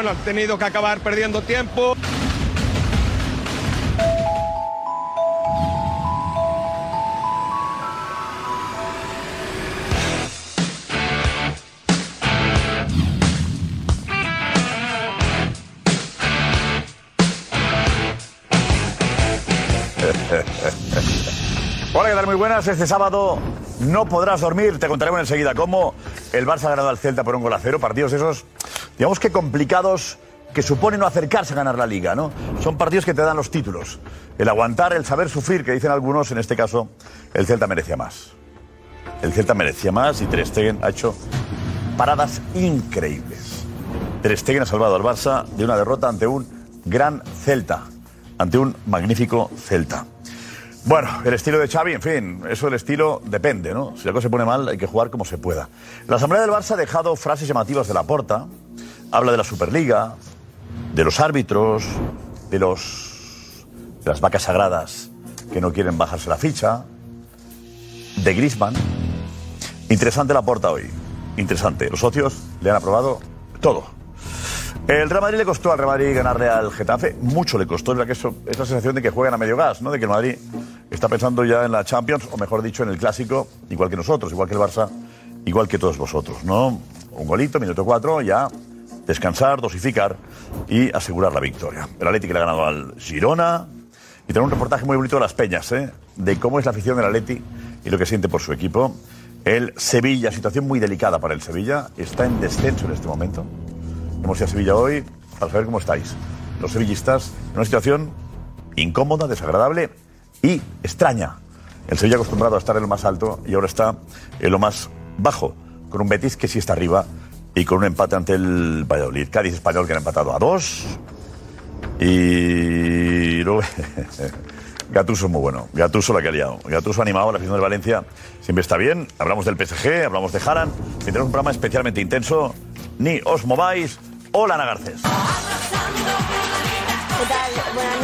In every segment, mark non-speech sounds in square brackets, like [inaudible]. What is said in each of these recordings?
Bueno, han tenido que acabar perdiendo tiempo. Muy buenas. Este sábado no podrás dormir. Te contaremos enseguida cómo el Barça ha ganado al Celta por un gol a cero. Partidos esos, digamos que complicados, que supone no acercarse a ganar la liga. Son partidos que te dan los títulos. El aguantar, el saber sufrir, que dicen algunos, en este caso, el Celta merecía más. El Celta merecía más y Ter Stegen ha hecho paradas increíbles. Ter Stegen ha salvado al Barça de una derrota ante un gran Celta, ante un magnífico Celta. Bueno, el estilo de Xavi, en fin, eso del estilo depende, ¿no? Si algo se pone mal, hay que jugar como se pueda. La Asamblea del Barça ha dejado frases llamativas de la porta. Habla de la Superliga, de los árbitros, de los de las vacas sagradas que no quieren bajarse la ficha, de Griezmann. Interesante la porta hoy. Interesante. Los socios le han aprobado todo. El Real Madrid le costó al Real Madrid ganarle al Getafe, mucho le costó, es la, sensación de que juegan a medio gas, ¿no? de que Madrid está pensando ya en la Champions, o mejor dicho, en el Clásico, igual que nosotros, igual que el Barça, igual que todos vosotros. ¿no? Un golito, minuto cuatro, ya descansar, dosificar y asegurar la victoria. El Atlético le ha ganado al Girona y tener un reportaje muy bonito de las peñas, ¿eh? de cómo es la afición del Atleti y lo que siente por su equipo. El Sevilla, situación muy delicada para el Sevilla, está en descenso en este momento. Hemos ido a Sevilla hoy para saber cómo estáis. Los sevillistas en una situación incómoda, desagradable y extraña. El Sevilla acostumbrado a estar en lo más alto y ahora está en lo más bajo, con un Betis que sí está arriba y con un empate ante el Valladolid. Cádiz español que han empatado a dos. Y luego [laughs] Gatuso es muy bueno. Gatuso la que ha liado. Gatuso ha animado a la afición de Valencia. Siempre está bien. Hablamos del PSG, hablamos de Haran. Y tenemos un programa especialmente intenso. Ni os mováis. Hola, Ana Garcés.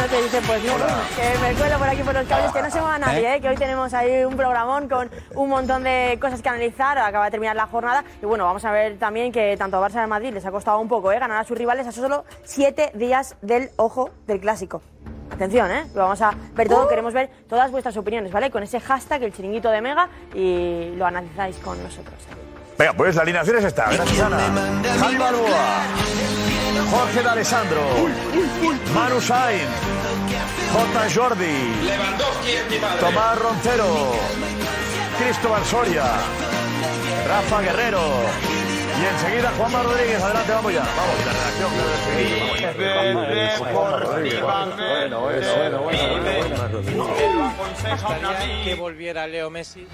Noches, dice pues no, que me cuelo por aquí por los cables, que no se mueva nadie, ¿eh? que hoy tenemos ahí un programón con un montón de cosas que analizar, acaba de terminar la jornada y bueno, vamos a ver también que tanto a Barça de Madrid les ha costado un poco ¿eh? ganar a sus rivales a solo siete días del ojo del clásico. Atención, ¿eh? Lo vamos a ver todo, queremos ver todas vuestras opiniones, ¿vale? Con ese hashtag, el chiringuito de Mega, y lo analizáis con nosotros. Venga, pues la alineación es esta. Gracias, Ana. Javi Balboa. Jorge de Alessandro. Manu Sainz. J. Jordi. Tomás Roncero. Cristóbal Soria. Rafa Guerrero. Y enseguida Juanma Rodríguez. Adelante, vamos ya. Vamos, la redacción. que volviera Leo Messi.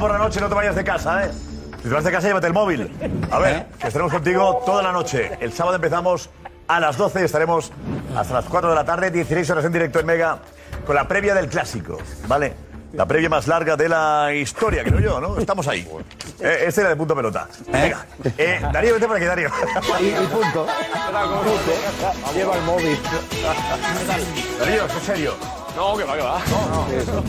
Por la noche, no te vayas de casa, ¿eh? Si te vas de casa, llévate el móvil. A ver, que estaremos contigo toda la noche. El sábado empezamos a las 12 y estaremos hasta las 4 de la tarde, 16 horas en directo en Mega, con la previa del clásico, ¿vale? La previa más larga de la historia, creo yo, ¿no? Estamos ahí. Eh, este era de punto pelota. Venga. Eh, Darío, vete por aquí, Darío. Y, y punto. Lleva el móvil. Darío, en serio. No, que va, que va.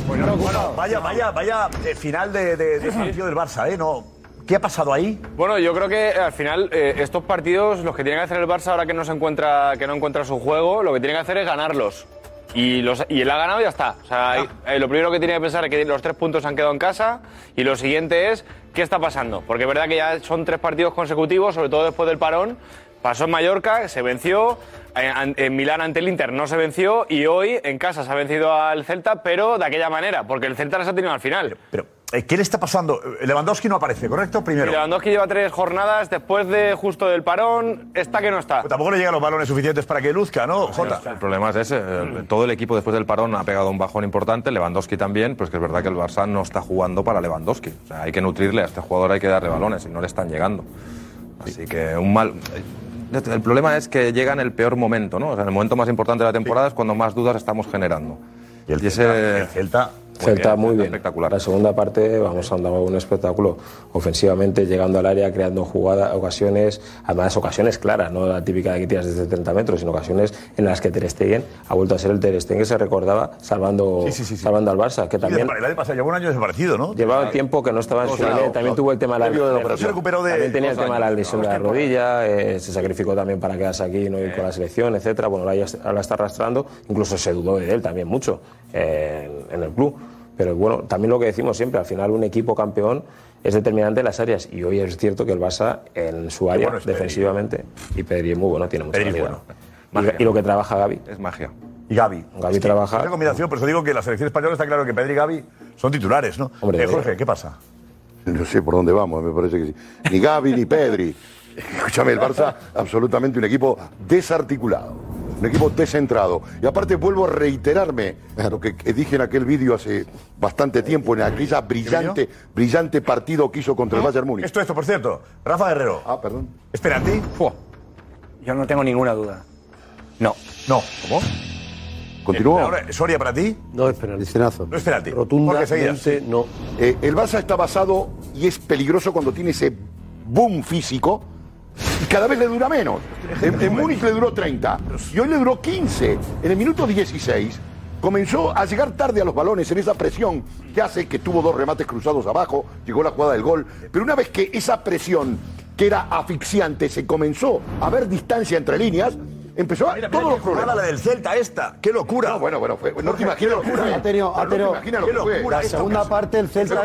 Bueno, bueno, vaya, vaya, vaya eh, final de, de, de partido del Barça, ¿eh? No. ¿Qué ha pasado ahí? Bueno, yo creo que al final eh, estos partidos, los que tiene que hacer el Barça ahora que no se encuentra, que no encuentra su juego, lo que tiene que hacer es ganarlos. Y, los, y él ha ganado y ya está. O sea, eh, lo primero que tiene que pensar es que los tres puntos han quedado en casa y lo siguiente es qué está pasando. Porque es verdad que ya son tres partidos consecutivos, sobre todo después del parón. Pasó en Mallorca, se venció, en, en Milán ante el Inter no se venció y hoy en casa se ha vencido al Celta, pero de aquella manera, porque el Celta las ha tenido al final. Pero, eh, ¿qué le está pasando? Eh, Lewandowski no aparece, ¿correcto? Primero. Y Lewandowski lleva tres jornadas después de justo del parón, está que no está. Tampoco le llegan los balones suficientes para que luzca, ¿no, Jota? El problema es ese. Todo el equipo después del parón ha pegado un bajón importante, Lewandowski también, pues que es verdad que el Barça no está jugando para Lewandowski. O sea, hay que nutrirle a este jugador, hay que darle balones y no le están llegando. Así que un mal... El problema es que llega en el peor momento, ¿no? O sea, en el momento más importante de la temporada es cuando más dudas estamos generando. Y el ese... El Celta Celta muy bien. Espectacular. La segunda parte, vamos, han dado un espectáculo ofensivamente, llegando al área, creando jugadas, ocasiones, además ocasiones claras, no la típica de que tiras desde 30 metros, sino ocasiones en las que Ter Stegen ha vuelto a ser el Ter Stegen que se recordaba salvando, Sí, sí, sí, sí. salvando al Barça, que también El año pasado llevó un año desaparecido, ¿no? llevaba tiempo que no estaba en su Claro, nivel, también claro. tuvo el tema de la operación. Se recuperó de también tenía el tema de la lesión de la rodilla, eh, se sacrificó también para quedarse aquí y no ir con la selección, etcétera. Bueno, ahora ya está- ahora está arrastrando, incluso se dudó de él también mucho eh, en, en el club. Pero bueno, también lo que decimos siempre, al final un equipo campeón es determinante en las áreas y hoy es cierto que el Barça en su área bueno es Pedri. defensivamente y Pedri es muy bueno, tiene mucha Pedri es calidad. Magia. Y, y lo que trabaja Gaby. Es magia. Y Gaby. Gaby trabaja. Esa combinación, por eso digo que la selección española está claro que Pedri y Gaby son titulares, ¿no? Hombre, Eh, Jorge, ¿qué pasa? No sé por dónde vamos, me parece que sí. Ni Gaby ni Pedri. [laughs] Escúchame, el Barça, absolutamente un equipo desarticulado, un equipo descentrado. Y aparte vuelvo a reiterarme lo que dije en aquel vídeo hace bastante tiempo, en aquella brillante, brillante partido que hizo contra el Bayern Múnich. Esto, esto, por cierto. Rafa Guerrero. Ah, perdón. Espera, ¿a ti? Yo no tengo ninguna duda. No. No. ¿Cómo? Continuó. Ahora, ¿Soria para ti? No es penalti. No es penalti. Rotundamente no. Eh, el Barça está basado y es peligroso cuando tiene ese boom físico y cada vez le dura menos. En, en Múnich le duró 30 y hoy le duró 15. En el minuto 16 comenzó a llegar tarde a los balones en esa presión que hace que tuvo dos remates cruzados abajo, llegó la jugada del gol. Pero una vez que esa presión, que era asfixiante, se comenzó a ver distancia entre líneas, empezó a Mira, todos mira los problemas. la del Celta esta. ¡Qué locura! No, bueno, bueno, fue- no te imaginas lo que fue. Ha tenido, ha No te imaginas lo que fue. locura la segunda parte el Celta.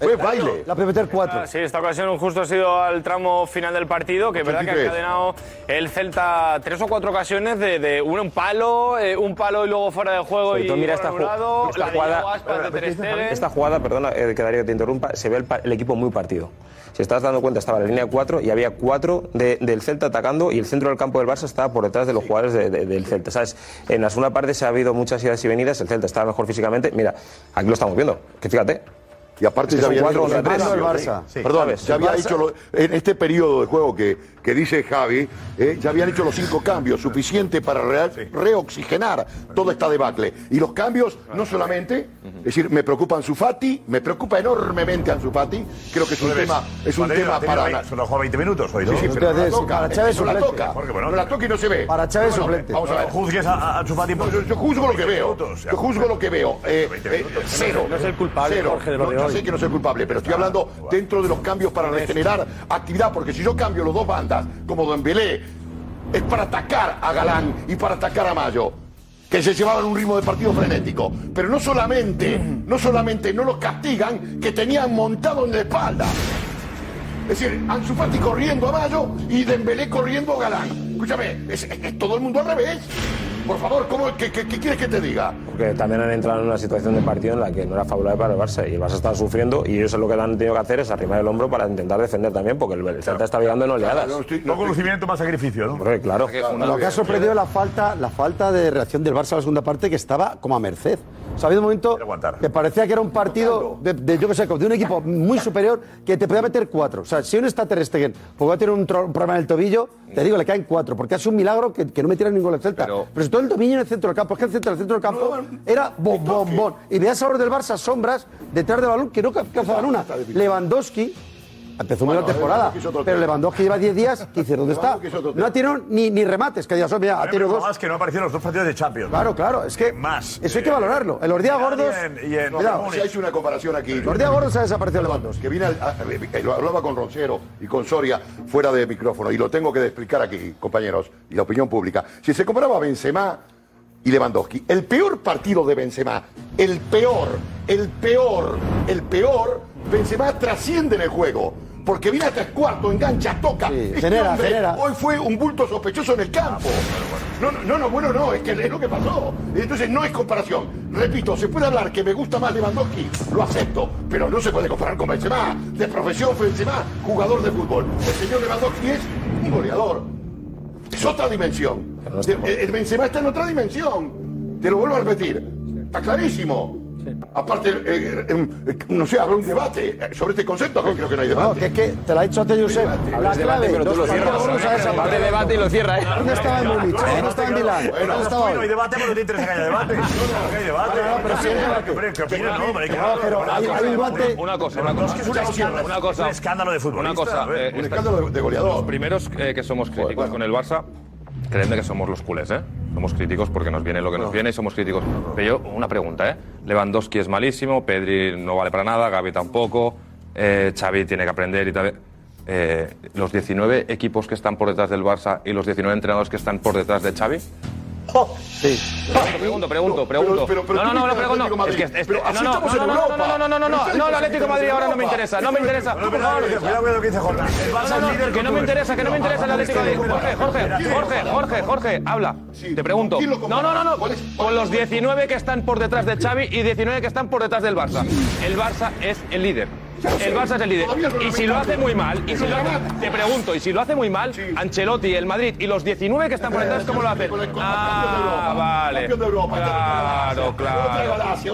Fue baile. La puede meter cuatro. Ah, Sí, esta ocasión justo ha sido al tramo final del partido, que es verdad que ha 83. encadenado el Celta tres o cuatro ocasiones de, de un palo, eh, un palo y luego fuera de juego Sobre y todo, mira esta, ju- anulado, esta jugada, de Stegen. esta jugada, perdona, eh, que Darío te interrumpa, se ve el, el equipo muy partido. Si estás dando cuenta, estaba la línea de cuatro y había cuatro de- del Celta atacando y el centro del campo del Barça estaba por detrás de los jugadores de- de- del Celta. ¿sabes? En la segunda parte se ha habido muchas idas y venidas, el Celta estaba mejor físicamente. Mira, aquí lo estamos viendo, que fíjate. Y aparte Es que ya había los cambios. El Barça. Sí. Perdón, ¿Sabes? ya El había Barça- hecho lo- en este periodo de juego que, que dice Javi, eh, ya habían hecho los cinco cambios, suficiente para re- reoxigenar toda esta debacle. Y los cambios no solamente, es decir, me preocupa Ansu Fati, me preocupa enormemente Ansu Fati, creo que es un tema, es un Madrid tema para... Solo juega 20 minutos hoy, ¿no? Sí, sí, pero no la toca, para Chávez no la toca, Porque, bueno, no la toca y no se ve. Para Chávez suplente. Vamos a ver, Juzgues a, a, a Chupati por- yo, juzgo lo que veo. Yo juzgo lo que veo. Eh, 20 eh, cero. No es el culpable. Jorge, de lo Sé que no soy culpable, pero estoy hablando dentro de los cambios para regenerar actividad, porque si yo cambio los dos bandas, como Dembélé, es para atacar a Galán y para atacar a Mayo que se llevaban un ritmo de partido frenético. Pero no solamente, no solamente no los castigan, que tenían montado en la espalda. Es decir, Ansu Fati corriendo a Mayo y Dembélé corriendo a Galán. Escúchame, es, es todo el mundo al revés. Por favor, ¿cómo, qué, qué- qué quieres que te diga? Porque también han entrado en una situación de partido en la que no era favorable para el Barça y el Barça estaba sufriendo y ellos lo que han tenido que hacer es arrimar el hombro para intentar defender también porque el el Celta está llegando en oleadas. No estoy- no Poco estoy- lucimiento, más sacrificio, ¿no? Hombre, claro. Lo que ha sorprendido es la falta, la falta de reacción del Barça a la segunda parte que estaba como a merced. O sea, ha habido un momento que parecía que era un partido de, de, yo qué sé, de un equipo muy superior que te podía meter cuatro. O sea, si uno está Ter Stegen, porque va a tener un, tro- un problema en el tobillo, te digo, le caen cuatro, porque es un milagro que, que no metieran ningún gol el Celta. Pero, sobre todo el dominio en el centro del campo, es que el centro, el centro del campo era bom, bom, bom. Y veías ahora del Barça sombras detrás del balón que no alcanzaban una. Lewandowski empezó muy Bueno, la temporada, otro pero. Lewandowski lleva 10 días, que dice, ¿dónde [laughs] está? No ha tirado ni, ni remates, que digas, mira, ha tirado dos. más que no aparecieron los dos partidos de Champions. Claro, claro, es que más. eso hay que valorarlo. En los días Milán gordos, y en- si hay una comparación aquí. Los días gordos ha desaparecido Lewandowski. Que a- eh, lo hablaba con Roncero y con Soria fuera de micrófono y lo tengo que explicar aquí, compañeros, y la opinión pública. Si se comparaba Benzema y Lewandowski, el peor partido de Benzema, el peor, el peor, el peor, Benzema trasciende en el juego. Porque viene hasta el cuarto, engancha, toca. Este genera, hombre genera. Hoy fue un bulto sospechoso en el campo. No, no, no, bueno, no, es que es lo que pasó. Entonces no es comparación. Repito, se puede hablar que me gusta más Lewandowski, lo acepto, pero no se puede comparar con Benzema. De profesión Benzema, jugador de fútbol. El señor Lewandowski es un goleador. Es otra dimensión. El Benzema está en otra dimensión. Te lo vuelvo a repetir. Está clarísimo. Aparte, eh, eh, eh, no sé, habrá un debate eh, sobre este concepto, que creo que no hay No, debate. que es que te lo ha dicho antes Josep. La clave, pero tú lo cierras. debate y lo cierra, ¿eh? ¿Dónde estaba en Múnich? ¿Dónde estaba en Milán? ¿Dónde estaba Hoy no hay debate porque no te interesa que haya debate. [laughs] No, no, hay debate. No, no, pero sí hay debate. ¿Qué opinas? No, hombre, hay No, pero guante- Una cosa, una cosa. un escándalo. Una cosa. Es un escándalo de fútbol. Una cosa. eh, Un escándalo de- de goleador. Los primeros eh, que somos críticos con el Barça, creedme que somos los culés, ¿eh? Somos críticos porque nos viene lo que nos viene y somos críticos. Pero yo, una pregunta, ¿eh? Lewandowski es malísimo, Pedri no vale para nada, Gaby tampoco, eh, Xavi tiene que aprender y tal. Eh, los 19 equipos que están por detrás del Barça y los 19 entrenadores que están por detrás de Xavi. Sí. Pregunto, pregunto, pregunto. no, no, no, no, pregunto. Es que este- así no, no, estamos no, en no, no, no, no, no, no, no, el Atlético de Madrid ahora no me interesa, no me interesa. Cuidado con lo que dice. El es líder que no me interesa, que no me interesa el Atlético de Madrid. Jorge, Jorge, Jorge, Jorge, Jorge, habla. Te pregunto. ¿Quién lo No, no, no, no. ¿Cuál es? Con los 19 que están por detrás de Xavi y 19 que están por detrás del Barça. El Barça es el líder. El Barça es el líder. Y si lo hace muy mal, y si lo hace, te pregunto, y si lo hace muy mal, Ancelotti, el Madrid y los 19 que están por detrás, ¿cómo lo hacen? Ah, vale. Campeón de Europa, Claro, claro.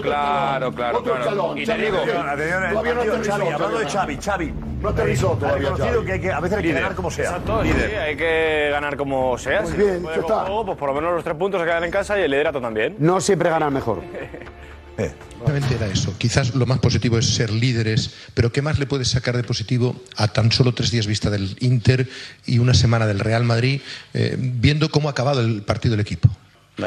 Claro, claro, otro claro. escalón. Y te digo, hablando de. Xavi, Xavi. No aterrizó Ha todavía, que, hay que a veces hay que ganar como sea. Exacto, sí, Líder. hay que ganar como sea. Muy Si bien, puede ya con está. juego, pues por lo menos los tres puntos se quedan en casa y el liderato también. No siempre gana el [laughs] Realmente era eso. Quizás lo más positivo es ser líderes, pero ¿qué más le puedes sacar de positivo a tan solo tres días vista del Inter y una semana del Real Madrid, eh, viendo cómo ha acabado el partido del equipo?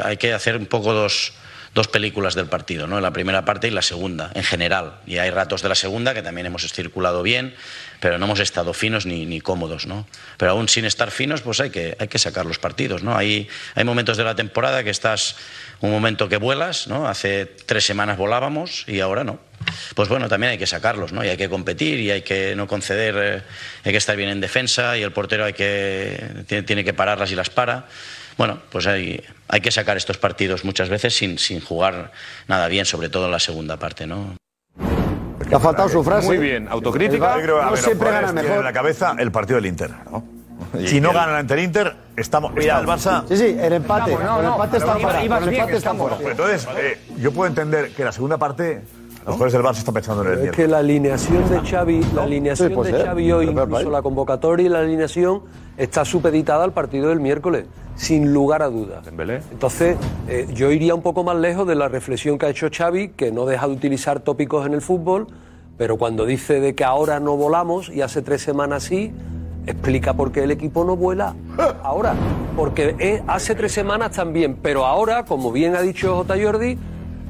Hay que hacer un poco dos, dos películas del partido, ¿no? La primera parte y la segunda, en general. Y hay ratos de la segunda que también hemos circulado bien, pero no hemos estado finos ni, ni cómodos, ¿no? Pero aún sin estar finos, pues hay que, hay que sacar los partidos, ¿no? Hay, hay momentos de la temporada que estás un momento que vuelas, ¿no? Hace tres semanas volábamos y ahora no. Pues bueno, también hay que sacarlos, ¿no? Y hay que competir y hay que no conceder, eh, hay que estar bien en defensa y el portero hay que, tiene, tiene que pararlas y las para. Bueno, pues hay, hay que sacar estos partidos muchas veces sin, sin jugar nada bien, sobre todo en la segunda parte, ¿no? Le ha faltado su frase. Muy bien, autocrítica. El Yo creo, a no ver, siempre gana mejor. en la cabeza el partido del Inter. ¿no? Si no gana ante el Inter, estamos. Está el Barça. Sí, sí, el empate. Estamos, no, el no, empate está fuera. ibas El bien, empate está estamos. fuera. Entonces, eh, yo puedo entender que la segunda parte, los jugadores del Barça están pensando en el Es que la alineación de Xavi, la alineación Sí, de. Xavi hoy, incluso la convocatoria y la alineación está supeditada al partido del miércoles, sin lugar a dudas. Entonces, eh, yo iría un poco más lejos de la reflexión que ha hecho Xavi, que no deja de utilizar tópicos en el fútbol, pero cuando dice de que ahora no volamos y hace tres semanas sí, explica por qué el equipo no vuela ahora. Porque eh, hace tres semanas también, pero ahora, como bien ha dicho J. Jordi,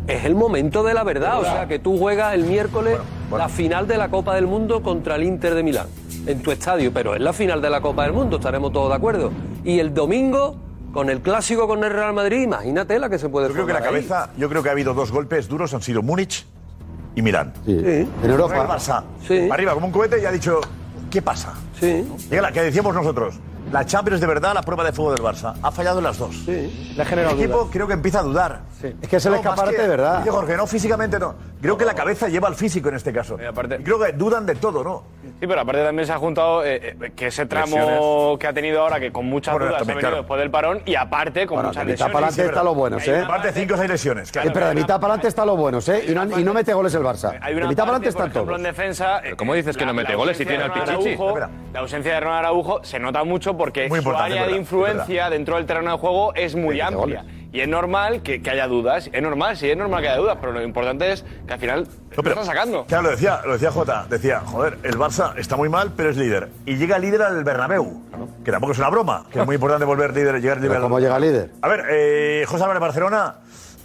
es el momento de la verdad. O sea, que tú juegas el miércoles la final de la Copa del Mundo contra el Inter de Milán, en tu estadio, pero es la final de la Copa del Mundo, estaremos todos de acuerdo. Y el domingo, con el clásico con el Real Madrid, imagínate la que se puede Yo creo que la ahí. cabeza, yo creo que ha habido dos golpes duros, han sido Múnich y Milán. Sí. En El Europa. Barça, Sí. arriba como un cohete y ha dicho, ¿qué pasa? Sí. Llega la que decíamos nosotros, la Champions de verdad, la prueba de fuego del Barça. Ha fallado en las dos. Sí, le ha generado El equipo dudas. creo que empieza a dudar. Es que es el No, escaparate que- de verdad. Dice Jorge, no, físicamente no. Creo que la cabeza lleva al físico en este caso. Y creo que dudan de todo, ¿no? Sí, pero aparte también se ha juntado eh, eh, que ese tramo Lesiones. que ha tenido ahora, que con muchas Bueno, dudas ha también, venido claro. después del parón, y aparte con Bueno, muchas de lesiones. para adelante está lo bueno, ¿eh? Aparte, cinco o seis lesiones. Sí, pero de mitad para adelante están los buenos, ¿eh? Y no, y no mete goles el Barça. Hay De una mitad para adelante están todos. en defensa. eh, ¿Cómo dices que no mete goles si tiene al de Pichichi? La ausencia de Ronald Araujo se nota mucho porque Muy su área de influencia dentro del terreno de juego es muy mete amplia. Y es normal que, que haya dudas. Es normal, sí, es normal que haya dudas, pero lo importante es que al final No, lo está sacando. Claro, lo decía, lo decía Jota, decía, joder, el Barça está muy mal, pero es líder. Y llega líder al Bernabéu, que tampoco es una broma, que es muy importante volver líder, llegar líder. Pero al- ¿Cómo llega líder? A ver, eh, José Álvarez Barcelona,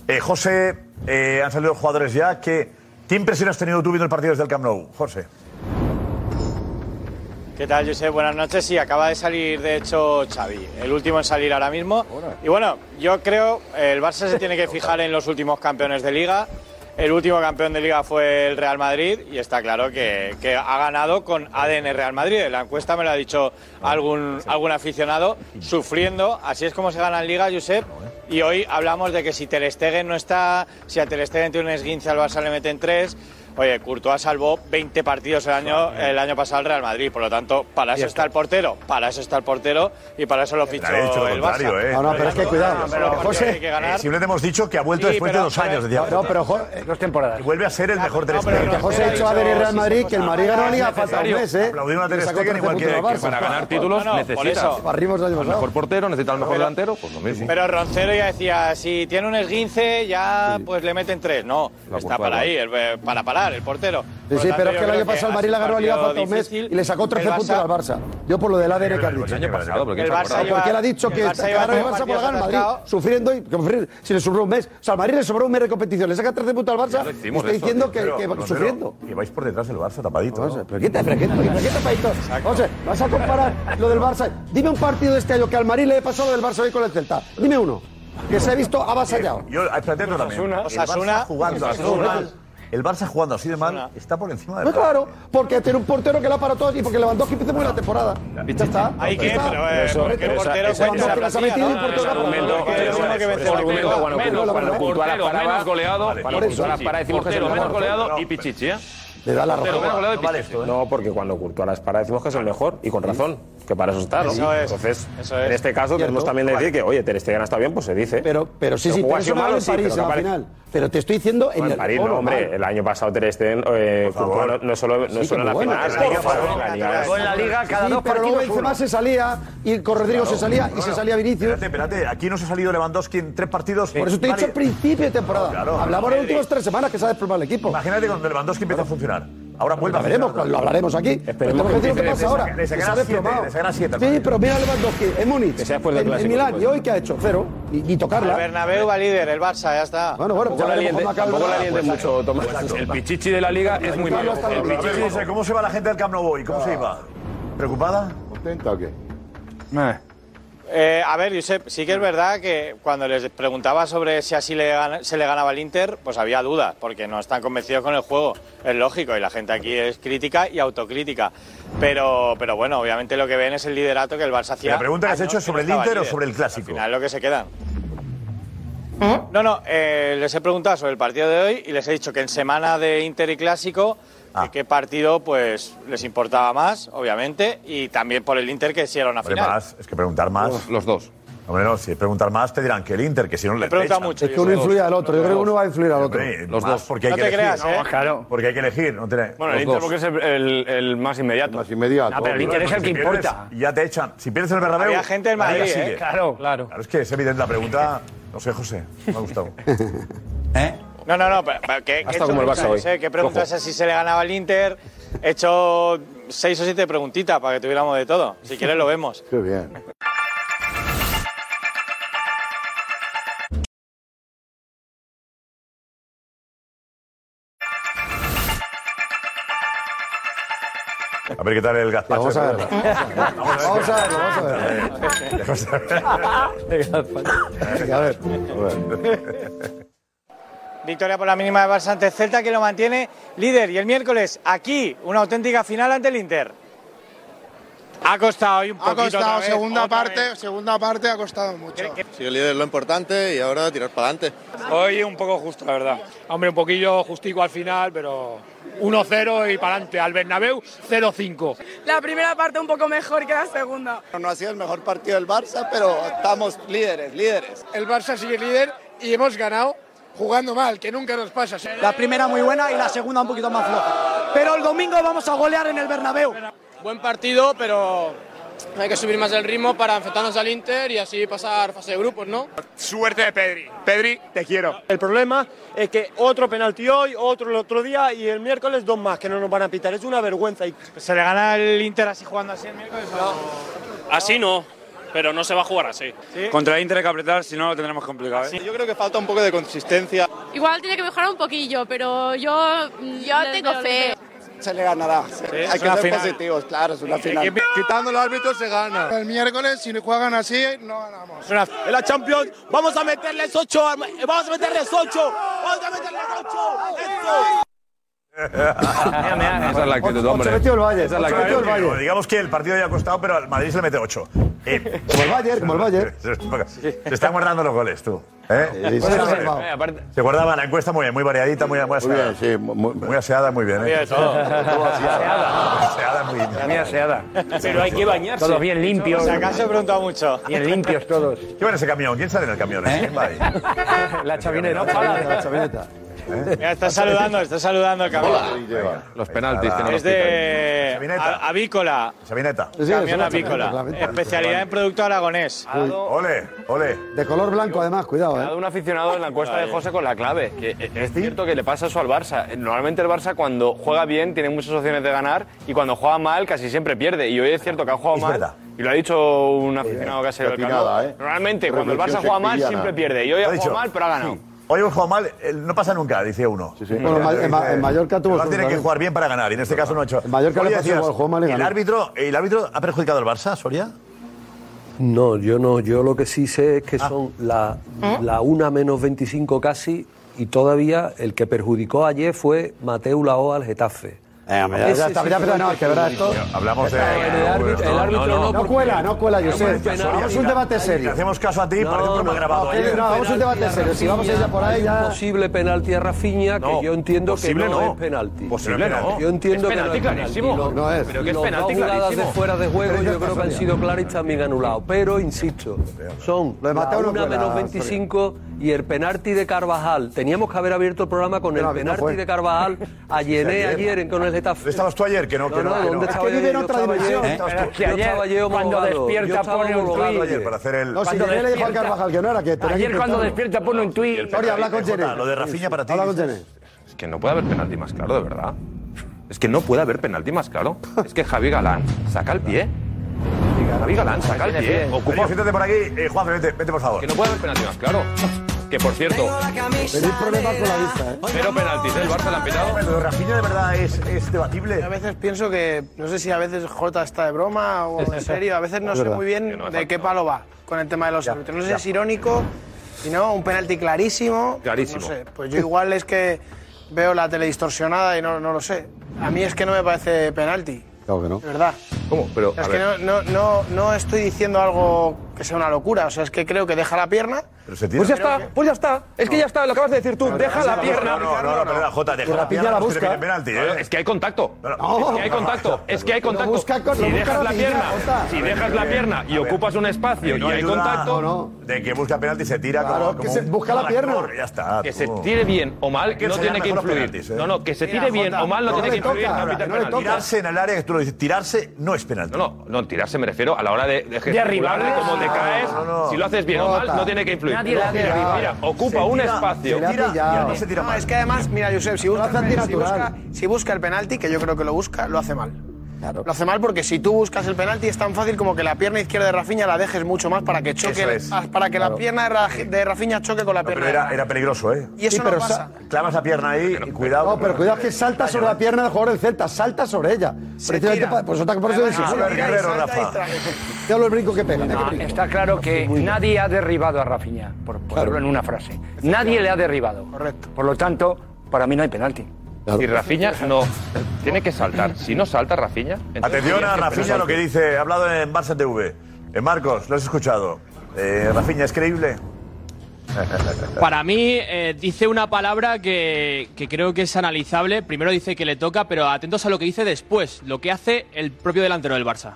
eh, José, eh, han salido los jugadores ya, que, ¿qué impresión has tenido tú viendo el partido desde el Camp Nou, José? ¿Qué tal, Josep? Buenas noches. Sí, acaba de salir, de hecho, Xavi, el último en salir ahora mismo. Y bueno, yo creo el Barça se tiene que [laughs] fijar en los últimos campeones de Liga. El último campeón de Liga fue el Real Madrid y está claro que, que ha ganado con ADN Real Madrid. En la encuesta me lo ha dicho algún, algún aficionado, sufriendo. Así es como se gana en Liga, Josep. Y hoy hablamos de que si Ter Stegen no está, si a Ter Stegen tiene un esguince al Barça le meten tres. Oye, Courtois salvó 20 partidos el año, el año pasado al Real Madrid, por lo tanto, para eso está el portero, para eso está el portero y para eso lo fichó he dicho el Barça. ¿eh? No, no, pero es que cuidado. Pero porque José, hay que ganar. Eh, simplemente hemos dicho que ha vuelto Sí, después pero- de dos años, decía. No, pero Jo- Dos temporadas. Y vuelve a ser el mejor Ter No, pero Stegen. que José ha hecho a Adri Real Madrid, que el Madrid ganó la Liga falta un mes, ¿eh? Aplaudir a Ter Stegen 13 igual que-. Para ganar títulos No, no, por necesitas eso. Barrimos el mejor portero, necesitas al mejor delantero, pues lo mismo. Pero Roncero ya decía, si tiene un esguince, ya pues le meten tres. No, está para ahí, el- para parar el portero. Sí, sí, pero es que el año pasado el Madrid la sido ganó la Liga falta un mes y le sacó 13 El puntos al Barça. Yo por lo del ADN que has El dicho. año pasado, porque El Barça lleva- Porque él ha dicho que el Barça el partidos ganar el Madrid, sufriendo y si le sobró un mes. O sea, al Madrid le sobró un mes de competición, le saca 13 puntos al Barça y está diciendo que, sufriendo. Que vais por detrás del Barça tapadito. Pero ¿qué te, pero qué, pero qué te país José, vas a comparar lo del Barça. Dime un partido de este año que al Madrid le pasó lo del Barça hoy con el Celta. Dime uno. Que se ha visto avasallado. Yo, eh, otro también. Osasuna. El Osasuna. jugando Osasuna. El Barça jugando así de mal está por encima del Pues claro, porque tiene un portero que la paró todo y porque Lewandowski hizo muy la temporada. Ya está. Hay que, pero, eh, el portero esa- plantilla, metido un ¿no? portero para- cuando las para, goleado, cuando por eso. Courtois las para decimos que es el Portero, mejor goleado y Pichichi, ¿eh? Le da la razón. No vale Pichichi. esto, ¿eh? No, porque cuando Courtois las para decimos que es el mejor y con razón, que para eso está, ¿no? Eso es, Entonces, eso es. en este caso tenemos también que decir que, oye, Ter Stegen está bien, pues se dice. Pero, pero sí, sí, jugó pero eso malo, en sí, París pero no la final. Pero te estoy diciendo en No, el en París, no, hombre. El año pasado Ter Stegen, eh, Courtois no, no solo, no Sí, solo en la final, bueno. en la Liga, Por favor. en la Liga. Con la Liga, cada Sí, dos pero Benzema se salía y con Rodrigo se salía y se salía Vinicius. Espérate, espérate. Aquí no se ha salido Lewandowski en tres partidos. Por eso te he dicho al principio de temporada. Hablamos de las últimas tres semanas que se ha desplomado el equipo. Imagínate cuando Lewandowski empieza a funcionar. Ahora vuelve Lo a veremos, funcionar. lo hablaremos aquí. Pero tenemos que decir lo que pasa ahora. le que se sacará ha siete, desplomado. le sacará siete al Sí, Madrid. pero mira Lewandowski en Múnich, sea después del en, en clásico, Milán. ¿Y hoy qué ha hecho? Cero. Ni, ni El tocarla. Bernabéu va líder, el Barça, ya está. Bueno, bueno, Tampoco ya la el tampoco la alientes mucho, Tomás. El Pichichi de la liga es muy malo. El ¿Cómo se va la gente del Camp Nou hoy? ¿Cómo se iba? ¿Preocupada? ¿Contenta o qué? Eh, a ver, Josep, sí que es verdad que cuando les preguntaba sobre si así le se le ganaba al Inter, pues había dudas, porque no están convencidos con el juego. Es lógico, y la gente aquí es crítica y autocrítica. Pero, pero bueno, obviamente lo que ven es el liderato que el Barça hacía. La pregunta que has hecho es sobre el Inter o sobre el Clásico. Al final lo que se quedan. No, no, eh, les he preguntado sobre el partido de hoy y les he dicho que en semana de Inter y Clásico, Ah. qué partido pues les importaba más, obviamente, y también por el Inter que si era una Hombre, final. más. Es que preguntar más. Los dos. Hombre, no, si preguntar más te dirán que el Inter, que si no le echan. mucho. Es que uno influye al otro. Yo creo que uno va a influir al otro. Hombre, Los dos. Porque hay No que te elegir. creas, ¿eh? Claro. Porque hay que elegir. No te... Bueno, el Inter dos. porque es el, el- el más inmediato. Más inmediato. No, pero el Inter es el que Si pierdes, importa. Ya te echan. Si pierdes en el Bernabéu. Había gente en Madrid, sigue. ¿eh? Claro, claro. Claro, es que es evidente la pregunta. No sé, José. Me ha gustado. [laughs] No, no, no, pero, pero ¿qué, qué he Hasta hecho como el Barça hoy. eh? ¿Qué preguntas es si se le ganaba al Inter? He hecho seis o siete preguntitas para que tuviéramos de todo. Si quieres lo vemos. Qué bien. A ver qué tal el gazpacho. Vamos a verlo. Vamos [laughs] a verlo, vamos a verlo. Vamos a ver. Venga, a ver. Victoria por la mínima de Barça ante Celta que lo mantiene líder. Y el miércoles aquí una auténtica final ante el Inter. Ha costado hoy un Ha poquito costado, otra vez, segunda parte, segunda parte ha costado mucho. Sí, el líder es lo importante y ahora tirar para adelante. Hoy un poco justo, la verdad. Hombre, un poquillo justico al final, pero 1-0 y para adelante. Al Bernabéu 0-5. La primera parte un poco mejor que la segunda. No ha sido el mejor partido del Barça, pero estamos líderes, líderes. El Barça sigue líder y hemos ganado jugando mal, que nunca nos pasa. La primera muy buena y la segunda un poquito más floja. Pero el domingo vamos a golear en el Bernabéu. Buen partido, pero hay que subir más el ritmo para enfrentarnos al Inter y así pasar fase de grupos, ¿no? Suerte de Pedri. Pedri, te quiero. El problema es que otro penalti hoy, otro el otro día y el miércoles dos más que no nos van a pitar. Es una vergüenza. Y... ¿Se le gana el Inter así jugando así el miércoles? Así no, pero no se va a jugar así. Contra el Inter hay que apretar, si no lo tendremos complicado. ¿eh? Yo creo que falta un poco de consistencia. Igual tiene que mejorar un poquillo, pero yo. Yo tengo fe. Se le ganará. es Hay que ser final. positivos, claro, es una final. Quitando los árbitros se gana. El miércoles, si juegan así, no ganamos. En la Champions vamos a meterles ocho, vamos a meterles ocho, vamos a meterles Esa es la actitud, hombre. Ocho metió el Valle, Esa es la ocho metió el actitud. Valle. Digamos que el partido ya ha costado, pero al Madrid se le mete 8. Como el Bayern, como el Bayern. [laughs] Se están guardando los goles, tú. ¿eh? Sí, sí, Se guardaba la encuesta muy bien, muy variadita, muy, muy aseada. bien, sí, muy, Muy aseada, muy bien. ¿eh? De todo. Aseada, muy bien. Muy aseada. Pero hay que bañarse. Todos bien limpios. Si acaso he preguntado mucho. Bien limpios todos. ¿Qué va en ese camión? ¿Quién sale en el camión? ¿Eh? ¿Quién va ahí? La chavineta. La chavineta. Mira, está saludando, está saludando el camión. Los penaltis que no Es de a- avícola. Sabineta. Camión avícola. Especialidad en producto aragonés. Ole, ole. De color blanco, además, cuidado, Ha ¿eh? dado un aficionado en la encuesta de José con la clave. Que es cierto que le pasa eso al Barça. Normalmente el Barça cuando juega bien tiene muchas opciones de ganar y cuando juega mal casi siempre pierde. Y hoy es cierto que ha jugado Es mal. verdad. Y lo ha dicho un aficionado que ha atinada, campo. ¿eh? Normalmente cuando el Barça juega mal siempre pierde. Y hoy ha jugado mal pero ha ganado. Hoy hemos jugado mal, eh, no pasa nunca, dice uno. Bueno, en Ma- en Ma- en Mallorca tuvo El Barça tiene que jugar bien para ganar y en este caso no ha hecho. En Mallorca le Oye, pasó decías, igual, jugó mal y ¿el ganó. árbitro, ¿El árbitro ha perjudicado al Barça, Soria? No, yo no. Yo lo que sí sé es que Ah. son la, ¿Eh? la 1 menos 25 casi y todavía el que perjudicó ayer fue Mateu Laoa al Getafe. Ya, pero no, que verdad esto. Hablamos de. El árbitro, no, cuela, no cuela, Josep. a un debate Te serio. hacemos caso a ti, No, parece un programa no, grabado no, a un debate serio. Si vamos a ir ya por ahí, ya. posible penalti a Rafinha que yo entiendo que posible no, es penalti. Posible no. Yo entiendo Es que no penalti es clarísimo. No es. Pero que es penalti dos jugadas clarísimo. de fuera de juego yo creo que han sido claras y también anulados. Pero, insisto, son una menos 25 y el penalti de Carvajal. Teníamos que haber abierto el programa con el No, no penalti fue. de Carvajal [laughs] a Llené ayer en con el Getafe. ¿Dónde estabas tú ayer? Que no, que No, no. no, ¿dónde no. estaba que vive yo? en otra dimensión. es que yo ayer, cuando despierta, pone un tuit. ayer para hacer el. No, si Cuando Jenny le dijo al despierta- Carvajal que no era, que Ayer cuando despierta pone un tuit. Soria, habla con Jenny. Lo de Rafinha para ti. Habla con Jenny. Es que no puede haber penalti más claro, de verdad. Es que no puede haber penalti más claro. Es que Javi Galán saca el pie. Javi Galán saca el pie. Ocupa, siéntate por aquí. Eh, Juan, vete, vete, por favor. Que no puede haber penalti más claro. Que por cierto, Tenéis problemas con la vista, ¿eh? cero penaltis. ¿eh? El Barça le han pitado. De Rafinha de verdad es, es debatible. A veces pienso que, no sé si a veces Jota está de broma o en [laughs] serio, a veces no sé muy bien no, de qué palo va con el tema de los árbitros. No sé si es irónico, si no, un penalti clarísimo. Clarísimo. No sé, pues yo igual es que veo la tele distorsionada y no, no lo sé. A mí es que no me parece penalti, Claro que no. de verdad. ¿Cómo? Pero, Es que no, no, no, no estoy diciendo algo que sea una locura, o sea, es que creo que deja la pierna. Pero se tira. Pues ya está, pues ya está. Es que ya está, lo acabas de decir tú. Deja la pierna. No, no, no, perdona, Jota, deja la pierna. la no busca. penalti, ¿eh? Es que hay contacto. No, no. Es que hay contacto. Es que hay contacto. busca con- Si lo busca dejas la pierna, si dejas la pierna y ocupas un espacio y No hay contacto, no. De que busca penalti y se tira Claro, como. que se busca la pierna. Ya está. que se tire bien o mal, no tiene que influir. ¿eh? No, no, que se tire bien o mal no no tiene que influir no no. Tirarse en el área que tú lo dices, tirarse no es penalti. No, no, no, tirarse me refiero a la hora de, de arribarle. gesticular, como te caes, no, no. si lo haces bien o mal, no tiene que influir. Nadie Mira, ocupa un espacio. Además se tira No, mal. es que además, mira, Josep, si busca, si busca el penalti, que yo creo que lo busca, lo hace mal. Claro. Lo hace mal porque si tú buscas el penalti es tan fácil como que la pierna izquierda de Rafinha la dejes mucho más para que choque, Eso es. ah, para que la pierna de, Ra- de Rafinha choque con la No, pierna. pero de era, era peligroso, ¿eh? Y eso Sí, no pero pasa. Clavas la pierna ahí y cuidado. No, pero cuidado que salta sobre la pierna del jugador del Celta, salta sobre ella. Precisamente tira. pa- pues por eso Además, dice, se "Joder, tira y Guerrero, salta y Rafa. trae. Te hablo el brinco que pega. No, está claro que nadie ha derribado a Rafinha, por ponerlo en una frase. Nadie le ha derribado. Correcto. Por lo tanto, para mí no hay penalti. Si Rafinha no tiene que saltar. Si no salta Rafinha. Atención a Rafinha lo que dice, ha hablado en Barça TV. Eh, Marcos, lo has escuchado. Eh, Rafinha, ¿es creíble? [laughs] [laughs] Para mí eh, dice una palabra que, que creo que es analizable. Primero dice que le toca, pero atentos a lo que dice después, lo que hace el propio delantero del Barça.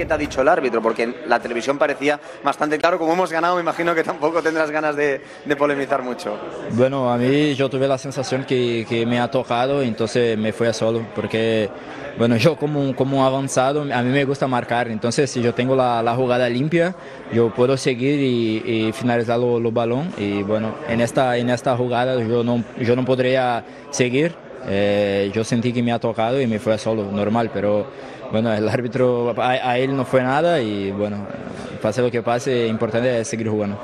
¿Qué te ha dicho el árbitro? Porque en la televisión parecía bastante claro. Como hemos ganado, me imagino que tampoco tendrás ganas de, de polemizar mucho. Bueno, a mí yo tuve la sensación que, que me ha tocado, entonces me fui a solo, porque, bueno, yo como, como avanzado, a mí me gusta marcar, entonces si yo tengo la, la jugada limpia, yo puedo seguir y, y finalizar los los balón y bueno, en esta, en esta jugada yo no, yo no podría seguir, eh, yo sentí que me ha tocado y me fui a solo, normal, pero bueno, el árbitro, a, él no fue nada y bueno, pase lo que pase, importante es seguir jugando.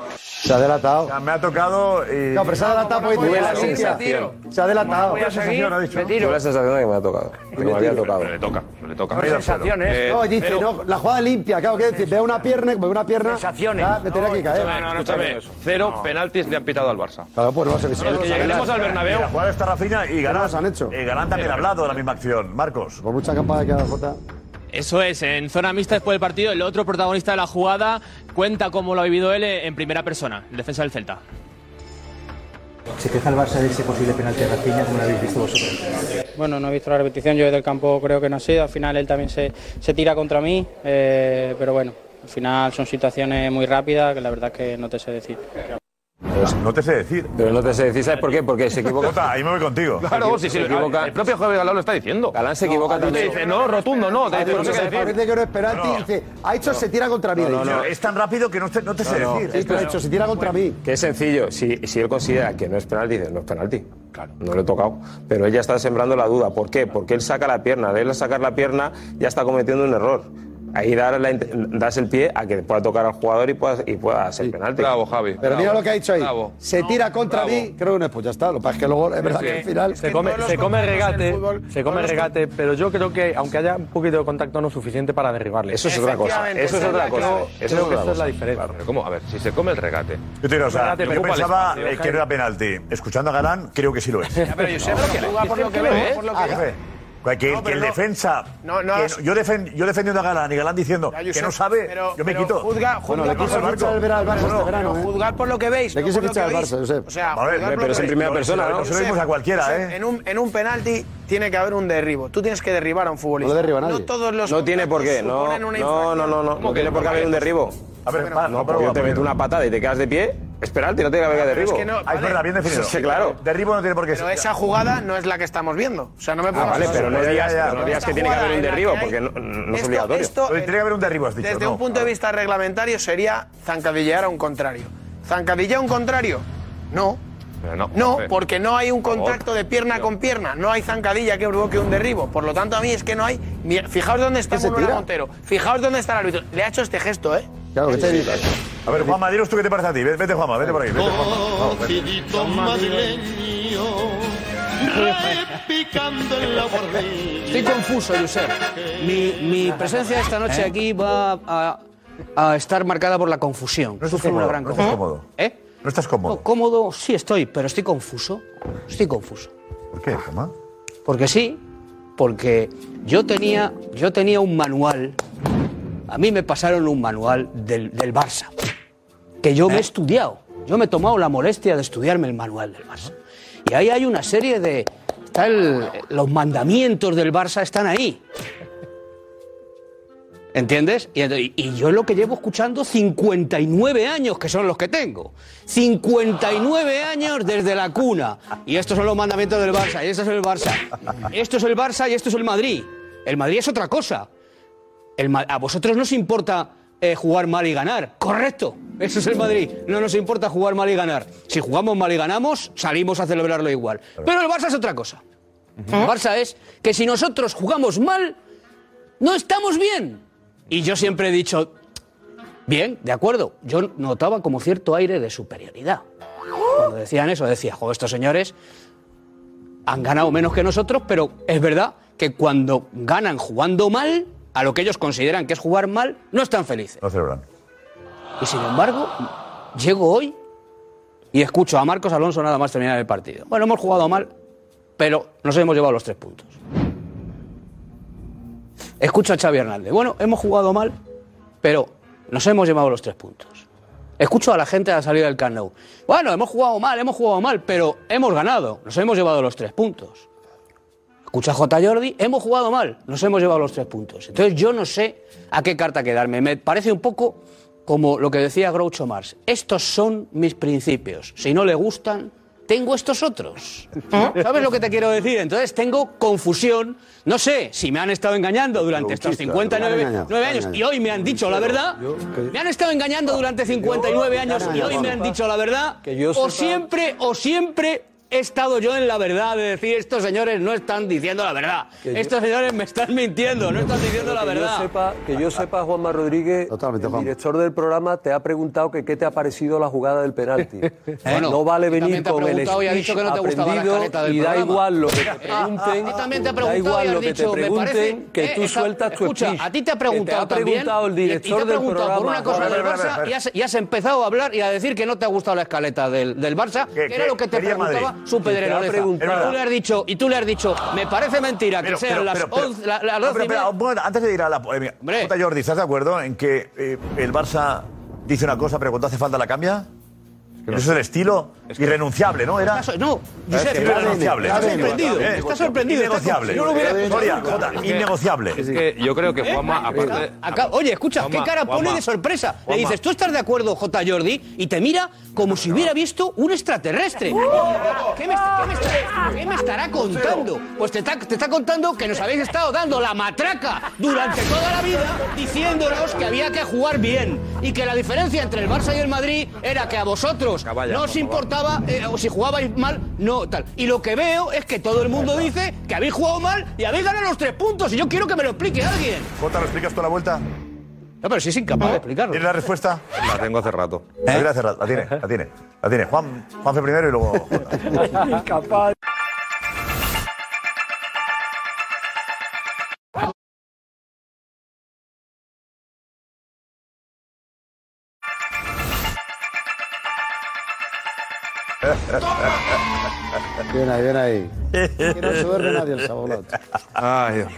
Se ha delatado. me ha tocado. Y... No, pero se ha delatado porque Tuve la sensación. Se ha delatado. Voy a seguir, me tiro. Tuve la sensación de que me ha tocado. Que me había tocado. le toca, le toca. No, sensaciones. No, dice, no, la jugada limpia, claro, que decir, veo una pierna, veo una pierna. Sensaciones. me tenía que caer. Escúchame, cero penaltis le han pitado al Barça. Claro, pues no se No, es que llegaremos al Bernabéu. La jugada está Rafinha y Galán. han hecho? Y Galán también ha hablado de la misma acción. Marcos. Por mucha campaña que haga Jota. Eso es, en zona mixta después del partido, el otro protagonista de la jugada cuenta cómo lo ha vivido él en primera persona, el defensa del Celta. Se queja el Barça de ese posible penalti de Rafinha, como lo habéis visto vosotros. Bueno, no he visto la repetición, yo desde el campo creo que no ha sido, al final él también se, se tira contra mí, eh, pero bueno, al final son situaciones muy rápidas que la verdad es que no te sé decir. No te sé decir. Pero no te sé decir, ¿sabes por qué? Porque se equivoca. Jota, ahí me voy contigo. [laughs] Claro, si se se equivoca. El propio Javier Galán lo está diciendo. Galán se equivoca No, también. dice, no, rotundo, no. Te dice, no sé qué Parece decir. que no es penalti. Dice, ha hecho, se tira contra mí. No, no. Es tan rápido que no te, no te sé decir. Sí, pero ha hecho, se tira contra mí. Que es sencillo. Si, si él considera que no es penalti, dice, no es penalti. Claro. No le he tocado. Pero ella está sembrando la duda. ¿Por qué? Porque él saca la pierna. Al él sacar la pierna, ya está cometiendo un error. Ahí dar la int- das el pie a que pueda tocar al jugador y pueda, y pueda ser penalti. Bravo, Javi. Pero mira lo que ha dicho ahí. Bravo. Se tira contra mí, creo que no es, pues ya está. Lo que pasa es que luego es verdad Sí. que al final. Se come, se come regate, se come regate, pero yo creo que aunque haya un poquito de contacto no es suficiente para derribarle. Eso es otra cosa. Eso es otra cosa. Creo, Eso es que esa es la cosa. diferencia. Pero ¿cómo? A ver, si se come el regate. Yo te digo, o sea, Regate, yo preocupa el pensaba espacio, eh, que no era penalti. Escuchando a Galán, creo que sí lo es. pero yo sé por Ah, por lo que ves, por lo que Ah, jefe. Que, que No, pero el no- defensa. no, no que yo, defen- yo defendiendo a Galán y Galán diciendo Ya, que Josep, no sabe, pero- yo me pero quito. juzga- Bueno, juzga le quiso por- fichar el Barça al Barça No, este verano, pero ¿eh? juzgar por lo que veis. Le no quiso por lo fichar que al veis. Barça, Josep. O sea, A ver, juzgar por pero lo es en primera persona, ¿no? Josep, Se lo dimos a cualquiera, Josep, ¿eh? En un, en un penalti tiene que haber un derribo. Tú tienes que derribar a un futbolista. No derriba a nadie. No todos los No tiene por qué. No, no, no, no. No, no tiene por qué haber un derribo. A ver, No, no, porque pero yo te meto una patada y te quedas de pie. Es penalti, no tiene que haber Pero derribo. es que no- Ah, es verdad, bien definido. Sí, claro. Derribo no tiene por qué Pero ser. esa jugada no es la que estamos viendo. O sea, no me Ah, pongas vale, pero no digas, ya, pero no digas que tiene que haber un derribo, porque no, no es obligatorio. esto, tiene que haber un derribo, has dicho. Desde no. un punto de vista reglamentario sería zancadillear a un contrario. ¿Zancadillear a un contrario? No. Pero no. No, porque no hay un contacto de pierna con pierna, no hay zancadilla que provoque un derribo. Por lo tanto, a mí es que no hay. Fijaos dónde está. Montero. Fijaos dónde está el árbitro. Le ha hecho este gesto, ¿eh? Claro, que te digo. A ver, Juanma, dinos tú qué te parece a ti. Vete, Juanma, vete por aquí. Vete, Juanma. Vamos, vete. Cocidito madrileño, repicando en la bordilla. Estoy confuso, Josep. Mi, mi presencia esta noche aquí va a, a estar marcada por la confusión. No estás Sufro una cómodo. gran No estás cómodo. ¿Eh? No estás No, cómodo. cómodo sí estoy, pero estoy confuso. Estoy confuso. ¿Por qué, Juanma? Porque sí, porque yo tenía, yo tenía un manual. A mí me pasaron un manual del, del Barça, que yo me he estudiado. Yo me he tomado la molestia de estudiarme el manual del Barça. Y ahí hay una serie de... Está el- los mandamientos del Barça están ahí. ¿Entiendes? Y, yo es lo que llevo escuchando 59 años, que son los que tengo. 59 años desde la cuna. Y estos son los mandamientos del Barça, y esto es el Barça. Esto es el Barça y esto es el Madrid. El Madrid es otra cosa. El a vosotros no os importa eh, jugar mal y ganar. Correcto. Eso es el Madrid. No nos importa jugar mal y ganar. Si jugamos mal y ganamos, salimos a celebrarlo igual. Pero el Barça es otra cosa. El Barça es que si nosotros jugamos mal, no estamos bien. Y yo siempre he dicho, bien, de acuerdo. Yo notaba como cierto aire de superioridad. Cuando decían eso, decía, joder, estos señores han ganado menos que nosotros, pero es verdad que cuando ganan jugando mal, a lo que ellos consideran que es jugar mal, no están felices. No celebran. Y sin embargo, llego hoy y escucho a Marcos Alonso nada más terminar el partido. Bueno, hemos jugado mal, pero nos hemos llevado los tres puntos. Escucho a Xavi Hernández. Bueno, hemos jugado mal, pero nos hemos llevado los tres puntos. Escucho a la gente a la salida del Camp Nou. Bueno, hemos jugado mal, hemos jugado mal, pero hemos ganado. Nos hemos llevado los tres puntos. Escucha J. Jordi, hemos jugado mal, nos hemos llevado los tres puntos. Entonces yo no sé a qué carta quedarme. Me parece un poco como lo que decía Groucho Marx. Estos son mis principios. Si no le gustan, tengo estos otros. ¿Sabes lo que te quiero decir? Entonces tengo confusión. No sé si me han estado engañando durante estos 59 nueve años y hoy me han dicho la verdad. Me han estado engañando durante 59 años y hoy me han dicho la verdad. O siempre, o siempre he estado yo en la verdad de decir estos señores no están diciendo la verdad. Que yo- Estos señores me están mintiendo, no están diciendo la que verdad. Yo sepa, que yo sepa, Juanma Rodríguez, el director del programa te ha preguntado que qué te ha parecido la jugada del penalti. [laughs] Bueno, no vale y venir con el preguntado y ha dicho speech que no te gustaba la aprendido escaleta del y da programa. igual lo que [laughs] te Ah, pregunten, a ti también te ha da preguntado igual y has lo que dicho, te pregunten, parece, que eh, tú esa- sueltas tu escucha, speech. a ti te ha preguntado te ha también, preguntado el y- y te director ha del preguntado por programa. una cosa del Barça y has, y has empezado a hablar y a decir que no te ha gustado la escaleta del, del Barça, que, era lo que te preguntaba? Su. Y tú le has dicho, y tú le has dicho, me parece mentira que Pero, sean pero, las pero, pero- 11, la- las no, 12 pero, y espera, media. un momento, antes de ir a la polémica, Jota Jordi, ¿estás de acuerdo en que eh, el Barça dice una cosa, pero cuando hace falta la cambia? Eso es el estilo irrenunciable, ¿no? Era. No, Josep, irrenunciable. está sorprendido, Eh, está sorprendido. está Innegociable. como- si no lo hubiera- innegociable. Es que yo creo que ¿Eh? Juanma, aparte. Oye, escucha, Juanma, ¿qué cara pone de sorpresa? Le dices, ¿tú estás de acuerdo, J. Jordi? Y te mira como si hubiera visto un extraterrestre. ¿Qué me, está- qué me está- qué me estará contando? Pues te está, te está contando que nos habéis estado dando la matraca durante toda la vida diciéndonos que había que jugar bien y que la diferencia entre el Barça y el Madrid era que a vosotros no os importaba eh, o si jugabais mal, no tal. Y lo que veo es que todo el mundo dice que habéis jugado mal y habéis ganado los tres puntos y yo quiero que me lo explique alguien. Jota, ¿lo explicas toda la vuelta? No, pero si es incapaz de explicarlo. ¿Tienes la respuesta? La tengo hace rato. La tiene hace rato, la tiene, la tiene. La tiene. Juan, Juanfe primero y luego. Jota. [laughs] Incapaz. Toma! [laughs] Bien ahí, bien ahí. [laughs] Que no se duerme nadie el sábado. Ay, Dios.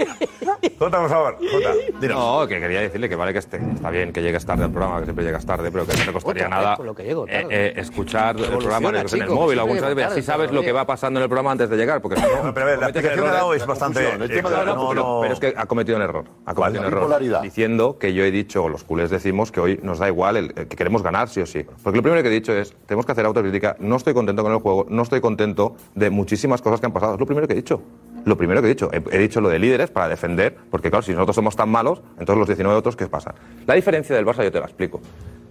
Jota, por favor. Jota, No, que quería decirle que vale que esté, está bien que llegues tarde al programa, que siempre llegas tarde, pero que no te costaría Otra nada con lo que llego tarde. eh, eh, escuchar el programa en el, en el chico, móvil o siempre llego tarde, así sabes lo que va pasando en el programa antes de llegar. Porque si no, pero a ver, la cometes explicación que ha errores. dado es bastante- El tema de la- no, no, pero, no- pero es que ha cometido un error. Ha cometido un error. bipolaridad. Diciendo que yo he dicho, o los culés decimos, que hoy nos da igual, el- el que queremos ganar sí o sí. Porque lo primero que he dicho es, tenemos que hacer autocrítica, no estoy contento con el juego, no estoy contento de muchísimas cosas que han pasado. Es lo primero que he dicho. Lo primero que he dicho. He, dicho lo de líderes para defender, porque claro, si nosotros somos tan malos, entonces los 19 otros, ¿qué pasa? La diferencia del Barça yo te la explico.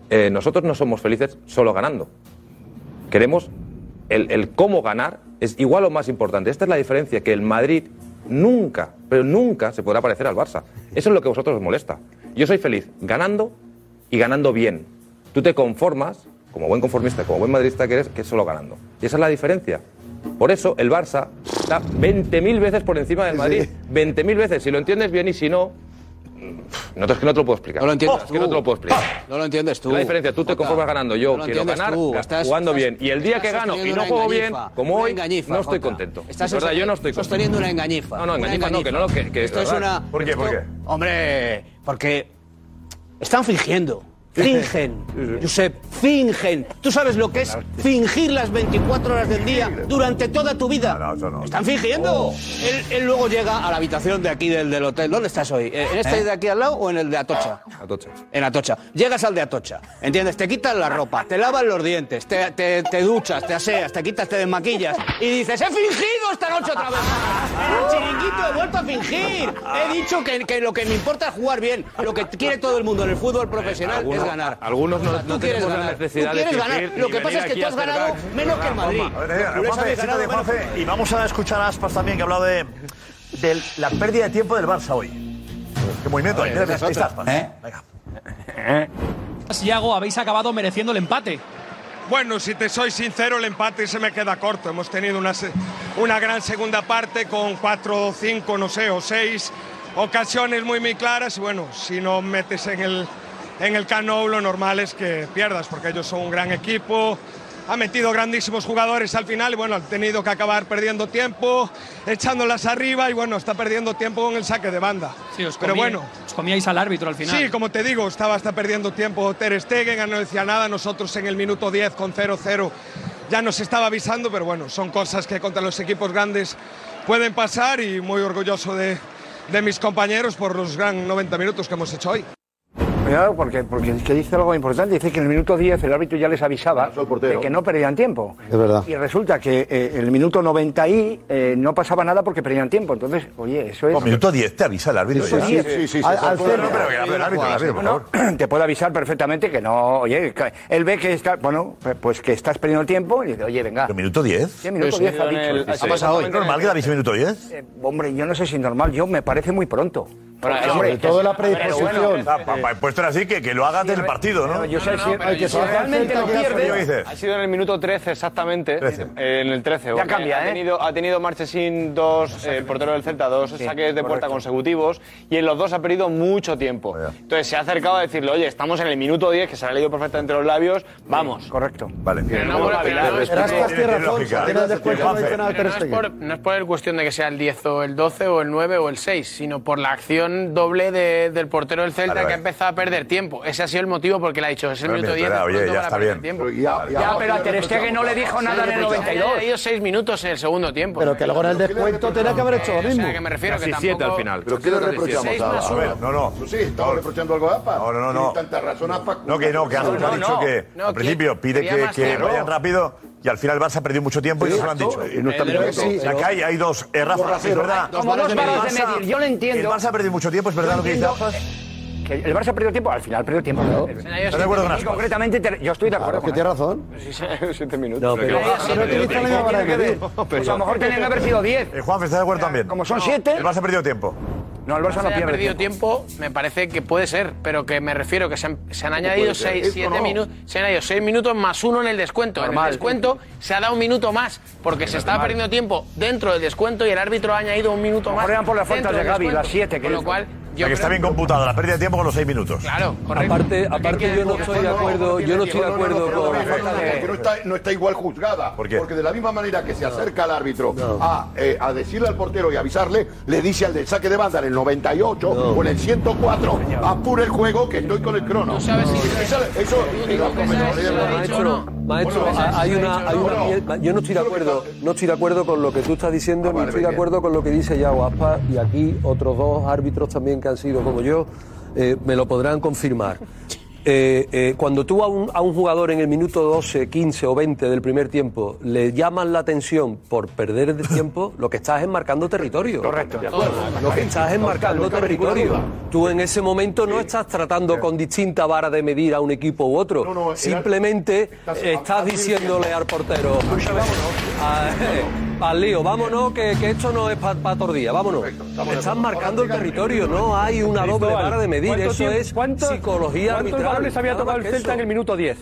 Eh, nosotros no somos felices solo ganando. Queremos el, el cómo ganar es igual o más importante. Esta es la diferencia, que el Madrid nunca, pero nunca se podrá parecer al Barça. Eso es lo que a vosotros os molesta. Yo soy feliz ganando y ganando bien. Tú te conformas, como buen conformista, como buen madridista que eres, que es solo ganando. Y esa es la diferencia. Por eso el Barça está 20.000 veces por encima del Madrid. 20.000 veces. Si lo entiendes bien y si no, no, es que no te lo puedo explicar. No lo entiendes Es que no te lo puedo explicar. No lo entiendes tú. La diferencia, tú te conformas ganando, yo No lo quiero entiendes ganar tú. ga- Estás- jugando estás- bien. Y el día que gano y no juego bien, engañifa, como hoy, engañifa, no estoy contento. Estás verdad, yo no estoy contento. sosteniendo una engañifa. No, no, engañifa no, que no, que- que Esto es una... ¿Por qué, por qué? Hombre, porque están fingiendo. Fingen, Josep, fingen. ¿Tú sabes lo que es fingir las 24 horas del día durante toda tu vida? Están fingiendo. Él, él luego llega a la habitación de aquí del, del hotel. ¿Dónde estás hoy? ¿En este ¿Eh? de aquí al lado o en el de Atocha? Atocha. En Atocha. Llegas al de Atocha, ¿entiendes? Te quitas la ropa, te lavas los dientes, te, te- te duchas, te aseas, te quitas, te desmaquillas y dices, ¡he fingido esta noche otra vez! En el chiringuito he vuelto a fingir. He dicho que, que lo que me importa es jugar bien. Lo que quiere todo el mundo en el fútbol profesional es ganar. algunos no- no tenemos la ganar. necesidad Tú de quieres ganar. Lo que pasa es que tú has ganado menos que el Madrid. Ver, eh, Juanfe, y vamos a escuchar a Aspas también, que ha hablado de, de la pérdida de tiempo del Barça hoy. ¿Qué movimiento hay? Oye, Mira, ahí está. Aspas. ¿Eh? Venga. Iago, habéis acabado mereciendo el empate. Bueno, si te soy sincero, el empate se me queda corto. Hemos tenido una, una gran segunda parte con cuatro, cinco, no sé, o seis ocasiones muy, muy claras. Y bueno, si no metes en el, en el Camp Nou, lo normal es que pierdas, porque ellos son un gran equipo. ha metido grandísimos jugadores al final y bueno, ha tenido que acabar perdiendo tiempo, echándolas arriba y bueno, está perdiendo tiempo con el saque de banda. Sí, os Pero bueno. os comíais al árbitro al final. Sí, como te digo, estaba hasta perdiendo tiempo Ter Stegen, no decía nada, nosotros en el minuto 10 con 0-0 ya nos estaba avisando, pero bueno, son cosas que contra los equipos grandes pueden pasar y muy orgulloso de, de mis compañeros por los gran 90 minutos que hemos hecho hoy. Cuidado, porque, porque es que dice algo importante. Dice que en el minuto 10 el árbitro ya les avisaba de que no perdían tiempo. Es verdad. Y resulta que eh, en el minuto 90 y eh, no pasaba nada porque perdían tiempo. Entonces, oye, eso es. No, minuto 10 te avisa el árbitro. Minuto ya. 10. Al- al Al cero. No, pero que- el árbitro, el árbitro, por Bueno, favor. te puede avisar perfectamente que no, oye, que él ve que está, bueno, pues que estás perdiendo el tiempo y dice, oye, venga. ¿Minuto 10? Sí, minuto 10 ha dicho. ¿Ha pasado hoy? ¿Es normal que te avise minuto 10? Eh, hombre, yo no sé si es normal, yo me parece muy pronto. Porque, Sobre hombre, todo la predisposición. bueno, Puesto así que, que lo hagas del partido, ¿no? yo sé si- pero que si realmente lo pierde. Ha sido en el minuto 13 exactamente. eh, en el 13. Ya cambia, ha ¿eh? Tenido, ha tenido Marchesín dos, eh, el portero del Celta, dos saques de puerta consecutivos y en los dos ha perdido mucho tiempo. Entonces se ha acercado a decirle, oye, estamos en el minuto 10, que se le ha leído perfectamente los labios, vamos. Correcto. Vale. Pero no no no, es por, no es por el cuestión de que sea el 10 o el 12 o el 9 o el 6, sino por la acción doble de- del portero del Celta que ha empezado a perder tiempo. Ese ha sido el motivo porque le ha dicho, es el minuto 10, espera, es oye, ya está bien. tiempo. Pero ya- ya- Ya, pero a Ter Stegen no le dijo nada en el 92. Ha añadido 6 minutos en el segundo tiempo. Pero que luego en el descuento tenía que haber hecho lo O sea, mismo. que me refiero que tampoco... siete al final. ¿Pero qué le reprochamos Seis a a ver, No, no. Sí, estaba reprochando algo a APA. No, no, no, no. Tanta razón APA. No, que no, que ha dicho no. que No, al que principio pide que, vayan rápido y al final el Barça ha perdido mucho tiempo y eso lo han dicho. Y no está Eh, bien. Sí, acá hay, hay dos. Eh, Rafa, es verdad. Como dos varas de medir, yo lo entiendo. El Barça ha perdido mucho tiempo, es verdad lo que dice el Barça perdió tiempo, al final perdió tiempo. ¿Estás de acuerdo con Aspas? concretamente, Ter- yo estoy de acuerdo. Que tiene razón. 7 [laughs] minutos. No, pero, Pero pues a lo mejor tenían que haber sido 10. Eh, Juan, ¿estás de acuerdo también? Como son 7. El Barça ha perdido tiempo. No, el Barça se no pierde perdido tiempo. tiempo. me parece que puede ser, pero que me refiero que se han, se han añadido puede ser? 6, Esto 7 no. minutos, se han añadido 6 minutos más uno en el descuento. En el Normal. descuento se ha dado un minuto más, porque se estaba perdiendo tiempo dentro del descuento y el árbitro ha añadido un minuto más. por las faltas dentro de descuento. las siete que Con lo cual, que está bien computada la pérdida de tiempo con los 6 minutos. Claro, correcto. Aparte, aparte yo no estoy de acuerdo, yo no estoy de acuerdo con... No está, no está igual juzgada. ¿Por qué? Porque de la misma manera que se acerca al árbitro a, eh, a decirle al portero y avisarle, le dice al del saque de banda en el 98 o en el 104, apure el juego que estoy con el crono. Tú sabes si- Eso, eso en Maestro, Bueno, hay una, hay yo no estoy de acuerdo, no estoy de acuerdo con lo que tú estás diciendo, ni estoy de acuerdo con lo que dice Yago Aspas y aquí otros dos árbitros también que han sido como yo eh, me lo podrán confirmar. Eh, eh, cuando tú a un, a un jugador en el minuto 12, 15 o 20 del primer tiempo le llaman la atención por perder el tiempo, [laughs] lo que estás es marcando territorio. Correcto. Lo que estás es marcando territorio. Tú en ese momento no estás tratando con distinta vara de medir a un equipo u otro. Simplemente estás diciéndole al portero, vámonos, a- [laughs] eh, al lío, vámonos, que, que esto no es para tordía, vámonos. Estás marcando el territorio, no hay una doble vara de medir, ¿Cuánto eso tiempo- es cuántos- psicología ¿Cuántos arbitral. balones había tocado el Celta en eso. el minuto 10?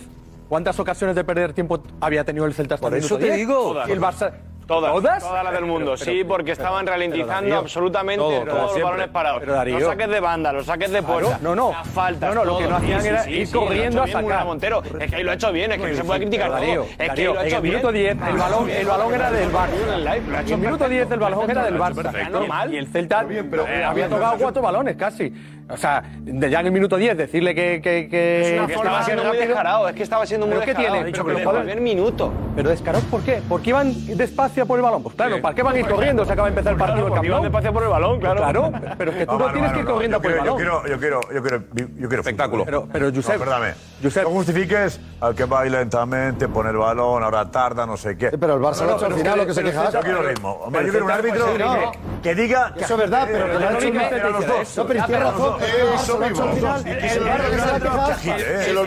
¿Cuántas ocasiones de perder tiempo había tenido el Celta hasta Por el eso minuto te 10? digo. Y el Barça... Todas, ¿Todas? todas las del mundo, Pero- sí, porque estaban ralentizando Darío, absolutamente todo, todos todo, los siempre. balones parados. Pero, Darío. los saques de banda, los saques de puerta, no, no. las faltas, No, no, lo que no hacían Sí, era sí, ir sí, corriendo a sacar. Montero. Es que ahí lo ha hecho bien, es que no se puede criticar Darío, todo. Es que lo ha en hecho el bien. minuto 10 el balón, el balón era del Barça. En el minuto 10 el balón era del Barça. Normal. Y el Celta eh, había tocado cuatro balones casi. O sea, de ya en el minuto 10 decirle que... que, que Es una que forma estaba siendo muy descarado, es que estaba siendo muy ¿Pero qué descarado. tiene? Dicho Pero el joder. primer minuto. Pero descarados, ¿por qué? Porque iban despacio por el balón. Pues claro, ¿para qué van a ir corriendo? Se acaba de empezar el partido del porque iban campeón. despacio por el balón, claro. Claro, pero es que tú no, Vamos, tienes vamos, que ir no, corriendo por el balón. Yo quiero, yo quiero, yo quiero, yo quiero espectáculo. Pero, pero Josep, No, perdóname. Josep, No justifiques al que va ahí lentamente, pone el balón, ahora tarda, no sé qué. pero el Barça lo ha hecho al pero final, lo que se pero queja. Yo quiero ritmo. Hombre, Pero yo quiero un el árbitro sí, no. que diga. Eso es verdad, pero que lo ha hecho el Pero Barça. los dos. No, pero razón. Y El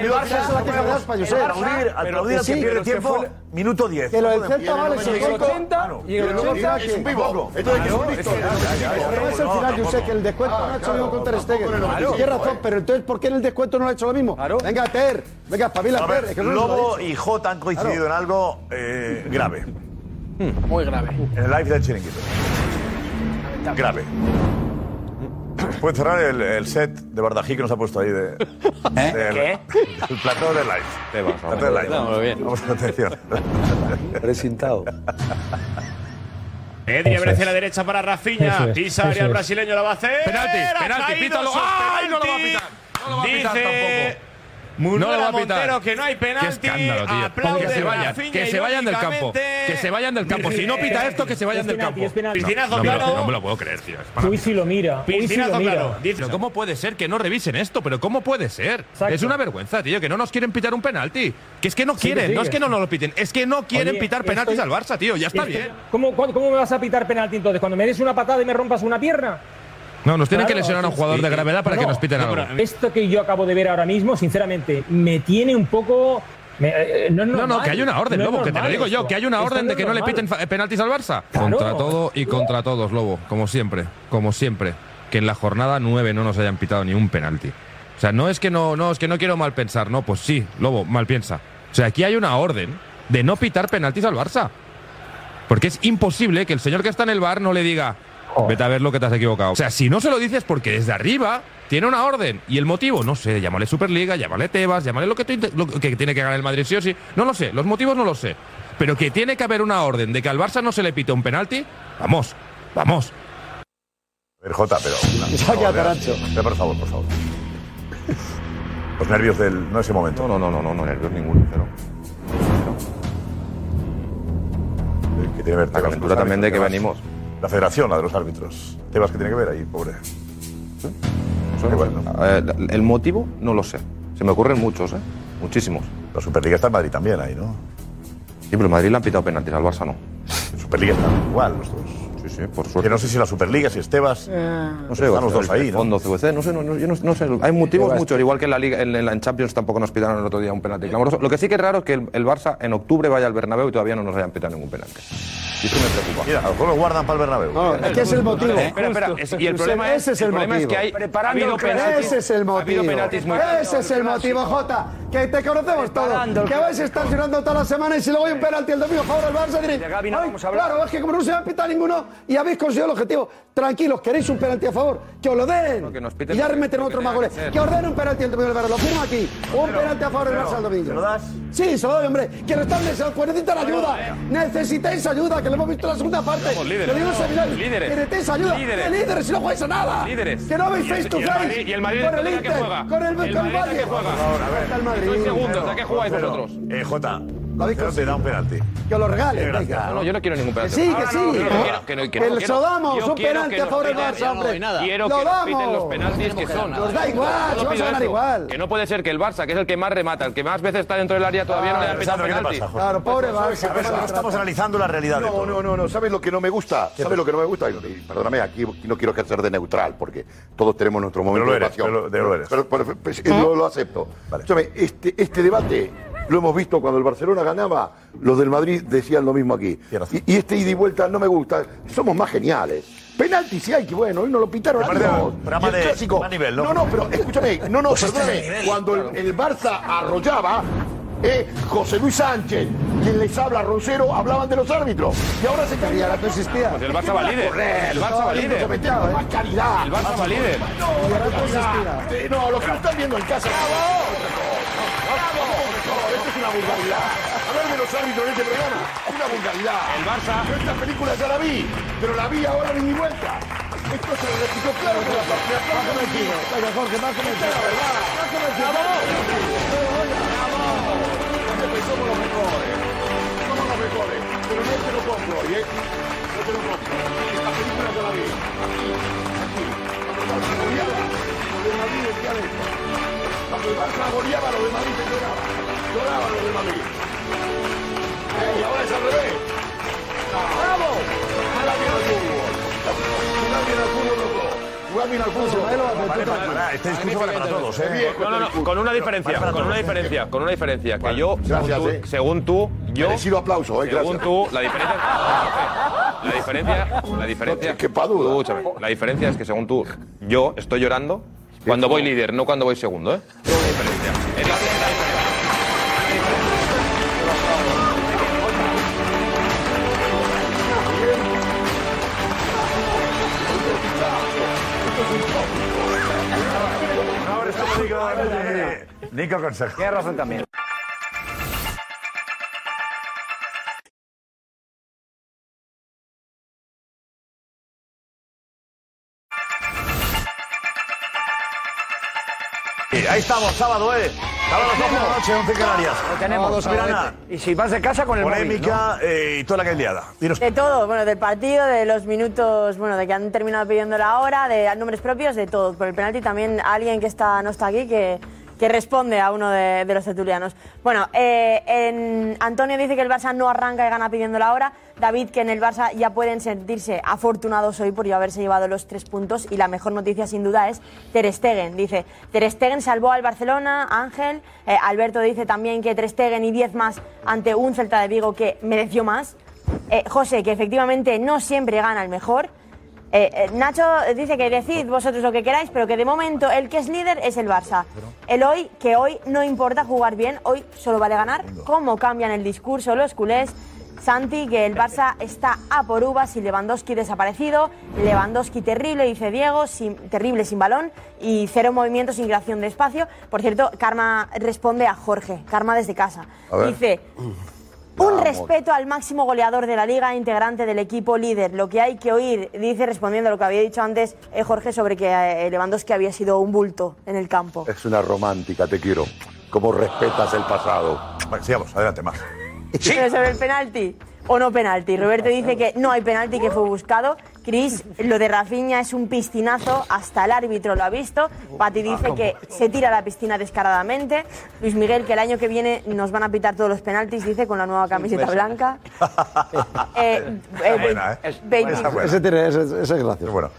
que se. Aplaudir, al que pierde tiempo, minuto 10. Que lo del Celta vale, Y se en el lo 80, y el pero 80 es un vivo. Entonces, que es un. Pero es el final, Josep, que el descuento no ha hecho lo mismo con Ter Stegen. Tienes razón, pero entonces, ¿por qué en el descuento no ha hecho lo mismo? Venga, Ter, venga, espabila, A Ter. Lobo y Jota han coincidido en algo eh, grave. Muy grave. En el live del chiringuito. Grave. Puede cerrar el, el set de Bardají que nos ha puesto ahí de. ¿Eh? del- ¿Qué? El plató de live. Plató de live. Muy bien. Vamos a atención. Presentado. Pedri Eso abre hacia la derecha para Rafinha. Pisa área brasileño, lo va a hacer. Penalti, penalti, pítalo. ¡Ay, no lo va a pitar! No lo va a pitar tampoco. No lo va a pitar. Montero que no hay penalti. Qué escándalo, tío. Aplaude que se vayan, que se vayan del campo. Que se vayan del campo. Si no pita esto, que se vayan del campo. Piscinazo no, me lo- claro. no me lo puedo creer, tío. Uy, si lo mira. Piscinazo claro. Pero ¿cómo puede ser que no revisen esto? ¿Pero cómo puede ser? Es una vergüenza, tío, que no nos quieren pitar un penalti. Que es que no Sigue, quieren, no es que no nos lo piten, es que no quieren Oye, pitar estoy- penaltis al Barça, tío. Ya está bien. ¿Cómo, cuándo- ¿Cómo me vas a pitar penalti entonces? ¿Cuando me des una patada y me rompas una pierna? No, nos tienen que lesionar a un jugador de gravedad para que No, nos piten algo. Esto que yo acabo de ver ahora mismo, sinceramente, me tiene un poco. me- eh, no, No, no, que hay una orden, No Lobo, que te lo digo yo, que hay una orden de que no le piten fa- penaltis al Barça. Claro. Contra todo y contra todos, Lobo, como siempre, como siempre. Que en la jornada 9 no nos hayan pitado ni un penalti. O sea, no es que no, no, es que no quiero mal pensar, no, pues sí, Lobo, mal piensa. O sea, aquí hay una orden de no pitar penaltis al Barça. Porque es imposible que el señor que está en el bar no le diga, vete a ver lo que te has equivocado. O sea, si no se lo dices porque desde arriba tiene una orden. ¿Y el motivo? No sé, llámale Superliga, llámale Tebas, llámale lo que, lo que tiene que ganar el Madrid sí o sí. No lo sé, los motivos no lo sé. Pero que tiene que haber una orden de que al Barça no se le pite un penalti, vamos, vamos. A ver, Jota, pero. [laughs] Saque a Tarancho. Pero, por favor, por favor. Los nervios del. No ese momento. No, no, no, no, no, nervios ninguno, pero. Que tiene que ver La calentura también de que venimos. La federación, la de los árbitros. Tebas que tiene que ver ahí, pobre. Eh, el motivo no lo sé. Se me ocurren muchos, ¿eh? Muchísimos. La Superliga está en Madrid también ahí, ¿no? Sí, pero Madrid le han pitado penaltis, al Barça no. Superliga están igual los dos. Sí, sí, por Que suerte. no sé si la Superliga, si es Tebas. No sé, están los dos ahí, el ¿no? Fondo CVC, no sé, no, no, yo no, sé. Hay motivos muchos, igual que en la Liga, en, Champions tampoco nos pitaron el otro día un penalti clamoroso. Lo que sí que es raro es que el, el Barça en octubre vaya al Bernabéu y todavía no nos hayan pitado ningún penalti. Y eso me preocupa. Mira, a lo mejor lo guardan para el Bernabéu. No, es que es el motivo. Espera, espera, es- y el problema es, Ese es el, problema es motivo. que hay Preparando ha el penaltis- Ese es el ha motivo. Ese es el motivo, Jota. Que te conocemos todos. Que vais a estar llorando toda la semana y si luego hay un penalti el domingo favor del Barça diréis. Claro, es que como no se va a pitar ninguno y habéis conseguido el objetivo. Tranquilos, queréis un penalti a favor. Que os lo den. que nos piten y ya lo meten lo que otro más tenga goles. que os den un penalti el domingo del Barça. Lo firmo aquí. Un penalti a favor del Barça el domingo. ¿Se lo das? Sí, se lo doy, hombre. Que no están pues necesitan ayuda. Necesitáis ayuda, que lo hemos visto en la segunda parte. Somos líderes, no, líderes. Que necesitáis ayuda. Líderes. ¿Qué líderes? Si no jugáis a nada. Líderes. Que no el- face to y el face. Madrid- y el Madrid con el ¿a qué Inter, juega? con el, ¿El con el Madrid a qué juega? Está el Madrid. Sois segundos, ¿a qué jugáis vosotros? Eh, Jota, Lo habéis no te da un penalti. Que os lo regalen, venga. No, no, yo no quiero ningún Que penalti. sí, que Ahora sí. no, yo no quiero- que no- que Que no quiero- damos un quiero penalti que a favor del Barça, hombre. Quiero Lo que nos piten los penaltis que son. Nos da igual, se vas a ganar igual. Que no puede ser que el Barça, que es el que más remata, el que más veces está dentro del área, todavía no le han pitado Alessandro, ¿qué te penalti. Claro, pobre ¿Sabes qué Barça. ¿cómo Estamos analizando la realidad. No, no, no, no. ¿Sabes lo que no me gusta? ¿Sabes lo que no me gusta? Perdóname, aquí no quiero ser de neutral, porque todos tenemos nuestro momento lo de pasión. pero lo- lo lo, lo acepto. Este debate lo hemos visto cuando el Barcelona ganaba, los del Madrid decían lo mismo aquí. Y, y este ida y vuelta no me gusta. Somos más geniales. Penalti sí hay que bueno, hoy no lo pitaron a todos. el de clásico. nivel, ¿no? no, no, pero escúchame, no, no, Pues este perdóname. cuando el, el Barça arrollaba, eh, José Luis Sánchez, quien les habla, Roncero, hablaban de los árbitros. Y ahora se cambia la existía. Pues el Barça va líder. El Barça va líder. Más calidad. El Barça va líder. No. Eh, no, lo que no están viendo en casa. ¡Bravo! Es una vulgaridad. Hablar de los árbitros en este programa, una vulgaridad. El Barça. Yo esta película ya la vi, pero la vi ahora ni vuelta. Esto se repitió claro que la parte de. Venga, Jorge, más cometido. la verdad. Somos los mejores. Somos los mejores. Pero no te lo compro hoy, ¿eh? No te lo compro. Esta película ya la vi. Aquí, aquí. Lo de Madrid decía esto. Cuando el Barça goleaba, lo de Madrid se lloraba. Lloraba lo de Madrid. Eh, y ahora es al revés. ¡Bravo! Jugar bien al fútbol. Jugar bien al fútbol, bien al fútbol. Este discurso vale para todos, ¿eh? No, no, no, con una diferencia, con una diferencia, con una diferencia. Que yo, según, eh. tú, según tú, yo. Merecido aplauso, eh, Según tú, la diferencia. La diferencia. La diferencia. La diferencia es que según tú, yo estoy llorando cuando voy líder, no cuando voy segundo, ¿eh? Ahora está Nico eh, Nico Consejo. Tiene razón también. Ahí estamos, sábado, ¿eh? Sábado, 12 de la noche, 11 Canarias. Lo tenemos. Y si vas de casa con el móvil, polémica eh, y toda la que liada. Dinos. De todo, bueno, del partido, de los minutos, bueno, de que han terminado pidiendo la hora, de nombres propios, de todo. Por el penalti también alguien que está, no está aquí, que, que responde a uno de, los tertulianos. Bueno, eh, Antonio dice que el Barça no arranca y gana pidiendo la hora. David, que en el Barça ya pueden sentirse afortunados hoy por ya haberse llevado los tres puntos. Y la mejor noticia, sin duda, es Ter Stegen. Dice, Ter Stegen salvó al Barcelona, Ángel. Eh, Alberto dice también que Ter Stegen y 10 más ante un Celta de Vigo que mereció más. Eh, José, que efectivamente no siempre gana el mejor. Eh, eh, Nacho dice que decid vosotros lo que queráis, pero que de momento el que es líder es el Barça. El hoy, que hoy no importa jugar bien, hoy solo vale ganar. ¿Cómo cambian el discurso los culés? Santi, que el Barça está a por uvas y Lewandowski desaparecido. Lewandowski terrible, dice Diego, sin- terrible sin balón y cero movimiento sin creación de espacio. Por cierto, Karma responde a Jorge, Karma desde casa. Dice, un respeto al máximo goleador de la liga, integrante del equipo líder. Lo que hay que oír, dice respondiendo a lo que había dicho antes eh, Jorge sobre que eh, Lewandowski había sido un bulto en el campo. Es una romántica, te quiero. Cómo respetas el pasado. Vale, sigamos, adelante, más. [laughs] Pero sobre el penalti o no penalti. Roberto dice que no hay penalti que fue buscado. Cris, lo de Rafinha es un piscinazo, hasta el árbitro lo ha visto. Pati dice que se tira a la piscina descaradamente. Luis Miguel, que el año que viene nos van a pitar todos los penaltis, dice, con la nueva camiseta blanca. [laughs] Eh, eh, Buena, ¿eh? veinte- Esa buena. Ese, tiene, ese, ese es gracioso. Bueno.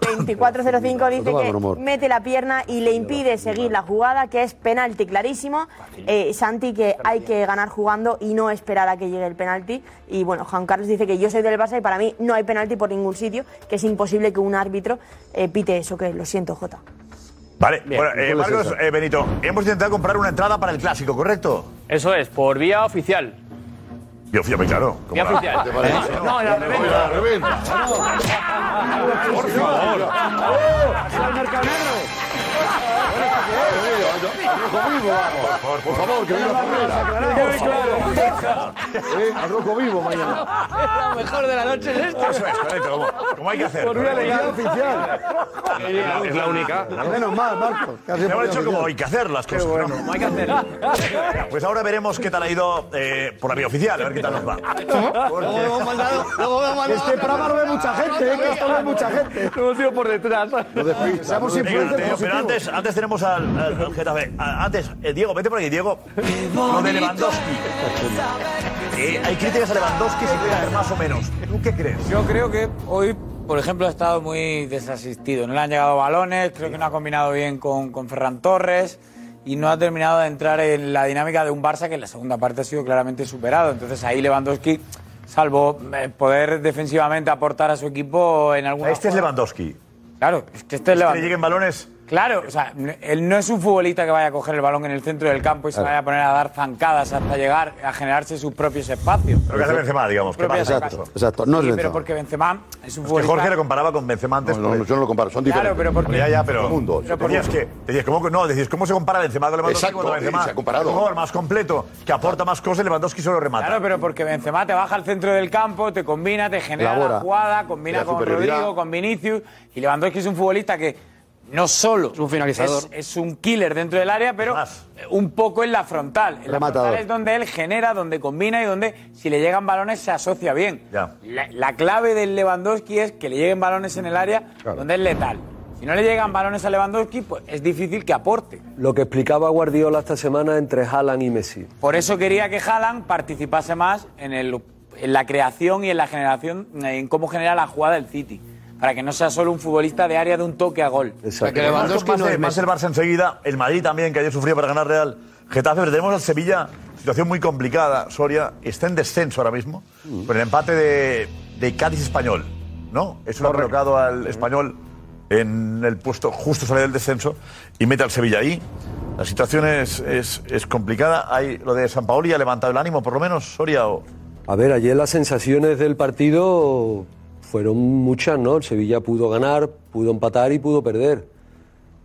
2405 dice que mete la pierna y le impide seguir la jugada, que es penalti clarísimo. Eh, Santi, que hay que ganar jugando y no esperar a que llegue el penalti. Y bueno, Juan Carlos dice que yo soy del Barça y para mí no hay penalti por ningún sitio, que es imposible que un árbitro eh, pite eso, que lo siento, Jota. Vale, Bien. bueno, eh, ¿Cuál es Marcos, eh, Benito, hemos intentado comprar una entrada para el clásico, ¿correcto? Eso es, por vía oficial. Yo fui claro. Vía ¿cómo oficial. ¿Te parece? No, la reventa. La reventa. Por favor. Por favor, que venga Ferreira. Eh, Al rojo vivo mañana. La mejor de la noche es esta. Eso es, correcto, como, hay que hacer. Por una oficial. Es la única. Menos mal, Marcos. Por hecho como hay que hacer las cosas. ¿no? Como hay que hacer. Pues ahora veremos qué tal ha ido eh, por la vía oficial, a ver qué tal nos va. Este programa lo ve mucha gente, ¿eh? que esto lo ve mucha gente. Lo hemos ido por detrás. Seamos influencers pero antes, antes tenemos al, al, al Getafe. A- Antes, eh, Diego, vete por aquí, Diego. Lo de Lewandowski. Eh, hay críticas a Lewandowski si puede hacer más o menos. ¿Tú qué crees? Yo creo que hoy, por ejemplo, ha estado muy desasistido. No le han llegado balones, creo que no ha combinado bien con, con Ferran Torres y no ha terminado de entrar en la dinámica de un Barça que en la segunda parte ha sido claramente superado. Entonces ahí Lewandowski, salvo eh, poder defensivamente aportar a su equipo en alguna Este es Lewandowski. Claro, es que este es Que le Lewandowski. lleguen balones. Claro, o sea, él no es un futbolista que vaya a coger el balón en el centro del campo y se Claro. vaya a poner a dar zancadas hasta llegar a generarse sus propios espacios. Lo que hace Benzema, digamos. que. Exacto, exacto. No es Sí, Benzema. pero porque Benzema es un que futbolista... Jorge le comparaba con Benzema antes. No, no, yo no lo comparo, son Claro, diferentes. pero porque- Ya, ya, pero. Son mundos. Pero decías que. Decías, ¿cómo, no, decías, ¿cómo se compara Benzema con Lewandowski? Exacto, cuando Benzema se ha comparado. es un jugador más completo, que aporta más cosas, Lewandowski solo remata. Claro, pero porque Benzema te baja al centro del campo, te combina, te genera Elabora. la jugada, combina La con. Rodrigo, con Vinicius. Y Lewandowski es un futbolista que no solo es un finalizador. es, es un killer dentro del área, pero un poco en la frontal. En la frontal es donde él genera, donde combina y donde, si le llegan balones, se asocia bien. La, la clave del Lewandowski es que le lleguen balones en el área donde es letal. Si no le llegan balones a Lewandowski, pues es difícil que aporte. Lo que explicaba Guardiola esta semana entre Haaland y Messi. Por eso quería que Haaland participase más en, el, en la creación y en la generación, en cómo genera la jugada del City. Para que no sea solo un futbolista de área de un toque a gol. Exacto. Más, más, el- más el Barça enseguida, el Madrid también, que ayer sufrió para ganar Real Getafe, pero tenemos al Sevilla, situación muy complicada. Soria está en descenso ahora mismo, con el empate de, de Cádiz Español, ¿no? Eso lo ha colocado al Español en el puesto justo sale del descenso y mete al Sevilla ahí. La situación es, es, es complicada. Hay lo de San Paoli ha levantado el ánimo, por lo menos, Soria. O... A ver, ayer las sensaciones del partido fueron muchas, ¿no? El Sevilla pudo ganar, pudo empatar y pudo perder.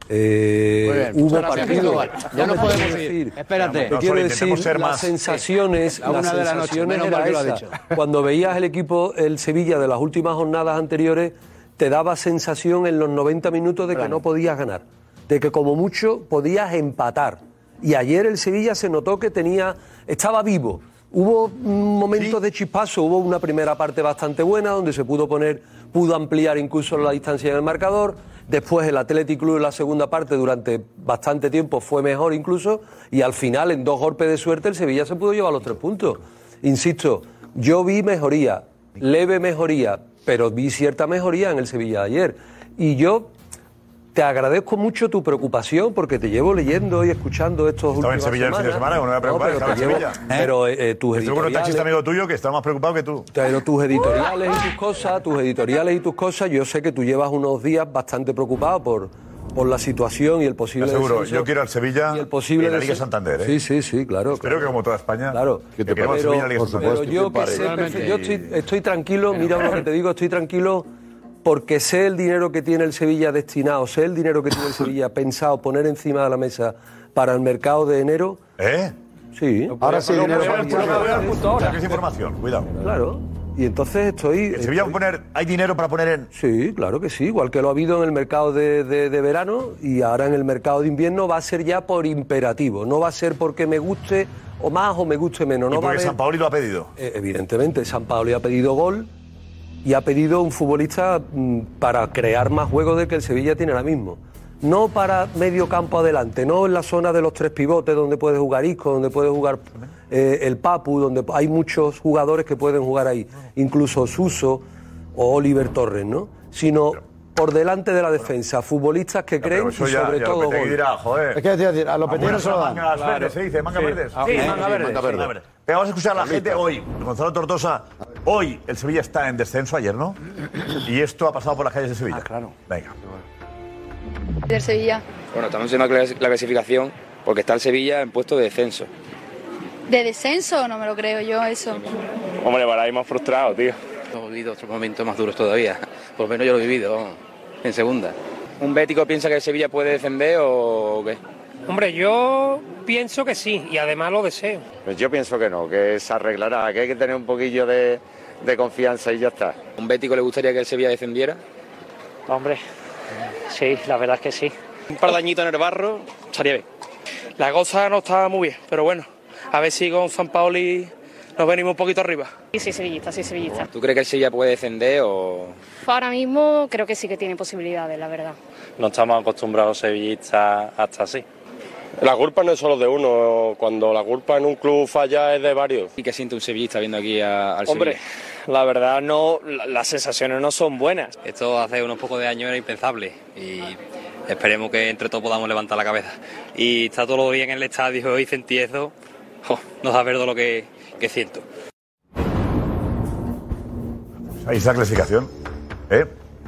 Eh, bien, hubo gracias. Cristóbal. Ya te podemos ir. decir- Espérate. Te No, quiero decir ser las más- sensaciones, Sí, la una las de la noche, sensaciones era esa. Cuando veías el equipo, el Sevilla de las últimas jornadas anteriores, te daba sensación en los 90 minutos de que no podías ganar, de que como mucho podías empatar. Y ayer el Sevilla se notó que tenía, estaba vivo. Hubo un momento de chispazo, hubo una primera parte bastante buena donde se pudo poner, pudo ampliar incluso la distancia en el marcador. Después el Athletic Club en la segunda parte durante bastante tiempo fue mejor incluso y al final en dos golpes de suerte el Sevilla se pudo llevar los tres puntos. Insisto, yo vi mejoría, leve mejoría, pero vi cierta mejoría en el Sevilla de ayer. Y yo te agradezco mucho tu preocupación porque te llevo leyendo y escuchando estos Estaba en últimas Sevilla el fin de semana, no me voy a preocupar, pero estaba en te llevo- Sevilla. Pero eh, tus Estoy con un taxista amigo tuyo que está más preocupado que tú. pero tus editoriales y tus cosas, tus editoriales y tus cosas, yo sé que tú llevas unos días bastante preocupado por, por la situación y el posible Te aseguro, descenso. yo quiero al Sevilla y el posible en la Liga. Santander. ¿eh? Sí, sí, sí, claro. Espero que como toda España. Claro. Que te al Sevilla en la Liga Santander. Pero yo que sé, perfe- yo estoy, estoy tranquilo, mira lo que te digo, estoy tranquilo porque sé el dinero que tiene el Sevilla destinado, sé el dinero que tiene el [coughs] Sevilla pensado poner encima de la mesa para el mercado de enero. ¿Eh? Sí. Ahora sí, dinero para el esa información, cuidado. Claro. Y entonces estoy. ¿En Sevilla va a poner, hay dinero para poner en.? Sí, claro que sí, igual que lo ha habido en el mercado de, de- de verano y ahora en el mercado de invierno va a ser ya por imperativo, no va a ser porque me guste o más o me guste menos. Y No va a porque haber- San Paoli lo ha pedido. Eh, evidentemente, San Paoli ha pedido gol y ha pedido un futbolista mm, para crear más juego del que el Sevilla tiene ahora mismo. No para medio campo adelante, no en la zona de los tres pivotes donde puede jugar Isco, donde puede jugar eh, el Papu, donde hay muchos jugadores que pueden jugar ahí, incluso Suso o Oliver Torres, ¿no? Sino por delante de la defensa, futbolistas que creen y sobre ya todo dirá, joder. Es que decir, a Lopetegui no se lo dan. Mangas Claro. verdes, se dice, mangas Sí. verdes. Ah, Sí, sí, manga sí, Venga, vamos a escuchar a la gente hoy. Gonzalo Tortosa, hoy el Sevilla está en descenso, ayer no. Y esto ha pasado por las calles de Sevilla. claro. Venga. del Sevilla. Bueno, estamos haciendo la clas- la clasificación porque está el Sevilla en puesto de descenso. ¿De descenso? No me lo creo yo eso. Hombre, para ahí más frustrado, tío. Hemos vivido otros momentos más duros todavía. Por lo menos yo lo he vivido, vamos, en segunda. ¿Un bético piensa que el Sevilla puede descender o qué? Hombre, yo pienso que sí y además lo deseo. Pues yo pienso que no, que se arreglará, que hay que tener un poquillo de, de confianza y ya está. ¿Un bético le gustaría que el Sevilla descendiera? Hombre, sí, la verdad es que sí. Un par de añitos en el barro estaría bien. La cosa no está muy bien, pero bueno, a ver si con San Paoli nos venimos un poquito arriba. Sí, sí, sevillista, sí, sevillista. ¿Tú crees que el Sevilla puede descender o...? Ahora mismo creo que sí que tiene posibilidades, la verdad. No estamos acostumbrados sevillistas hasta así. La culpa no es solo de uno, cuando la culpa en un club falla es de varios. ¿Y qué siente un sevillista viendo aquí a- al Hombre, Sevilla? la verdad no, la- las sensaciones no son buenas. Esto hace unos pocos de años era impensable y esperemos que entre todos podamos levantar la cabeza. Y está todo el día en el estadio y sentí eso, jo, no sabes lo que, que siento. Ahí está la clasificación. ¿Eh?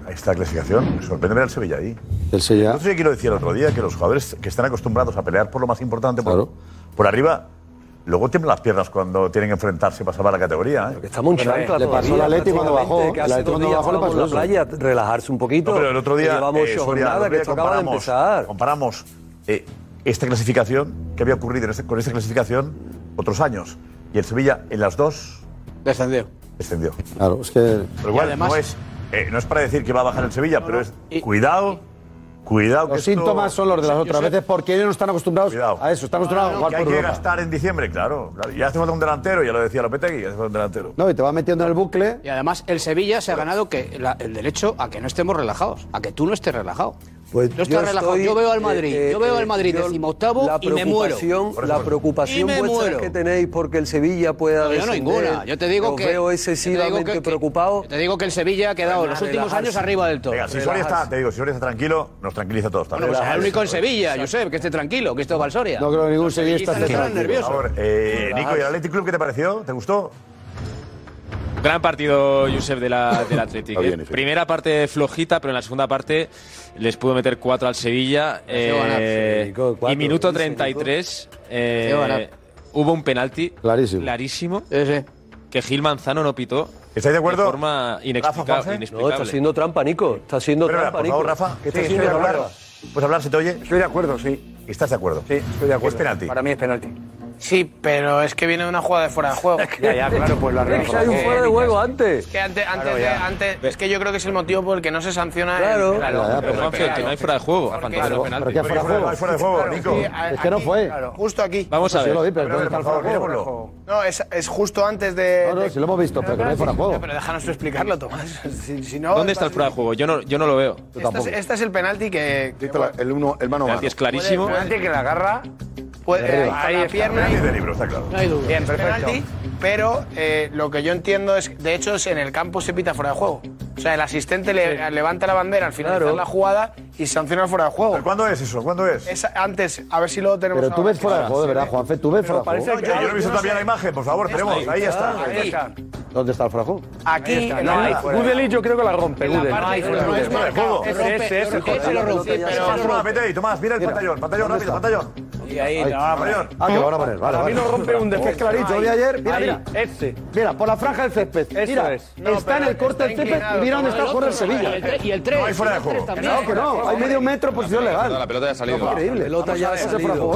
Está la clasificación. Me sorprende ver al Sevilla ahí. El Sevilla. No sé quiero decir el otro día que los jugadores que están acostumbrados a pelear por lo más importante, por, por arriba, luego tiemblan las piernas cuando tienen que enfrentarse para salvar la categoría. ¿eh? Estamos en chancla le pasó todavía, Atleti cuando bajó. cuando bajó le pasó la playa, relajarse un poquito. No, pero el otro día, llevamos eh, otro que esto acaba de comparamos, empezar. comparamos eh, esta clasificación que había ocurrido en este- con esta clasificación otros años. Y el Sevilla en las dos Descendió. descendió. Claro, es que. Pero igual además- no, es, eh, no es para decir que va a bajar el Sevilla, pero es cuidado, cuidado. que Los esto- síntomas son los de las otras sé- veces porque ellos no están acostumbrados a eso. Están acostumbrados a jugar que hay por que Europa. gastar en diciembre, claro. claro. Ya hace falta un delantero, ya lo decía Lopetegui, ya hace falta un delantero. No, y te va metiendo en el bucle. Y además el Sevilla se ha ganado que la- el derecho a que no estemos relajados, a que tú no estés relajado. Pues estás relajado. estoy, yo veo al Madrid, eh, yo veo eh, al Madrid yo- decimoctavo la y me muero. preocupación- La preocupación me vuestra muero. que tenéis porque el Sevilla pueda No, yo no ninguna. Yo te digo que veo yo te excesivamente digo que- que- preocupado. yo te digo que el Sevilla ha quedado los últimos años arriba del todo. Venga, si Soria está, te digo, si Soria está tranquilo, nos tranquiliza a todos. Bueno, pues es el único en Sevilla, Josep, que esté tranquilo, que esto Soria. No creo que ningún sevillista esté nerviosos. Por favor, eh, Nico, ¿y el Athletic Club qué te pareció? ¿Te gustó? Gran partido, Josep, de la, del Atlético. [laughs] ¿eh? Primera parte flojita, pero en la segunda parte les pudo meter cuatro al Sevilla. Eh, Federico, cuatro, y minuto 33 eh, hubo un penalti clarísimo, clarísimo que Gil Manzano no pitó. ¿Estáis de acuerdo? De forma inexplicable. inexplicable. No, está siendo trampa, Nico. Está siendo pero, trampa, por favor, Rafa, ¿qué sí, hablar? ¿Puedes hablar? ¿Se te oye? Estoy de acuerdo, sí. ¿Estás de acuerdo? Sí, estoy de acuerdo. Es penalti. Para mí es penalti. Sí, pero es que viene de una jugada de fuera de juego. [laughs] ya, ya, claro, pues lo arreglo. Es hay un fuera de eh, juego eh, antes. Es que antes, antes, de, antes, es que yo creo que es el motivo por el que no se sanciona. Claro, el, claro. Pero, pero, que no hay fuera de juego. Porque, pero, pero que fuera de juego. Hay fuera de juego, Nico. Sí, es que no fue. Claro. Justo aquí. Vamos pues a ver. Lo pero por favor, No, es, es justo antes de. No, no, si lo hemos visto, pero que no hay fuera de juego. Pero déjanos tú explicarlo, Tomás. [laughs] Si no. ¿Dónde está el fuera de juego? Yo no, yo no lo veo. Este, este es el penalti que. El mano. El penalti es clarísimo. El penalti que la agarra. Puede, eh, ahí, la pierna. De libro, está claro. No hay duda. Bien, perfecto. Pero eh, lo que yo entiendo es, de hecho, es en el campo se pita fuera de juego. O sea, el asistente le, levanta la bandera al finalizar claro. la jugada y sancionar fuera de juego. ¿Pero cuándo es eso? ¿Cuándo es? Antes, a ver si lo tenemos. Pero tú ves fuera de juego, de verdad, Juanfe, tú ves fuera de juego. Yo, no he visto no la imagen, por favor, tenemos. Ahí, está. ¿Dónde está el fuera de juego? Aquí, Gudeli yo creo que la rompe. Gudeli. No es fuera de juego. Ese es el juego. Pero vete ahí, Tomás, mira el pantallón, pantallón rápido, pantallón. Y ahí, pantallón. Ah, que lo van a poner, vale. A mí no rompe un defensa clarito, vi ayer. Mira, mira. Este. Mira, por la franja del césped. Mira, está en el corte del césped mira dónde está el juego del Sevilla. Y el 3. No hay fuera de juego. No, que no. Hay medio metro posición legal. La pelota ya ha salido. Increíble. La Pelota ya ha salido.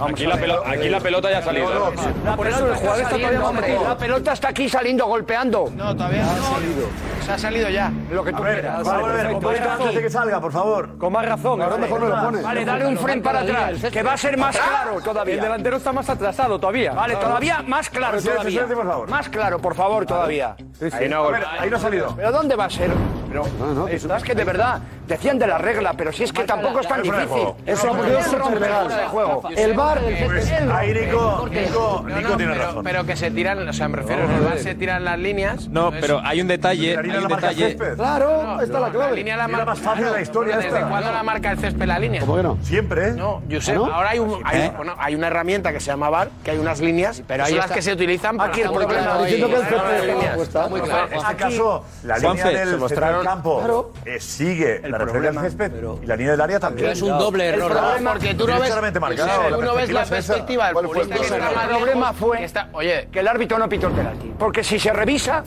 Aquí la pelota, aquí la pelota ya ha salido. Por eso el jugador está todavía metido. La pelota está aquí saliendo golpeando. No, todavía no. Se ha salido ya. Lo que tú quieras. Antes de que salga, por favor. Con más razón. Ahora mejor no lo pones. Vale, dale un frame para atrás, que va a ser más claro todavía. El delantero está más atrasado todavía. Vale, todavía más claro todavía. Más claro, por favor, todavía. Ahí no ha salido. ¿Pero dónde va a ser? Pero, no, no, es que de verdad, decían de la regla, pero si es que tampoco es tan difícil. Es juego. Pues el bar. Ahí Nico, Nico, tiene razón. Pero que se tiran, o sea, me refiero, en el bar se tiran las líneas. No, pues, pero hay un detalle. Hay un detalle. Claro, está la clave. La línea la más fácil de la historia. ¿Desde cuándo la marca el césped la línea? ¿Cómo que no? Siempre, ¿eh? ¿Ah, No, ahora ¿Eh? hay, una herramienta que se llama bar, que hay unas líneas, pero hay las que se utilizan para. Aquí el problema. Diciendo el césped. En este caso, la línea del campo eh, sigue la césped pero... la línea del área también. Es un doble error. El problema, porque tú no ves, la perspectiva. El problema fue que, oye, que el árbitro no pitó el penalti. Porque si se revisa,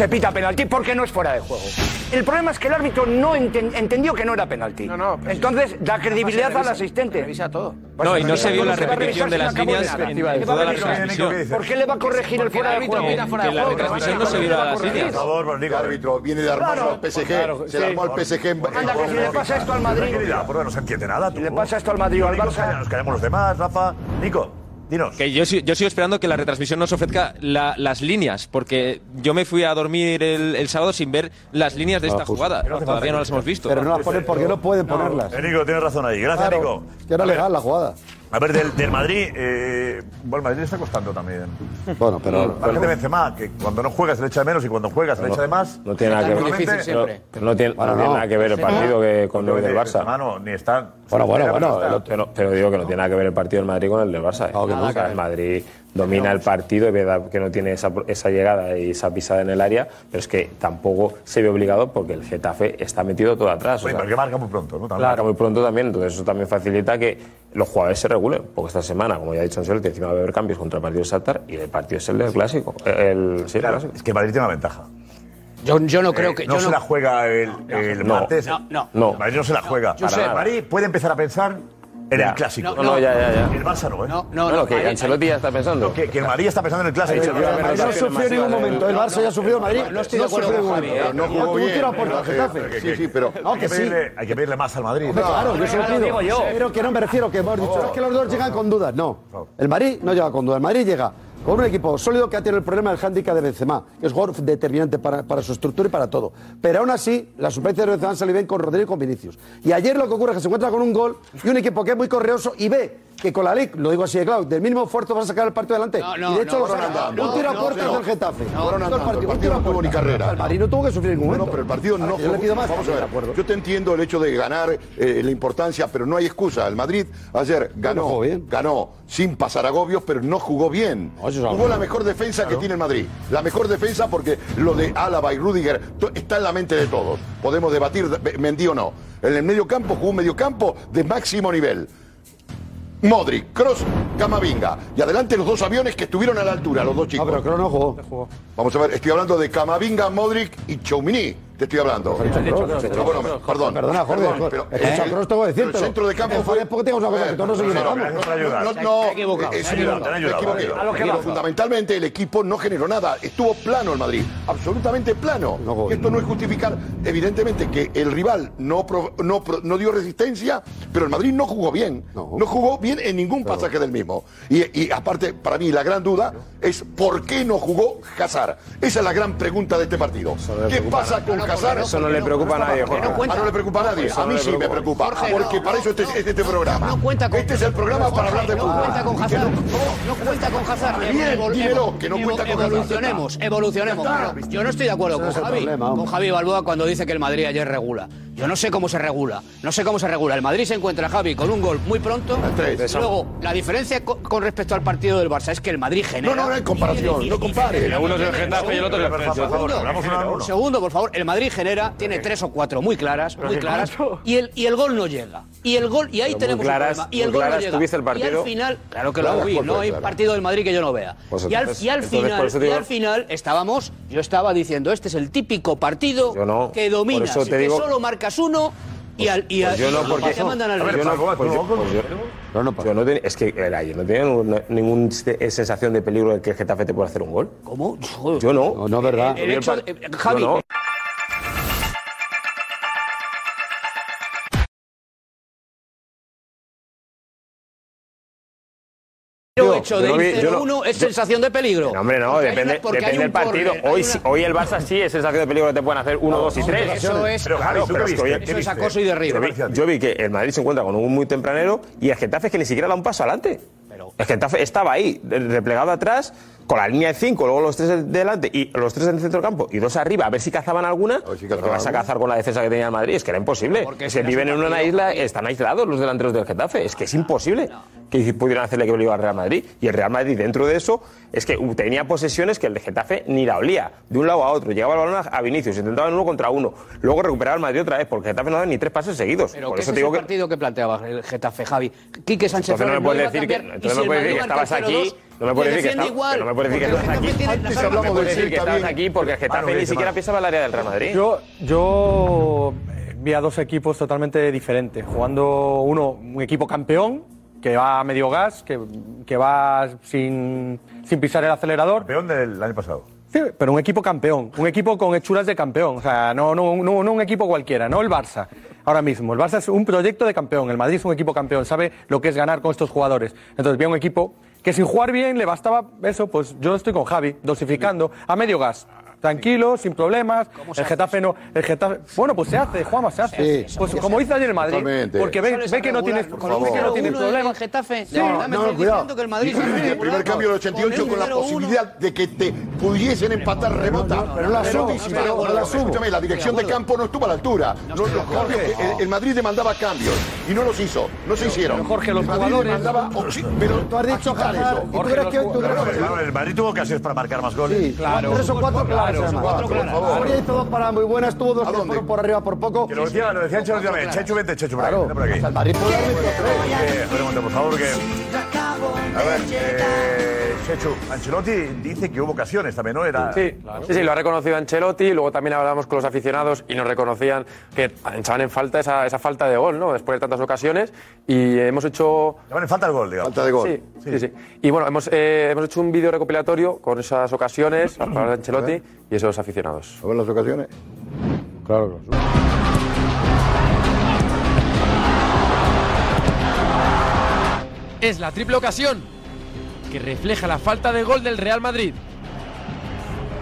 se pita penalti porque no es fuera de juego. El problema es que el árbitro no enten- entendió que no era penalti. No, no, pues, Entonces da credibilidad al asistente. Revisa todo. Pues, no, y no se vio la repetición de las líneas en toda la transmisión. ¿Por qué le va a corregir el fuera de juego? Que la retransmisión no se vio las líneas. El árbitro viene de armar al PSG. Se armó al PSG en Anda, que si le pasa esto al Madrid. No se entiende nada. tú. Si le pasa esto al Madrid o al Barça. Nos callamos los demás, Rafa. Nico. Que yo, yo sigo esperando que la retransmisión nos ofrezca la, las líneas, porque yo me fui a dormir el, el sábado sin ver las líneas de ah, esta pues, jugada. Todavía no las hemos visto. Pero no las ponen porque no pueden ponerlas. Nico, tienes razón ahí. Gracias, claro, Nico. Que era legal la jugada. A ver, del, del Madrid, eh, bueno, el Madrid está costando también. Bueno, pero. La gente Benzema, que cuando no juega se le echa de menos y cuando juega se le echa de más. No tiene nada que ver. Siempre. No, no tiene, bueno, no tiene nada que ver el partido que con lo del Barça. Benzema no, ni están. Bueno, bueno, bueno, pero digo que no tiene nada que ver el partido del Madrid con el del Barça. ¿eh? Claro que no, el eh. Madrid domina el partido, es verdad que no tiene esa, esa, llegada y esa pisada en el área, pero es que tampoco se ve obligado porque el Getafe está metido todo atrás. Oye, o sea, marca muy pronto, ¿no? Marca muy pronto también, entonces eso también facilita que los jugadores se regulen, porque esta semana, como ya ha dicho Ancelotti, encima va a haber cambios contra el partido de Shakhtar y el partido es el clásico. El. Es que Madrid tiene una ventaja. Yo, no eh, creo que. No se la juega el, no, martes. No, no. no. Madrid no se la juega. Para Madrid puede empezar a pensar en el clásico. No, no, ya, ya, ya. El Barça no, ¿eh? No, no, no. que Ancelotti ya está pensando. que, el Madrid está pensando en el clásico. no sufrió en ningún momento. El Barça ya sufrió, el Madrid no estoy de acuerdo con Javi. ¿eh? No jugó bien. Sí, sí, pero... Hay que pedirle más al Madrid. Claro, yo se digo yo. Pero que no me refiero que hemos dicho, es que los dos llegan con dudas. No, el Madrid no llega con dudas. El Madrid llega con un equipo sólido que ha tenido el problema del hándicap de Benzema, que es jugador determinante para, para, su estructura y para todo. Pero aún así, la suplencias de Benzema se le ven con Rodrigo y con Vinicius. Y ayer lo que ocurre es que se encuentra con un gol y un equipo que es muy correoso y ve que con la LIC, lo digo así de claro, del mismo esfuerzo vas a sacar el partido adelante. No, no, y de hecho, no, lo. Un tiro a puertas del Getafe. No, el partido, el no tuvo ni carrera. El Madrid no tuvo que sufrir ningún momento. No, pero el partido no Yo le pido más. Vamos a ver. Yo te entiendo el hecho de ganar, eh, la importancia, pero no hay excusa. El Madrid ayer ganó, ganó sin pasar agobios, pero no jugó bien. Jugó la mejor defensa que tiene el Madrid. La mejor defensa porque lo de Álava y Rudiger está en la mente de todos. Podemos debatir Mendy o no. En el medio campo jugó un medio campo de máximo nivel. Modric, Cross, Camavinga. Y adelante los dos aviones que estuvieron a la altura, los dos chicos. pero Kroos no jugó. Vamos a ver, estoy hablando de Camavinga, Modric y Choumini. Te estoy hablando. Pero bueno, perdón. Perdona, Jorge. Pero- decirte. El centro de campo fue. porque tengo una cosa que todos nos equivocamos. No, no, eh. Fundamentalmente el equipo no generó nada. Estuvo plano el Madrid. Absolutamente plano. Y esto no es justificar, evidentemente, que el rival no, dio resistencia, pero el Madrid no jugó bien. No, jugó bien en ningún pasaje del mismo. Y, y aparte, para mí, la gran duda es ¿por qué no jugó Hazard? Esa es la gran pregunta de este partido. ¿Qué pasa con no, Eso no le preocupa a nadie, Jorge. Ah, no le preocupa a nadie. Eso A mí sí me preocupa. Jorge, porque para eso este, este, este programa. Este es el programa para hablar de no fútbol. no- cuenta con Hazard. Bien, Evol- dímelo, que no cuenta con. Evolucionemos, evolucionemos. Yo no estoy de acuerdo con es Javi, con. Javi Balboa cuando dice que el Madrid ayer regula. Yo no sé cómo se regula. No sé cómo se regula. El Madrid se encuentra, Javi, con un gol muy pronto. tres. Luego, la diferencia co- con respecto al partido del Barça es que el Madrid genera. No, no, no hay comparación, no compare. Uno es el Getafe y el otro es el Valencia. Segundo, Por favor, hablamos uno a uno. un segundo, por favor. El Madrid genera, tiene tres o cuatro muy claras, muy claras. Y el, y el gol no llega. Y el gol, y ahí Pero tenemos claras, un problema. Y el gol no llega. ¿tú viste el Y partido? al final, claro que lo vi, no hay claras. partido del Madrid que yo no vea. Pues y, al, y entonces final, y al final estábamos, yo estaba diciendo, este es el típico partido no, que te que solo marcas uno y al y, Pues yo no, te porque mandan al no, pues yo- pues yo- yo no tenía- es que el ayer no tenía ninguna, ningún se- sensación de peligro de que el Getafe te pueda hacer un gol. ¿Cómo? Yo no. No, no, verdad. El hecho de- eh, Javi, De yo no ir vi- yo no- 0-1 es sensación de peligro. No, hombre, no, Porque depende, una- depende del partido. Hoy, una- hoy el Barça sí es sensación de peligro que te pueden hacer 1, 2 y 3. Eso es- Pero claro, ¿tú qué pero es que hoy- viste? Eso es acoso y derribo. Yo vi, yo vi que el Madrid se encuentra con un muy tempranero y el Getafe es que ni siquiera da un paso adelante. El Getafe estaba ahí, replegado atrás, con la línea de 5, luego los tres de- delante y los tres en el centro del campo y dos arriba, a ver si cazaban alguna. Pero que vas a cazar con la defensa que tenía el Madrid, es que era imposible. Porque si viven en una isla, están aislados los delanteros del Getafe. Es que es imposible que pudieran hacerle que al Real Madrid. Y el Real Madrid, dentro de eso, es que tenía posesiones que el de Getafe ni la olía. De un lado a otro. Llegaba el balón a- Vinicius, intentaban uno contra uno. Luego recuperaba el Madrid otra vez, porque el Getafe no da ni tres pases seguidos. Pero Por ¿qué eso es te ese digo que. partido que planteaba el Getafe, Javi? Quique Sánchez Entonces no me puedes decir que, cambiar, y entonces si no me el puedes decir que Madrid marca estabas aquí. 0-2, No me puedes decir que igual, no me puedes decir que estás aquí. Antes hablamos No me de decir que estabas aquí porque el Getafe Manu, ni siquiera pisaba el área del Real Madrid. Yo, yo vi a dos equipos totalmente diferentes. Jugando uno, un equipo campeón, que va a medio gas, que, que va sin, sin pisar el acelerador. Campeón del año pasado. Sí, pero un equipo campeón, un equipo con hechuras de campeón, o sea, no, no, no, no un equipo cualquiera, no el Barça. Ahora mismo, el Barça es un proyecto de campeón, el Madrid es un equipo campeón, sabe lo que es ganar con estos jugadores. Entonces, vi a un equipo que sin jugar bien le bastaba eso, pues yo estoy con Javi, dosificando a medio gas. Tranquilo, sin problemas. El Getafe no. El Getafe. Bueno, pues se hace, Juanma, se hace. Sí. Pues como hizo ayer el Madrid. Totalmente. Porque ve, ve que no tienes, ve que no tienes 0-1 del problemas. Getafe, no, estáis cuidado. diciendo que el Madrid el primer cambio del 88 con la 0-1. posibilidad de que te pudiesen empatar remota. pero no la no escúchame, la dirección de campo no estuvo a la altura. Que- el, Madrid demandaba cambios y no los hizo, no se hicieron. Jorge, los jugadores- pero Tú has dicho quitar Hazard, eso. ¿y tú crees que que- Claro, el Madrid tuvo ocasiones para marcar más goles. Sí, Claro. Tres o cuatro claras, Claro, cuatro hizo dos paradas muy buenas, tuvo dos ¿A que fueron por arriba por poco. Que lo decía, lo decía Ancelotti también. Chechu, vente, Chechu, por aquí. Vente por aquí. Madrid favor, que... A ver, eh, Chechu, Ancelotti dice que hubo ocasiones también, ¿no? Era... Sí, Sí, sí, lo ha reconocido Ancelotti, y luego también hablábamos con los aficionados y nos reconocían que echaban en falta esa, esa falta de gol, ¿no? Después de tantas ocasiones y hemos hecho... Llaman en falta el gol, digamos. Falta de gol. Sí, sí, sí. Y bueno, hemos, eh, hemos hecho un vídeo recopilatorio con esas ocasiones, las palabras de Ancelotti y esos aficionados. A ver las ocasiones. Claro, claro. Es la triple ocasión que refleja la falta de gol del Real Madrid.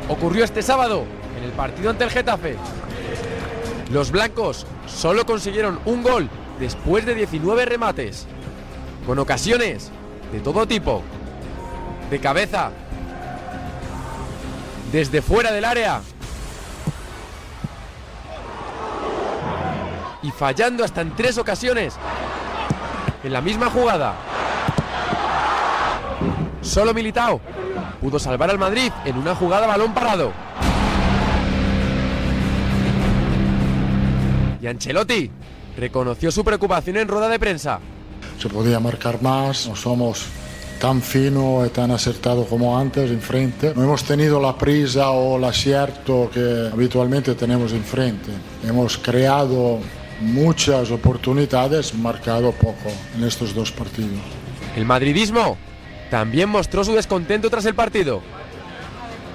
Ocurrió este sábado en el partido ante el Getafe. Los blancos solo consiguieron un gol después de 19 remates, con ocasiones de todo tipo, de cabeza, desde fuera del área y fallando hasta en tres ocasiones en la misma jugada. Solo Militao pudo salvar al Madrid en una jugada balón parado. Y Ancelotti reconoció su preocupación en rueda de prensa. se podía marcar más, no somos tan fino y tan acertado como antes enfrente. No hemos tenido la prisa o el acierto que habitualmente tenemos enfrente. Hemos creado muchas oportunidades, marcado poco en estos dos partidos. El madridismo también mostró su descontento tras el partido.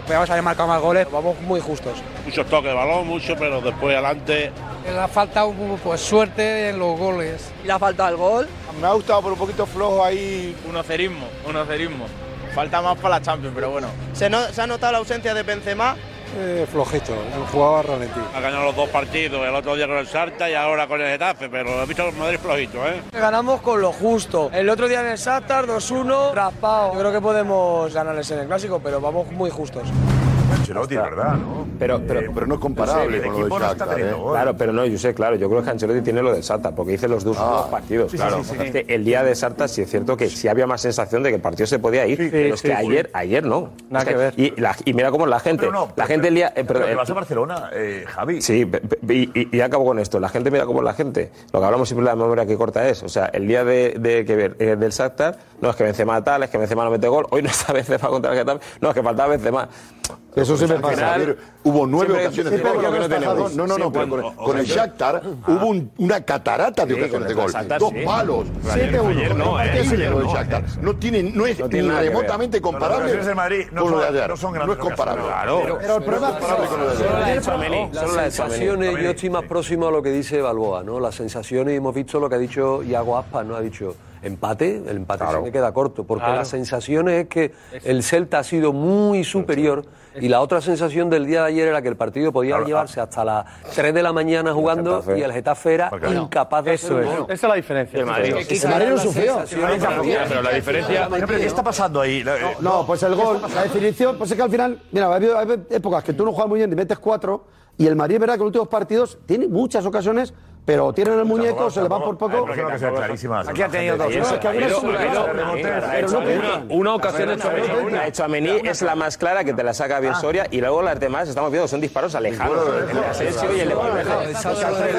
Podríamos haber marcado más goles, vamos muy justos. Muchos toques de balón, mucho, pero después adelante. Le ha faltado pues, suerte en los goles. Le ha faltado el gol. Me ha gustado, pero un poquito flojo ahí. Un ocerismo, un ocerismo. Falta más para la Champions, pero bueno. Se, no- se ha notado la ausencia de Benzema. Eh, flojito, jugaba ralentí. Ha ganado los dos partidos, el otro día con el Sarta y ahora con el Getafe, pero he visto el Madrid flojito, ¿eh? Ganamos con lo justo. El otro día en el Shakhtar 2-1, raspado. Yo creo que podemos ganarles en el clásico, pero vamos muy justos. Ancelotti, ¿verdad? ¿no? Pero, pero, pero no es comparable con lo no está Shakhtar, teniendo ¿eh? Claro, pero no, yo sé, claro, yo creo que Ancelotti tiene lo del Sarta, porque dice los dos últimos partidos, Sí, claro. sí, sí. El día de Sarta sí es cierto que sí había más sensación de que el partido se podía ir, pero es que sí. ayer, ayer no. Nada Es que ver. Y, la- y mira cómo la gente, Pero no, la gente el día... eh, Pero eh, vas a Barcelona, eh, Javi. Sí, y, y- y acabo con esto. La gente mira cómo la gente. Lo que hablamos siempre de la memoria que corta es. O sea, el día de, de que ver eh, del Shakhtar, no es que Benzema tal, es que Benzema no mete gol. Hoy no está Benzema contra el Getafe, no es que faltaba Benzema. Eso sí me pasa. final, hubo nueve ocasiones de gol. que no No, tenemos. no, no, Sí, pero con, con el Shakhtar hubo un- una catarata de Sí, ocasiones de el gol. Shakhtar, Dos sí. palos. Ayer- 7-1. ayer no, Es eh. increíble lo del No, Shakhtar. No, tiene, no es No tiene ni remotamente No, las comparable del Madrid no con lo de ayer. no son No grandes es comparable. ocasiones. Pero- Pero el problema comparable con lo de ayer. Las sensaciones, yo estoy más próximo a lo que dice Balboa, ¿no? Las sensaciones, hemos visto lo que ha dicho Iago Aspas, ¿no? Ha dicho empate, el empate se me queda corto, porque Claro. las sensaciones es que el Celta ha sido muy superior y la otra sensación del día de ayer era que el partido podía Claro, llevarse hasta las 3 de la mañana jugando y el Getafe era Claro. incapaz de Eso es. Esa es la diferencia. El Madrid. El Madrid no sufrió. Pero la diferencia. ¿Qué está pasando ahí? La- eh, No, pues el gol, la definición, pues es que al final, mira, ha habido, ha habido épocas que tú no juegas muy bien y metes cuatro, y el Madrid, es verdad que en los últimos partidos tiene muchas ocasiones, pero tienen el muñeco, se le van por poco. Aquí ha tenido dos. Una ocasión de Tchouaméni, la de Tchouaméni es la más clara que te la saca bien Soria y luego las demás estamos viendo son disparos alejados. El de Asensio y el de.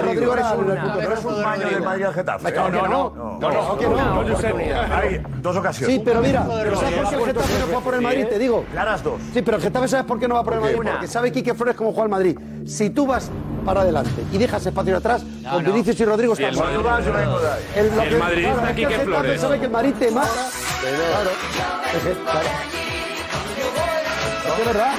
Rodrigo. No es un baño del Madrid al Getafe. No, no, no. No, no, que no. Hay dos ocasiones. Sí, pero mira, ¿sabes por qué el Getafe no juega por el Madrid? Te digo. Claras dos. Sí, pero el Getafe ¿sabes por qué no va por el Madrid? Porque sabe Quique Flores cómo juega el Madrid. Si tú vas para adelante y dejas espacio atrás, con Vinicius y Rodrigo están el mal. Madrid- El, el que- madridista claro, el Quique Getafe Flores. sabe que el Madrid te mata. Claro. Es claro. Es verdad.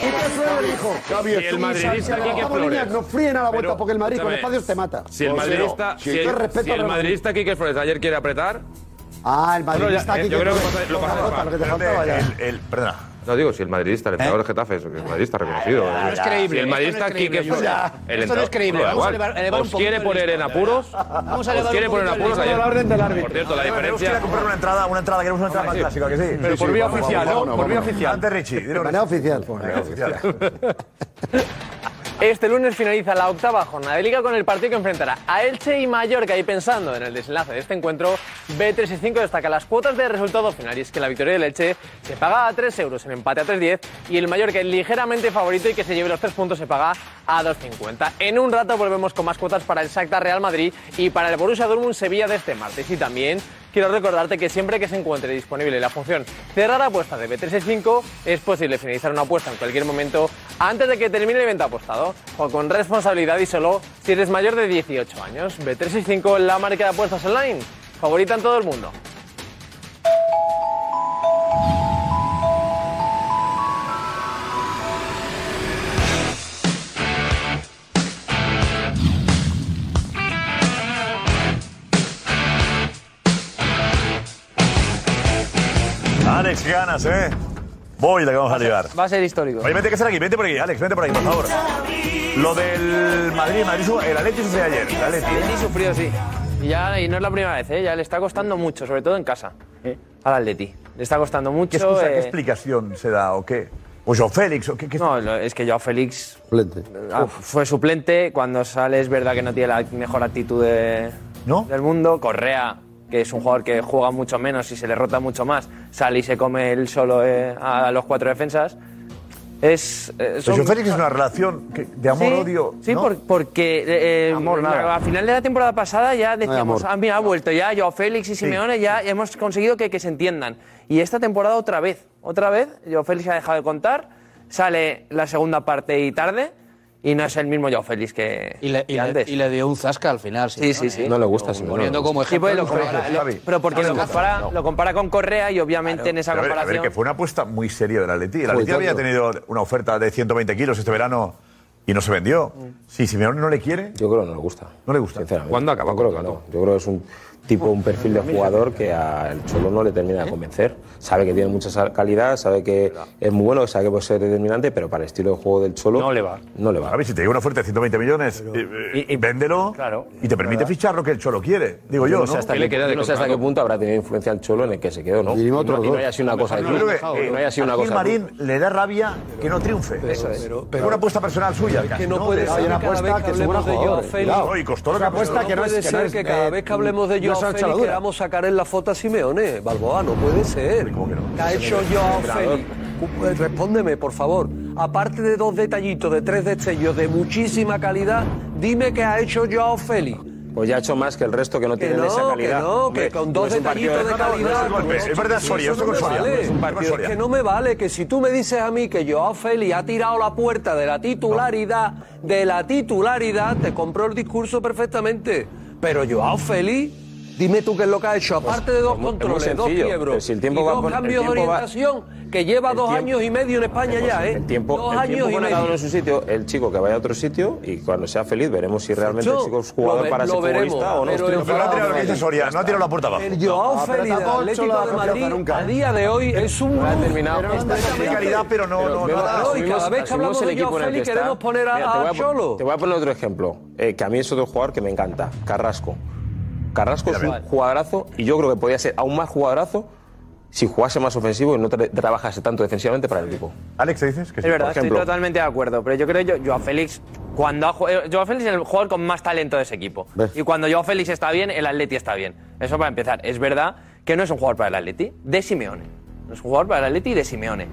Quique Flores dijo. Javi, Si el madridista Quique Flores. no fríen a la vuelta porque el Madrid con espacios te mata. Si el Pues madridista, no. si el, el madridista Quique Flores ayer quiere apretar, Ah, el Madrid Bueno, ya, está eh, aquí. yo creo que lo pasa- Jota, lo que te faltaba ya. El, el, perdona. No digo si el madridista, el entrenador del Getafe, eso que el madridista reconocido. No es creíble, Si el esto madridista no es Quique. Flores, el Esto no es creíble, vamos a elevar- elevar un os quiere poquito el poner en apuros, Vamos a os elevar quiere un poner en apuros listón. ayer. La orden del árbitro. Por cierto, la diferencia. comprar una entrada, una entrada, queremos una entrada más clásica, ¿que sí? Pero por vía oficial, ¿no? Por vía oficial. Antes Richie, De manera oficial. Venga, oficial. Este lunes finaliza la octava jornada de Liga con el partido que enfrentará a Elche y Mallorca. Y pensando en el desenlace de este encuentro, B365 destaca las cuotas de resultado final. Y es que la victoria del Elche se paga a 3 euros, el empate a 3,10 y el Mallorca ligeramente favorito y que se lleve los 3 puntos se paga a 2,50. En un rato volvemos con más cuotas para el Shakhtar Real Madrid y para el Borussia Dortmund Sevilla de este martes. Y también quiero recordarte que siempre que se encuentre disponible la función cerrar apuesta de B365 es posible finalizar una apuesta en cualquier momento antes de que termine el evento apostado. O con responsabilidad y solo si eres mayor de 18 años. B365 la marca de apuestas online favorita en todo el mundo. Alex, qué ganas, ¿eh? Voy, la que vamos a ligar. Va a ser histórico. Oye, vente que ser aquí, vente por aquí, Alex, vente por aquí, por favor. Lo del Madrid, Madrid, el Atleti sucedió ayer. El Atleti, ¿eh? Atleti sufrió, sí. Y, ya, y no es la primera vez, ¿eh? ya le está costando mucho, sobre todo en casa. Al Atleti. Le está costando mucho. ¿Qué, excusa, qué eh, explicación se da o qué? ¿O Joao Félix? ¿o qué, qué- No, es que Joao Félix ah, fue suplente. Cuando sale es verdad que no tiene la mejor actitud de- del mundo. Correa, que es un jugador que juega mucho menos y se le rota mucho más, sale y se come él solo eh, a los cuatro defensas. Es, eh, son- Pero Félix es una relación que- de amor-odio. Sí, ¿no? por- porque eh, Amor, nada. a final de la temporada pasada ya decíamos, amor. ah, mira, ha vuelto ya, yo, Félix y Simeone ya, hemos conseguido que, que se entiendan. Y esta temporada otra vez, otra vez, yo, Félix ha dejado de contar, sale la segunda parte y tarde, y no es el mismo Joao Félix que, Y le, y que le- antes. y le dio un zasca al final. Sí, sí, sí. No le gusta Poniendo como Sí, ejemplo. pues, lo el compara- Javi. lo- pero porque lo compara, lo compara con Correa y obviamente en esa Pero a ver, a ver, comparación... que fue una apuesta muy seria del Atleti. El Atleti había tenido una oferta de 120 kilos este verano y no se vendió. Si Simeone no le quiere... Yo creo que no le gusta. No le gusta. Sinceramente. ¿Cuándo acaba? Yo creo que no. Yo creo que es un tipo, un perfil de jugador que al Cholo no le termina de convencer. Sabe que tiene mucha calidad, sabe que es muy bueno, sabe que puede ser determinante, pero para el estilo de juego del Cholo. No le va. No le va. A ver, si te llega una oferta de 120 millones, eh, eh, véndelo y te permite fichar lo que el Cholo quiere. Digo yo, no ¿no? sé hasta, qué, yo no sé hasta qué punto habrá tenido influencia el Cholo en el que se quedó, ¿no? Y no, y no haya sido una cosa de creo que, club. eh, no haya sido una cosa Marín club. le da rabia que no triunfe. Eso es. Fue una apuesta personal suya. Es que no puede De- ser Hay que una apuesta que que es jugador. Cuidado. Y costó lo que Una costó. apuesta que no puede ser que cada vez que hablemos de es Joao Félix queramos sacar en la foto a Simeone. Balboa, no puede ser. ¿Qué ha hecho Joao Félix? Eh, Respóndeme, por favor. Aparte de dos detallitos, de tres destellos de muchísima calidad, dime qué ha hecho Joao Félix. Pues ya ha hecho más que el resto que no Que tienen no, esa que calidad. no, Hombre, que con no dos detallitos de no, no, calidad. no es verdad, Eso Soria, no esto con me Soria, vale. es un partido Es que no me vale que si tú me dices a mí que Joao Félix ha tirado la puerta de la titularidad, de la titularidad, te compro el discurso perfectamente. Pero Joao Félix, dime tú qué es lo que ha hecho, aparte de dos controles, dos quiebros si el tiempo y va dos el cambios de tiempo va- orientación, que lleva el dos tiempo- años y medio en España ya, ¿eh? El tiempo, dos el años tiempo y pone a cada uno medio. en su sitio. El chico que vaya a otro sitio y cuando sea feliz veremos si realmente el Eso chico es jugador lo ve- para lo ser veremos, futbolista o no. pero el- no ha tirado lo que dice Ya Soria, no está. ha tirado la puerta abajo. El Joao Félix del Atlético de Madrid a día de hoy es un No ha terminado. Tiene calidad, pero no, no, no, Claro, y cada vez que hablamos de Joao Félix queremos poner a, Cholo. Te voy a poner otro ejemplo, eh, que a mí es otro jugador que me encanta, Carrasco. Carrasco es un jugadorazo y yo creo que podría ser aún más jugadorazo si jugase más ofensivo y no tra- trabajase tanto defensivamente para el equipo. Alex, ¿te dices? Que Es verdad, estoy totalmente de acuerdo. Pero yo creo que Joao Félix, cuando ha jugado. Joao Félix es el jugador con más talento de ese equipo. Y cuando Joao Félix está bien, el Atleti está bien. Eso para empezar. Es verdad que no es un jugador para el Atleti, de Simeone. Es un jugador para el Atleti de Simeone.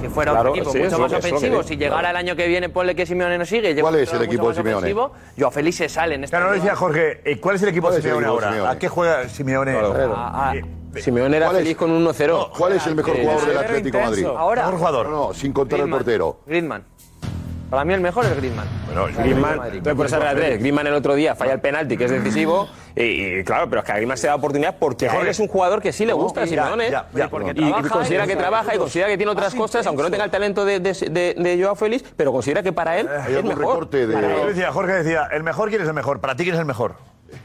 Si fuera Claro, otro equipo sí, mucho es lo más que- es lo que ofensivo, digo, si llegara el año que viene, ponle que Simeone no sigue. y ¿Cuál un es el equipo de más Simeone? ofensivo, Joao Félix se sale en este Claro, no decía Jorge, eh, ¿cuál es el equipo ¿Cuál de es el Simeone equipo de ahora? Simeone? ¿A qué juega Simeone? Claro. Ah, Eh, Simeone era ¿Cuál es- feliz con un 1-0. ¿Cuál es el mejor Eh, jugador del Atlético de Madrid? Ahora. Mejor jugador. No, no, sin contar el portero. Griezmann. Para mí el mejor es Griezmann. Bueno, Griezmann, entonces por esa regla tres, Griezmann el otro día falla el penalti que es decisivo y, y claro, pero es que a Griezmann se da oportunidad porque a él es un jugador que sí le gusta a Ya, Simeone ya, ya. y, Porque y trabaja, considera ¿eh? que trabaja y considera que tiene otras cosas, aunque no tenga el talento de, de, de, de Joao Félix, pero considera que para él Hay es mejor. recorte de... Para Yo él. decía, Jorge decía, ¿el mejor quién es el mejor? ¿Para ti quién es el mejor?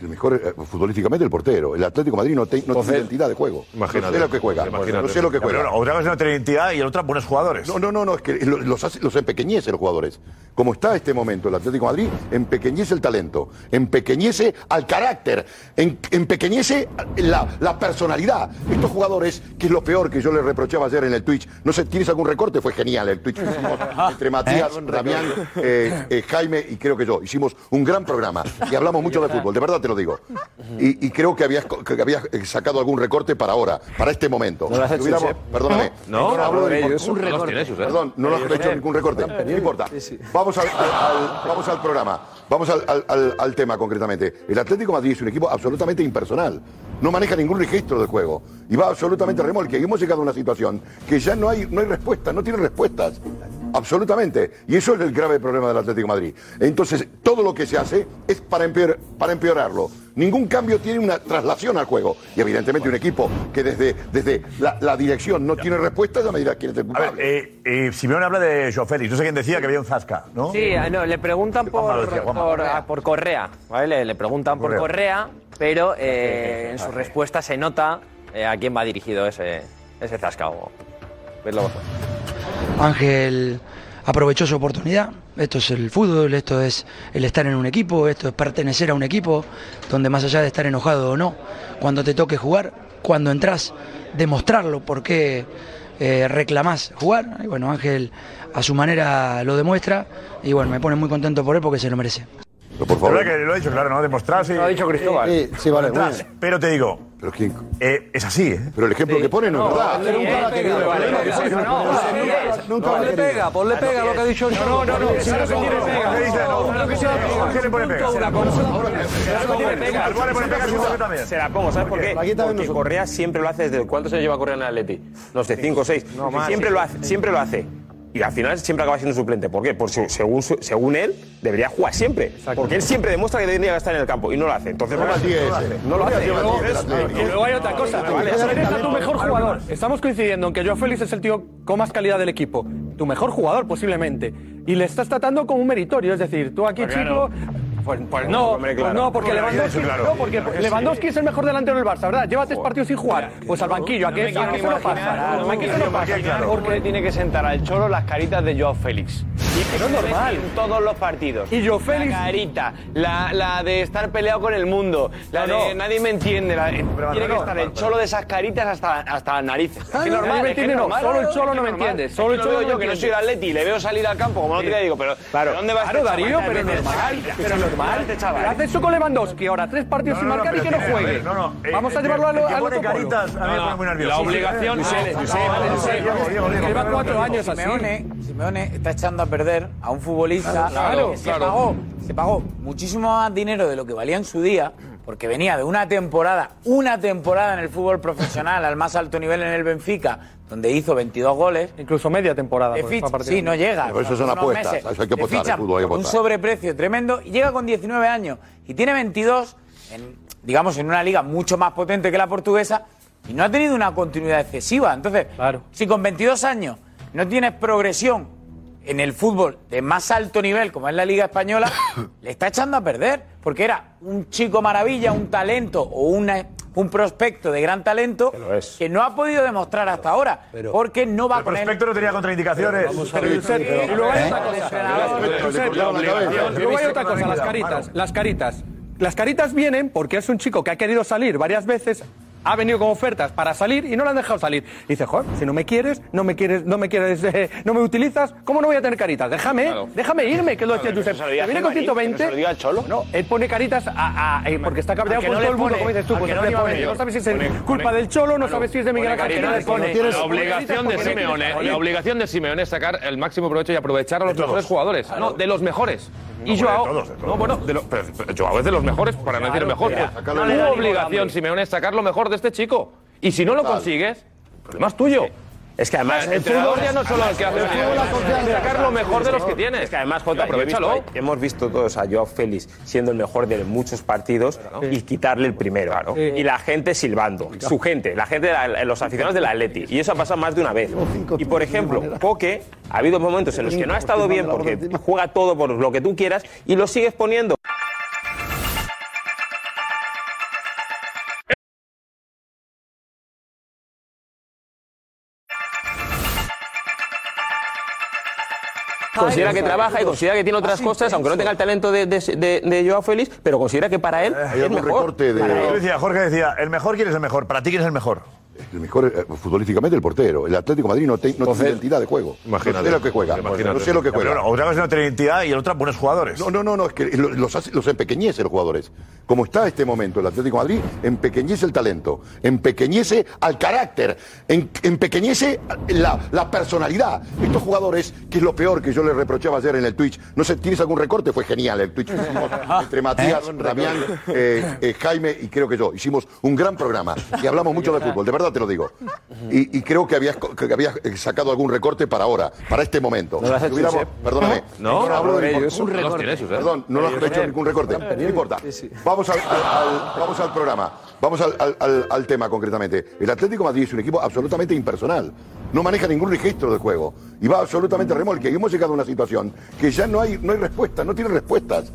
El mejor eh, futbolísticamente el portero. El Atlético de Madrid no, te- no tiene identidad de juego. Imagínate. No sé lo que juega. Imagínate. No sé lo que Pero juega. no, otra cosa no tiene identidad y el otra buenos jugadores. No, no, no, no, es que lo- los, hace- los empequeñece los jugadores. Como está este momento el Atlético de Madrid, empequeñece el talento, empequeñece al carácter, en- empequeñece la, la personalidad. Estos jugadores, que es lo peor que yo les reprochaba ayer en el Twitch, no sé, ¿tienes algún recorte? Fue genial el Twitch que hicimos [laughs] entre Matías, Damián, eh, eh, Jaime y creo que yo. Hicimos un gran programa y hablamos mucho de fútbol, de verdad te lo digo. Y, y creo que habías, que habías eh, sacado algún recorte para ahora, para este momento. ¿No lo has hecho? Perdóname. No, Ahora hablo de- ellos, un no recorte. tienes. Perdón, no lo has hecho ningún recorte. No importa. Vamos al, al- al- vamos al programa. Vamos al, al- al- al tema concretamente. El Atlético de Madrid es un equipo absolutamente impersonal. No maneja ningún registro del juego. Y va absolutamente a remolque. Y hemos llegado a una situación que ya no hay, no hay respuestas, no tiene respuestas. Absolutamente. Y eso es el grave problema del Atlético de Madrid. Entonces, todo lo que se hace es para, empeor- para empeorarlo. Ningún cambio tiene una traslación al juego. Y evidentemente un equipo que desde, desde la, la dirección no tiene respuestas, ya me dirás quién es el A culpable. ver, eh, eh, Simeone habla de Joao Félix. No sé quién decía que había un Zasca, ¿no? Sí, ah, no, le preguntan por, decía, Juanma. por, ah, por Correa, ¿vale? Le, le preguntan por Correa. Correa, pero eh, en su respuesta se nota eh, a quién va dirigido ese, ese. Vedlo vosotros. Ángel aprovechó su oportunidad. Esto es el fútbol, esto es el estar en un equipo, esto es pertenecer a un equipo, donde más allá de estar enojado o no, cuando te toque jugar, cuando entras, demostrarlo, por qué eh, reclamás jugar. Y bueno, Ángel a su manera lo demuestra y bueno, me pone muy contento por él porque se lo merece. Por favor. que lo ha dicho, claro, ¿no? Demostrarse. Lo ha dicho Cristóbal. Sí, sí, vale, Detrás. muy Pero te digo, Pero quién. es así, ¿eh? Pero el ejemplo que pone no, es verdad. Nunca la ha la Ponle querido. pega, ponle pega lo que ha dicho No, no, no. Que sí, sí, sí, ¿por qué le pone pega? Una cosa. Sara no tiene pega. Al le pone pega, seguro que también. Se la pongo, ¿sabes por qué? Porque Correa siempre lo hace desde cuántos años lleva Correa en el Atleti? No sé, cinco o seis. No, más. siempre lo hace, siempre lo hace. Y al final siempre acaba siendo suplente. ¿Por qué? Porque según, su- según él, debería jugar siempre. Porque él siempre demuestra que que estar en el campo y no lo hace. Entonces, No no, lo hace. Y luego hay otra cosa. Eres a tu mejor jugador. Estamos coincidiendo en que Joao Félix es el tío con más calidad del equipo. Tu mejor jugador, posiblemente. Y le estás tratando como un meritorio. Es decir, tú aquí, chico. Pues, pues no, Hombre, pues claro. no, porque Lewandowski, claro. no, porque Porque sí. Lewandowski es el mejor delantero del Barça, ¿verdad? Lleva tres partidos sin jugar. Pues al banquillo, ¿a qué, a qué se lo pasa? ¿A qué se lo pasa? ¿Por qué tiene que sentar al Cholo las caritas de Joao Félix? Y es que no es normal. En todos los partidos. Y Joao Félix- La carita, la, la de estar peleado con el mundo, la No, de no. nadie me entiende. la- tiene que estar el Cholo de esas caritas hasta, hasta las narices. Ah, Es que no, normal, me entiende, no, solo el Cholo no me entiende, solo el lo Cholo no yo, que no soy el entiende. Atleti, le veo salir al campo como otro día digo, pero ¿de dónde va Claro, este Darío, pero normal. Normal. Este chaval. Hace eso con Lewandowski ahora, tres partidos sin marcar y que no juegue. No, no. eh, Vamos a el llevarlo al otro caritas, a mí me pone muy nervioso. La obligación-. Lleva cuatro años así. Simeone, Simeone está echando a perder a un futbolista que se, claro. pagó, se pagó muchísimo más dinero de lo que valía en su día, porque venía de una temporada, una temporada en el fútbol profesional al más alto nivel en el Benfica, donde hizo 22 goles. Incluso media temporada. Ficha- partido. sí, no llega. Pero eso son Unos apuestas, meses. eso hay que apostar, fichan el fútbol hay que por un sobreprecio tremendo y llega con 19 años y tiene 22, en, digamos, en una liga mucho más potente que la portuguesa y no ha tenido una continuidad excesiva. Entonces, si con 22 años no tienes progresión en el fútbol de más alto nivel, como es la Liga Española, [coughs] le está echando a perder, porque era un chico maravilla, un talento o una- un prospecto de gran talento que no ha podido demostrar hasta ahora, porque no va El con él. prospecto no tenía contraindicaciones. Y luego hay otra cosa. Luego hay otra cosa, las caritas. Las caritas. Las caritas vienen porque es un chico que ha querido salir varias veces. Ha venido con ofertas para salir y no le han dejado salir. Y dice, joder, si no me quieres, no me quieres, no me quieres, [laughs] eh, no me utilizas, ¿cómo no voy a tener caritas? Déjame, déjame irme, que lo decía Claro, Josep. Que viene con Germanín, que 120. se Cholo. No, él pone caritas a, a- eh, porque está cabreado con no todo le el mundo, como dices tú. Pues no no le le pone. No sabes si es Pone- culpa pone- del Cholo, no Claro, sabes si es de Miguel Ángel. caritas, Pone- pone- La obligación de Simeone, la obligación de Simeone es sacar el máximo provecho y aprovechar a los mejores jugadores. No, de los mejores. Y No, Joao, no, bueno, Joao es de los mejores, para no decir mejor. mira, Pues, la obligación. Simeone, es sacar lo mejor de este chico. Y si no lo Total. consigues, el problema es tuyo. Es que además el entrenador ya no solo el que hace es sacar lo mejor de los que tienes. Es que además, Jota, visto- aprovechalo. hemos visto todos a Joao Félix siendo el mejor de muchos partidos y quitarle el primero. Y la gente silbando, su gente, la gente, de la- los aficionados del Atleti. Y eso ha pasado más de una vez. Y por ejemplo, Coque, ha habido momentos en los que no ha estado bien porque juega todo por lo que tú quieras y lo sigues poniendo. Considera que trabaja y considera que tiene otras cosas, aunque no tenga el talento de, de, de, de Joao Félix, pero considera que para él Hay es mejor. recorte de- Para Yo él. decía, Jorge decía, el mejor quién es el mejor. Para ti quién es el mejor. El mejor, eh, futbolísticamente, el portero. El Atlético de Madrid no, te- no tiene identidad de juego. Imagínate. No sé lo que juega. Imagínate. No sé lo que pero juega. bueno, otra cosa no tiene identidad y el otra buenos jugadores. No, no, no, no, es que lo- los, hace- los empequeñece los jugadores. Como está este momento el Atlético de Madrid, empequeñece el talento, empequeñece al carácter, en- empequeñece la, la personalidad. Estos jugadores, que es lo peor que yo les reprochaba ayer en el Twitch, no sé, ¿tienes algún recorte? Fue genial el Twitch que hicimos [laughs] entre Matías, Damián, eh, eh, Jaime y creo que yo. Hicimos un gran programa y hablamos mucho de fútbol, de verdad te lo digo. Y, y creo que habías, que habías eh, sacado algún recorte para ahora, para este momento. ¿No lo has hecho, Hubiéramos-? Perdóname. No, Ahora hablo de- un recorte. No Josep. Perdón, no lo has hecho ningún recorte. No importa. Vamos al, al- al- vamos al programa. Vamos al, al- al- al tema concretamente. El Atlético de Madrid es un equipo absolutamente impersonal. No maneja ningún registro del juego. Y va absolutamente a remolque. Y hemos llegado a una situación que ya no hay, no hay respuestas, no tiene respuestas.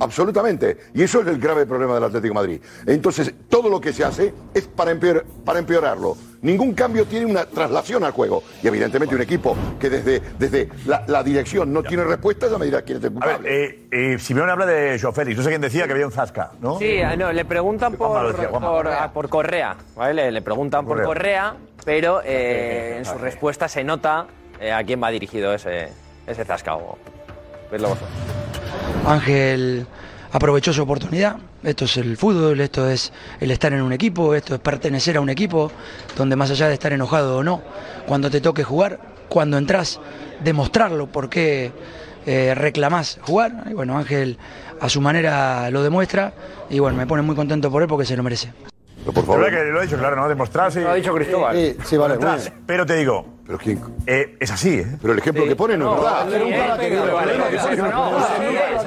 Absolutamente. Y eso es el grave problema del Atlético de Madrid. Entonces, todo lo que se hace es para, empeor- para empeorarlo. Ningún cambio tiene una traslación al juego. Y evidentemente un equipo que desde, desde la, la dirección no tiene respuestas, ya me dirás quién es el A ver, culpable. eh, eh, Simeone habla de Joao Félix. No sé quién decía que había un zasca, ¿no? Sí, ah, no, le preguntan por, decía, Juanma. por, ah, por Correa, ¿vale? Le, le preguntan por Correa. Correa, pero eh, en su respuesta se nota eh, a quién va dirigido ese, ese vosotros. Ángel aprovechó su oportunidad. Esto es el fútbol, esto es el estar en un equipo, esto es pertenecer a un equipo donde más allá de estar enojado o no, cuando te toque jugar, cuando entras, demostrarlo, por qué eh, reclamás jugar. Y bueno, Ángel a su manera lo demuestra y bueno, me pone muy contento por él porque se lo merece. Por favor. que lo ha dicho claro, ¿no? Demostrar si... Lo ha dicho Cristóbal. Sí, sí, vale, bien. Pero te digo... ¿Pero quién? es así, ¿eh? Pero el ejemplo que pone no es verdad.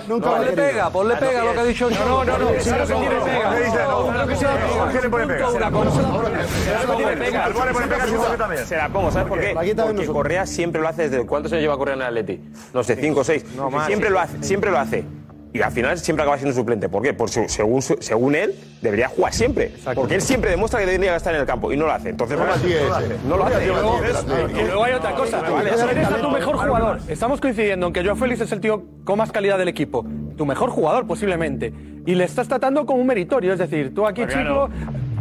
Nunca Ponle pega, ponle pega lo que ha dicho el No, no, no. Sí, no, tiene pega. ¿Qué sí. ¿Por qué le pone pega? Se la le también. Se la pongo, ¿sabes por qué? Porque Correa siempre lo hace desde cuántos años lleva Correa en el Atleti? No sé, cinco o seis. No, más. siempre lo hace, siempre lo hace. Y al final siempre acaba siendo suplente. ¿Por qué? Porque según, su- según él, debería jugar siempre. Porque él siempre demuestra que tendría que estar en el campo y no lo hace. Entonces, No no lo hace. No lo hace. Y luego- Y luego hay otra cosa. Eres a tu mejor jugador. Estamos coincidiendo en que Joao Félix es el tío con más calidad del equipo. Tu mejor jugador, posiblemente. Y le estás tratando como un meritorio. Es decir, tú aquí, chico.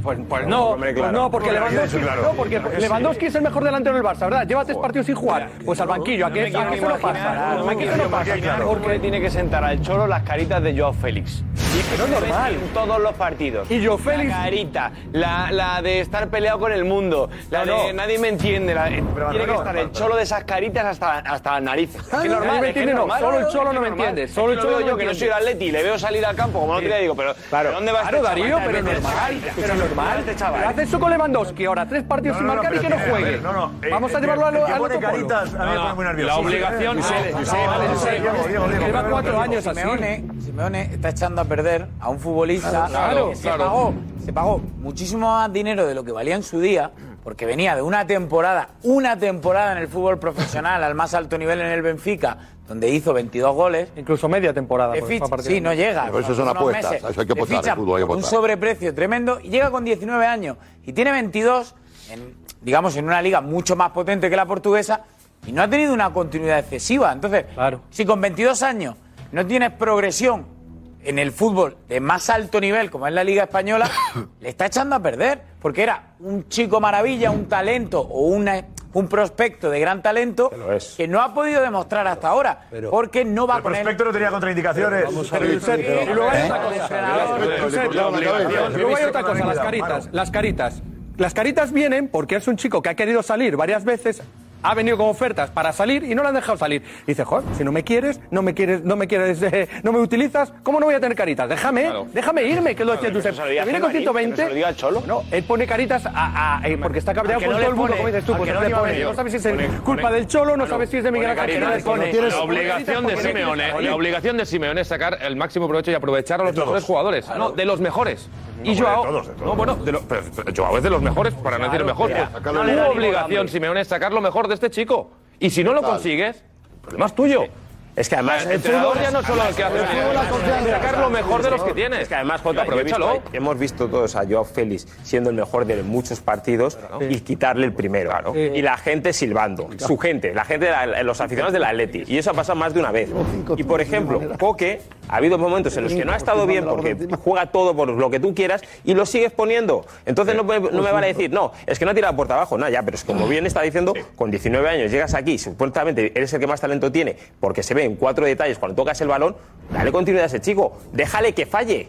Pues, pues no, Hombre, pues claro. no, porque Lewandowski, claro. no, porque Claro que sí. Lewandowski es el mejor delantero del Barça, ¿verdad? Lleva tres partidos sin jugar. Pues al banquillo, ¿a qué, a qué se lo pasa? no ¿A qué se lo pasa? imaginar por qué tiene que sentar al Cholo las caritas de Joao Félix. Y pero es normal. En todos los partidos. Y Joao La Félix- carita, la, la de estar peleado con el mundo, la No, de no. nadie me entiende. la- tiene que no, estar el Cholo de esas caritas hasta, hasta las narices. Es que es normal, me que entiende, no, solo el Cholo que no me entiende, solo que el lo Cholo no yo, que no soy el. Atleti, le veo salir al campo, como no te le digo, pero ¿pero ¿dónde va Claro, este Darío, pero normal. Normal. Este chaval. Hace eso con Lewandowski ahora, tres partidos sin marcar y que no juegue. No, no. eh, Vamos a llevarlo al otro polo. caritas, a mí me pone muy nervioso. La obligación- Lleva cuatro años así. Simeone, está echando a perder a un futbolista Claro, que se claro. pagó, se pagó muchísimo más dinero de lo que valía en su día, porque venía de una temporada, una temporada en el fútbol profesional al más alto nivel en el Benfica, donde hizo 22 goles. Incluso media temporada. Ficha- partir sí, de- no llega. Pero eso son apuestas, meses. eso hay que apostar, fútbol hay que por un apostar. sobreprecio tremendo y llega con 19 años y tiene 22, en, digamos, en una liga mucho más potente que la portuguesa y no ha tenido una continuidad excesiva. Entonces, si con 22 años no tienes progresión en el fútbol de más alto nivel, como es la Liga Española, [coughs] le está echando a perder, porque era un chico maravilla, un talento o una- un prospecto de gran talento que no ha podido demostrar hasta ahora, porque no va El con él. prospecto no tenía contraindicaciones. Pero, Josep, y luego hay otra cosa. Josep, Luego hay otra cosa, las caritas. Las caritas. Las caritas vienen porque es un chico que ha querido salir varias veces. Ha venido con ofertas para salir y no le han dejado salir. Y dice, joder, si no me quieres, no me quieres, no me quieres, [laughs] eh, no me utilizas, ¿cómo no voy a tener caritas? Déjame, déjame irme, que lo decía Josep. viene a con Marín, que no 120. se lo diga al Cholo. No, él pone caritas a, a- eh, porque está cabreado con no todo el mundo, como dices tú, pues no no le pone. No sabes si es Pone- culpa pone- del Cholo, no sabes si es de Miguel Ángel. no La obligación de Simeone, la obligación de Simeone es sacar el máximo provecho y aprovechar a los mejores jugadores. No, de los mejores. Y No, Joao, no, bueno, Joao es de los mejores, para no decir el mejor. la liga, obligación. Simeone, es sacar lo mejor de este chico. Y si no lo consigues, el problema es tuyo. Es que además. El entrenador ya no solo el que hace el fútbol, la confianza. sacar lo mejor de los que tienes. Es que además, Jota, aprovechalo. visto- hemos visto todos a Joao Félix siendo el mejor de muchos partidos y quitarle el primero. Y la gente silbando, su gente, la gente, de la- los aficionados del Atleti. Y eso ha pasado más de una vez. Y por ejemplo, Coque, ha habido momentos en los que no ha estado bien porque juega todo por lo que tú quieras y lo sigues poniendo. Entonces no, me- no me vale decir, no, es que no ha tirado puerta abajo. No, ya, pero es como bien está diciendo, con 19 años llegas aquí, supuestamente eres el que más talento tiene porque se ve en cuatro detalles cuando tocas el balón, dale continuidad a ese chico, déjale que falle.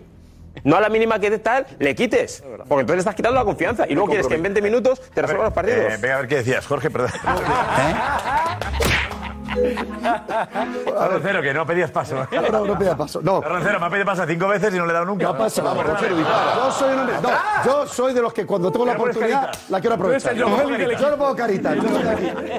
No a la mínima que tal, le quites. Porque entonces le estás quitando la confianza. Y luego quieres que en 20 minutos te resuelvan los partidos. Eh, venga, a ver qué decías, Jorge, perdón. [laughs] Roncero, que no pedías paso. No, no pedía paso. No. Roncero, me ha pedido paso cinco veces y no le he dado nunca. No pasa nada. Yo soy un. No, yo soy de los que cuando tengo la oportunidad la quiero aprovechar. Yo no pongo caritas. Yo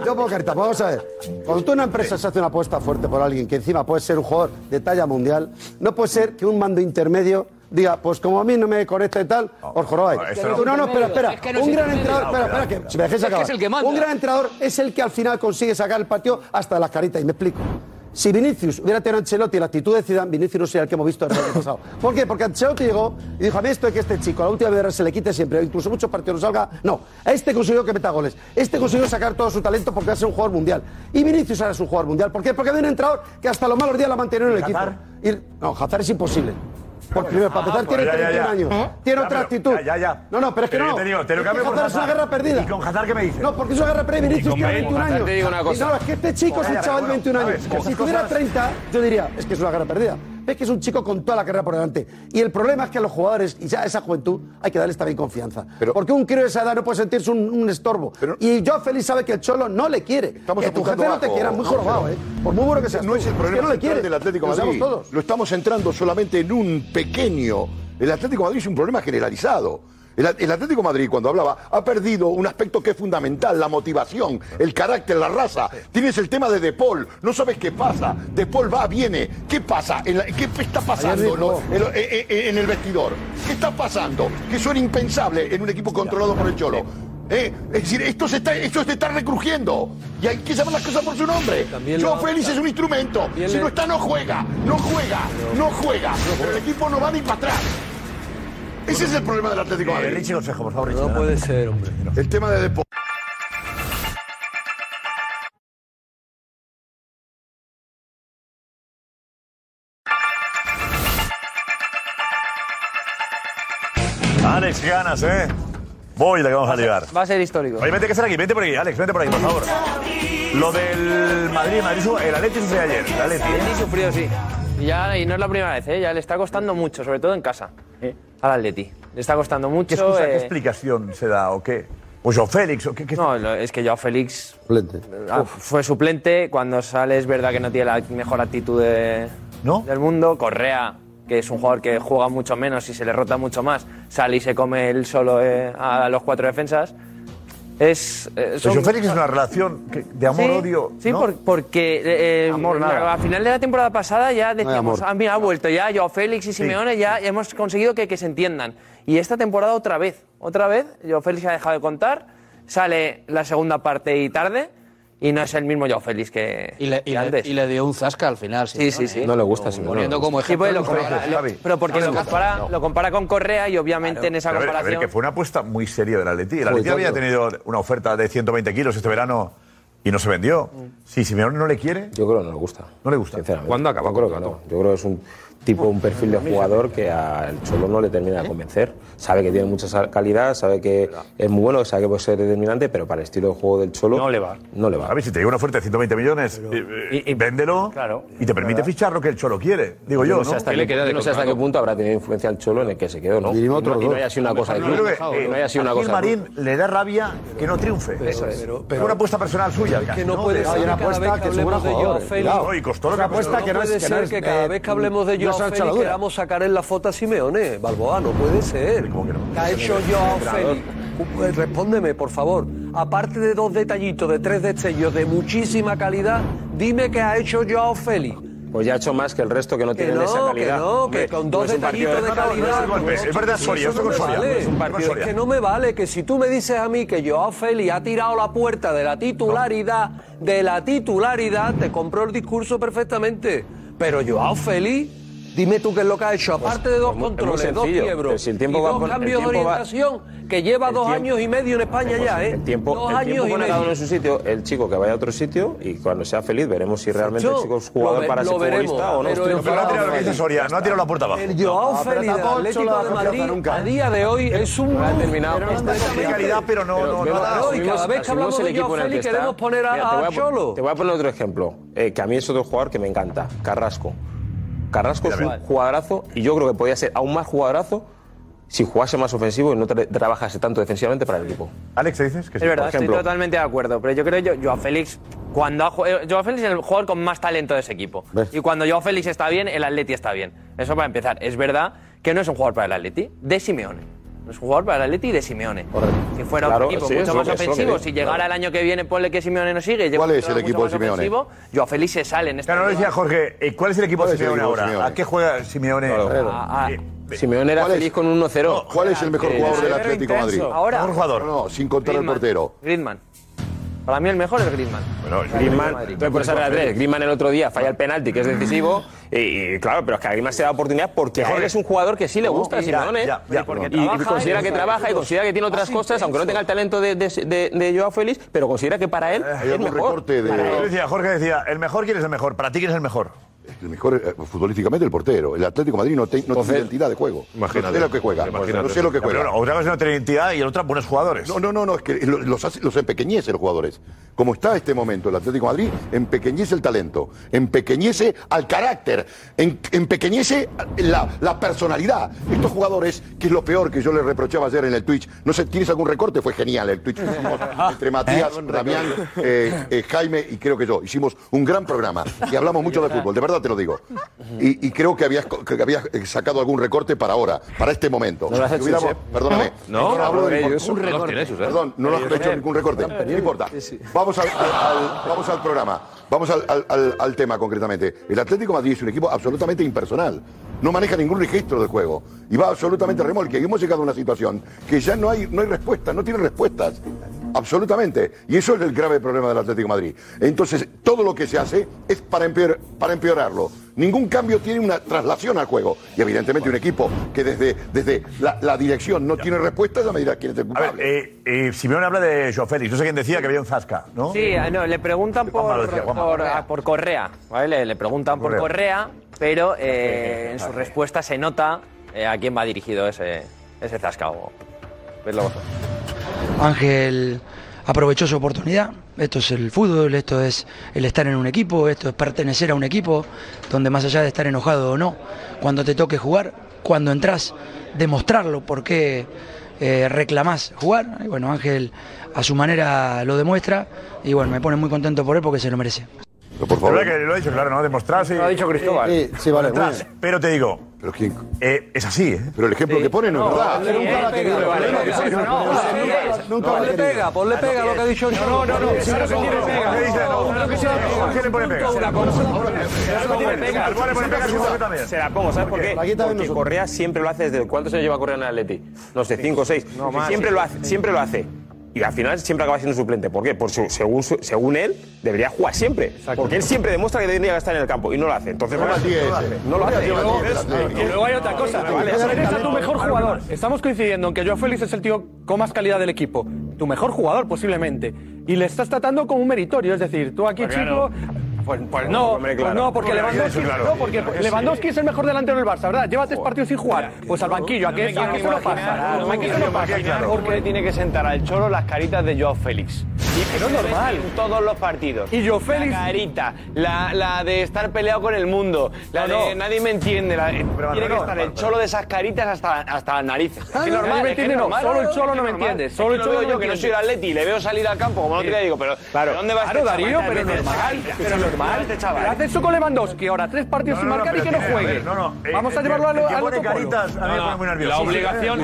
no pongo caritas. Vamos a ver. Cuando tú en una empresa se hace una apuesta fuerte por alguien que encima puede ser un jugador de talla mundial, no puede ser que un mando intermedio diga, pues como a mí no me conecta y tal, os jorobáis. no. No, no, espera, espera. Es que no un gran entrenador, espera, espera, que si me dejáis Es que acabar. es el que manda. Un gran entrenador es el que al final consigue sacar el partido hasta de las caritas. Y me explico. Si Vinicius hubiera tenido a Ancelotti la actitud de Zidane, Vinicius no sería el que hemos visto el año pasado. ¿Por qué? Porque Ancelotti llegó y dijo, a mí esto es que este chico a la última vez se le quite siempre, incluso muchos partidos no salga. No, a este consiguió que meta goles. Este consiguió sacar todo su talento porque va a ser un jugador mundial. Y Vinicius ahora es un jugador mundial. ¿Por qué? Porque había un entrenador que hasta los malos días la ha mantenido en el equipo. Y, no, Hazard es imposible. Por primero, para empezar, tiene pues ya, ya, 31 ya. años. Tiene Ya, otra pero- actitud. ya, ya, ya. No, no, pero es que Pero no. yo te digo, te lo Es que cambio por Hazard es una guerra perdida. ¿Y con Hazard qué me dices? No, porque es una guerra perdida. Vinicius con tiene Bale, 21 Hazard años. te digo una Y cosa. no, es que este chico es un chaval de bueno, 21 a ver, años. Si tuviera cosas- 30, yo diría, es que es una guerra perdida. Ves que es un chico con toda la carrera por delante. Y el problema es que a los jugadores y ya a esa juventud hay que darles también confianza. Porque un crío de esa edad no puede sentirse un, un estorbo. y yo Félix sabe que el Cholo no le quiere. Estamos que tu jefe no te quiera, muy jorobado, ¿eh? Por muy bueno que seas No tú. es el que problema no le quiere. del Atlético Lo Madrid. todos. Lo estamos centrando solamente en un pequeño. El Atlético Madrid es un problema generalizado. El, el Atlético de Madrid, cuando hablaba, ha perdido un aspecto que es fundamental, la motivación, el carácter, la raza. Tienes el tema de De Paul, no sabes qué pasa. De Paul va, viene. ¿Qué pasa? En la- ¿Qué está pasando no? en, lo- eh, eh, en el vestidor? ¿Qué está pasando? Que eso era impensable en un equipo controlado por el Cholo. ¿Eh? Es decir, esto se, está, esto se está recrujiendo. Y hay que llamar las cosas por su nombre. Joao Félix es un instrumento. Si no está, no juega. No juega. No juega. Pero el equipo no va ni para atrás. Ese es el problema del Atlético de Madrid. Richie Consejo, por favor, Richie. No puede ser, hombre. El tema de Depor. Alex, qué ganas, ¿eh? Voy, la que vamos a ligar. Va a ser histórico. Oye, vente que estar aquí, vente por aquí, Alex, vente por aquí, por favor. Lo del Madrid, Madrid, el Atleti sucedió ayer, el Atleti. ¿eh? Atleti sufrió, sí. Y, ya, y no es la primera vez, ¿eh? ya le está costando mucho, sobre todo en casa, al Atleti. Le está costando mucho. ¿Qué excusa, qué eh, explicación se da o qué? ¿O Joao Félix o qué? qué- No, es que Joao Félix ah, fue suplente. Cuando sale es verdad que no tiene la mejor actitud de- del mundo. Correa, que es un jugador que juega mucho menos y se le rota mucho más, sale y se come él solo eh, a los cuatro defensas. Es, eh, son- Félix es una relación que- de amor-odio. Sí, ¿no? por- porque eh, Amor, nada. a final de la temporada pasada ya decíamos, amor. ah, mira, ha vuelto ya Joao Félix y Simeone, ya, ya hemos conseguido que, que se entiendan. Y esta temporada otra vez, otra vez, Joao Félix ha dejado de contar, sale la segunda parte y tarde, y no es el mismo Joao Félix que, Y le, y que le- antes. y le dio un zasca al final. Sí, sí, sí. No le gusta Poniendo como Sí, ejemplo. pues lo compara- pero porque lo compara, lo compara con Correa y obviamente en esa Pero a ver, a ver, comparación... que fue una apuesta muy seria del Atleti. El Atleti había tenido una oferta de 120 kilos este verano y no se vendió. Si Simeone no le quiere... Yo creo que no le gusta. No le gusta. Sinceramente. ¿Cuándo acaba Yo creo que no. Yo creo que es un tipo, un perfil de jugador que al Cholo no le termina de convencer. Sabe que tiene mucha calidad, sabe que es muy bueno, sabe que puede ser determinante, pero para el estilo de juego del Cholo. No le va. No le va. A ver, si te llega una oferta de 120 millones, eh, eh, véndelo y te permite fichar lo que el Cholo quiere. Digo yo, no sé ¿no? hasta, qué, yo no sé hasta qué punto habrá tenido influencia el Cholo en el que se quedó, ¿no? Y no, y no haya sido una cosa de club. que, Y no haya sido una cosa de club. Marín le da rabia que no triunfe. Eso es. Fue una apuesta personal suya. que no puede De- ser Hay una que cada apuesta vez que que es de. Joao Félix-. Y costó lo que No ser que cada vez que hablemos de Joao Félix queramos sacar en la foto a Simeone. Balboa, no puede ser. ¿Qué ha hecho Joao Félix? Pues Respóndeme, por favor. Aparte de dos detallitos, de tres destellos de muchísima calidad, dime qué ha hecho Joao Félix. Pues ya ha hecho más que el resto que no Que tienen no, esa que calidad. no, Hombre, que con no dos detallitos de no, no, no, calidad. es verdad, Eso Soria, no esto con me Soria, vale. no es un partido. Es que no me vale que si tú me dices a mí que Joao Félix ha tirado la puerta de la titularidad, de la titularidad, te compro el discurso perfectamente. Pero Joao Félix, dime tú qué es lo que ha hecho, aparte de dos pues controles, dos quiebros si el tiempo y va dos pon- el cambios de va- orientación, que lleva dos tiempo- años y medio en España ya, ¿eh? El tiempo, dos el años tiempo y pone medio. en su sitio. El chico que vaya a otro sitio y cuando sea feliz veremos si realmente el chico es jugador ve- para ser veremos, futbolista o no. pero no ha tirado lo que dice enfadado. Soria, no ha tirado la puerta abajo. El Joao Félix del tampoco Atlético la de confianza Madrid nunca. a día de hoy es un No ha terminado. Calidad, pero no, no, no, Claro, y cada vez que hablamos de Joao Félix queremos poner a, Mira, te, voy a a, Cholo. te voy a poner otro ejemplo, eh, que a mí es otro jugador que me encanta, Carrasco. Carrasco es un jugadorazo y yo creo que podía ser aún más jugadorazo si jugase más ofensivo y no tra- trabajase tanto defensivamente para el equipo. Alex, ¿te dices? Que Es verdad, estoy totalmente de acuerdo. Pero yo creo que Joao Félix, cuando ha jugado- Joao Félix es el jugador con más talento de ese equipo. Y cuando Joao Félix está bien, el Atleti está bien. Eso para empezar. Es verdad que no es un jugador para el Atleti, de Simeone. Es un jugador para el Atleti de Simeone. Si fuera Claro, un equipo sí, mucho más que- ofensivo, si llegara claro. el año que viene, ponle que Simeone no sigue. ¿Cuál un es el equipo de Simeone? ofensivo, Joao Félix se sale en este Claro, no decía Jorge, ¿cuál es el equipo ¿Cuál de el Simeone ahora? Simeone? ¿A qué juega Simeone? Claro. Simeone era ¿Cuál es? feliz con un 1-0. ¿Cuál es el mejor Eh, jugador del Atlético de Madrid? Ahora. Mejor jugador. No, no, sin contar el Griezmann. portero. Griezmann. Para mí el mejor es Griezmann. Bueno, Griezmann, entonces por esa regla tres, Griezmann el otro día falla el penalti, que es decisivo, y, y claro, pero es que a Griezmann se da oportunidad porque a él es un jugador que sí le gusta a ya, Simeone, ya, ya. y, Porque y trabaja, considera ¿eh? que trabaja y considera que tiene otras cosas, aunque no tenga el talento de, de, de, de Joao Félix, pero considera que para él Hay es mejor. recorte de- Para él. Jorge decía, el mejor quién es el mejor, para ti quién es el mejor. El mejor eh, futbolísticamente el portero. El Atlético de Madrid no, te- no tiene identidad de juego. Imagínate. No sé lo que juega. Imagínate. No sé lo que Ya, juega. pero Otra cosa es no tener identidad y el otra buenos jugadores. No, no, no, no, es que lo- los, hace- los empequeñece los jugadores. Como está este momento el Atlético de Madrid, empequeñece el talento, empequeñece al carácter, em- empequeñece la, la personalidad. Estos jugadores, que es lo peor que yo les reprochaba ayer en el Twitch, no sé, ¿tienes algún recorte? Fue genial el Twitch que hicimos entre Matías, [laughs] Damián, eh, eh, Jaime y creo que yo. Hicimos un gran programa y hablamos mucho de fútbol, de verdad te lo digo. Y, y creo que habías, que habías eh, sacado algún recorte para ahora, para este momento. ¿No lo has hecho? Perdóname. No, Ahora hablo de- no, no los recorte. Perdón, no lo has hecho ningún recorte. No importa. Vamos al, al- al- vamos al programa. Vamos al, al- al- al tema concretamente. El Atlético de Madrid es un equipo absolutamente impersonal. No maneja ningún registro del juego. Y va absolutamente remolque. Y hemos llegado a una situación que ya no hay, no hay respuestas, no tiene respuestas. Absolutamente. Y eso es el grave problema del Atlético de Madrid. Entonces, todo lo que se hace es para, empeor- para empeorarlo. Ningún cambio tiene una traslación al juego. Y evidentemente un equipo que desde, desde la, la dirección no tiene respuestas, ya me dirá quién es el A ver, culpable. eh, eh, Simeone habla de Joao Félix. No sé quién decía que había un zasca, ¿no? Sí, ah, no, le preguntan por, decía, Juanma. por, ah, por Correa, ¿vale? Le, preguntan por Correa. Correa, pero eh, [laughs] en su respuesta se nota eh, a quién va dirigido ese, ese vosotros. Ángel aprovechó su oportunidad. Esto es el fútbol, esto es el estar en un equipo, esto es pertenecer a un equipo donde más allá de estar enojado o no, cuando te toque jugar, cuando entras, demostrarlo, por qué eh, reclamás jugar. Y bueno, Ángel a su manera lo demuestra y bueno, me pone muy contento por él porque se lo merece. Por favor. que lo ha dicho, claro, ¿no? Demostrarse. Lo ha dicho Cristóbal. Sí, sí, vale, bien. Pero te digo. ¿Pero quién? es así, ¿eh? Pero el ejemplo que pone no, es verdad. Nunca la la Ponle pega, ponle pega lo que ha dicho No, no, no. Sí, Claro que no, tiene no, pega. no, ¿Qué dice? no, No, no, ¿qué no, ¿Por qué le pone pega? punto, una Se la pongo, ¿sabes por qué? Porque Correa siempre lo hace desde cuántos años lleva Correa en el Atleti? No sé, cinco o seis. Siempre lo hace. Y al final siempre acaba siendo suplente. ¿Por qué? Porque según, su- según él, debería jugar siempre. Porque él siempre demuestra que tendría que estar en el campo y no lo hace. Entonces, No no lo hace. Y luego hay otra cosa. Eres a tu mejor jugador. Estamos coincidiendo en que Joao Félix es el tío con más calidad del equipo. Tu mejor jugador, posiblemente. Y le estás tratando como un meritorio. Es decir, tú aquí, Pues chico. Pues, pues no, Hombre, pues claro. no, porque Hombre, Lewandowski, claro. no, porque Lewandowski es el mejor delantero del Barça, ¿verdad? Lleva tres partidos sin jugar. Pues al banquillo, ¿a qué, a qué se lo pasa? Por qué tiene que sentar al Cholo las caritas de Joao Félix. Y no es normal. En todos los partidos. Y Joao Félix- La carita, la, la de estar peleado con el mundo, la No, de nadie me entiende. la- tiene que estar el Cholo de esas caritas hasta, hasta las narices. Ah, Es no, normal, nadie me entiende, no, solo el Cholo no me entiende, solo el lo Cholo yo, que no soy el. Atleti, le veo salir al campo, como no te digo, pero ¿de dónde va Claro, este Darío, chaval? pero normal, normal. Este chaval. Hace eso con Lewandowski ahora, tres partidos sin marcar y que no juegue. No, no. eh, Vamos a el llevarlo que- a lo- el que al otro caritas, a mí me pone muy nervioso. La obligación-.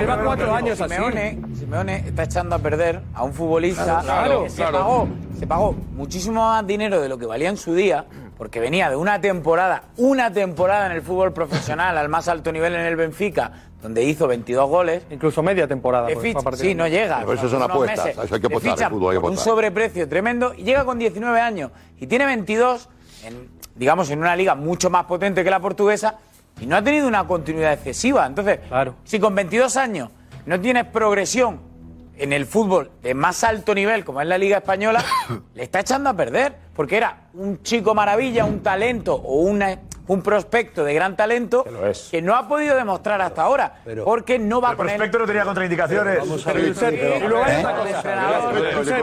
Lleva cuatro años así. Simeone, Simeone está echando a perder a un futbolista Claro, que se, pagó, se pagó muchísimo más dinero de lo que valía en su día, porque venía de una temporada, una temporada en el fútbol profesional al más alto nivel en el Benfica, donde hizo 22 goles. Incluso media temporada. Te pues, ficha- sí, no llega. Pero eso son apuestas, meses. eso hay que apostar, el fichan fútbol hay que por un sobreprecio tremendo y llega con 19 años y tiene 22, en, digamos, en una liga mucho más potente que la portuguesa y no ha tenido una continuidad excesiva. Entonces, si con 22 años no tienes progresión en el fútbol de más alto nivel, como es la Liga Española, [coughs] le está echando a perder, porque era un chico maravilla, un talento o una- un prospecto de gran talento que, no ha podido demostrar hasta ahora, porque no va El con él. prospecto no tenía contraindicaciones. Y luego hay otra cosa.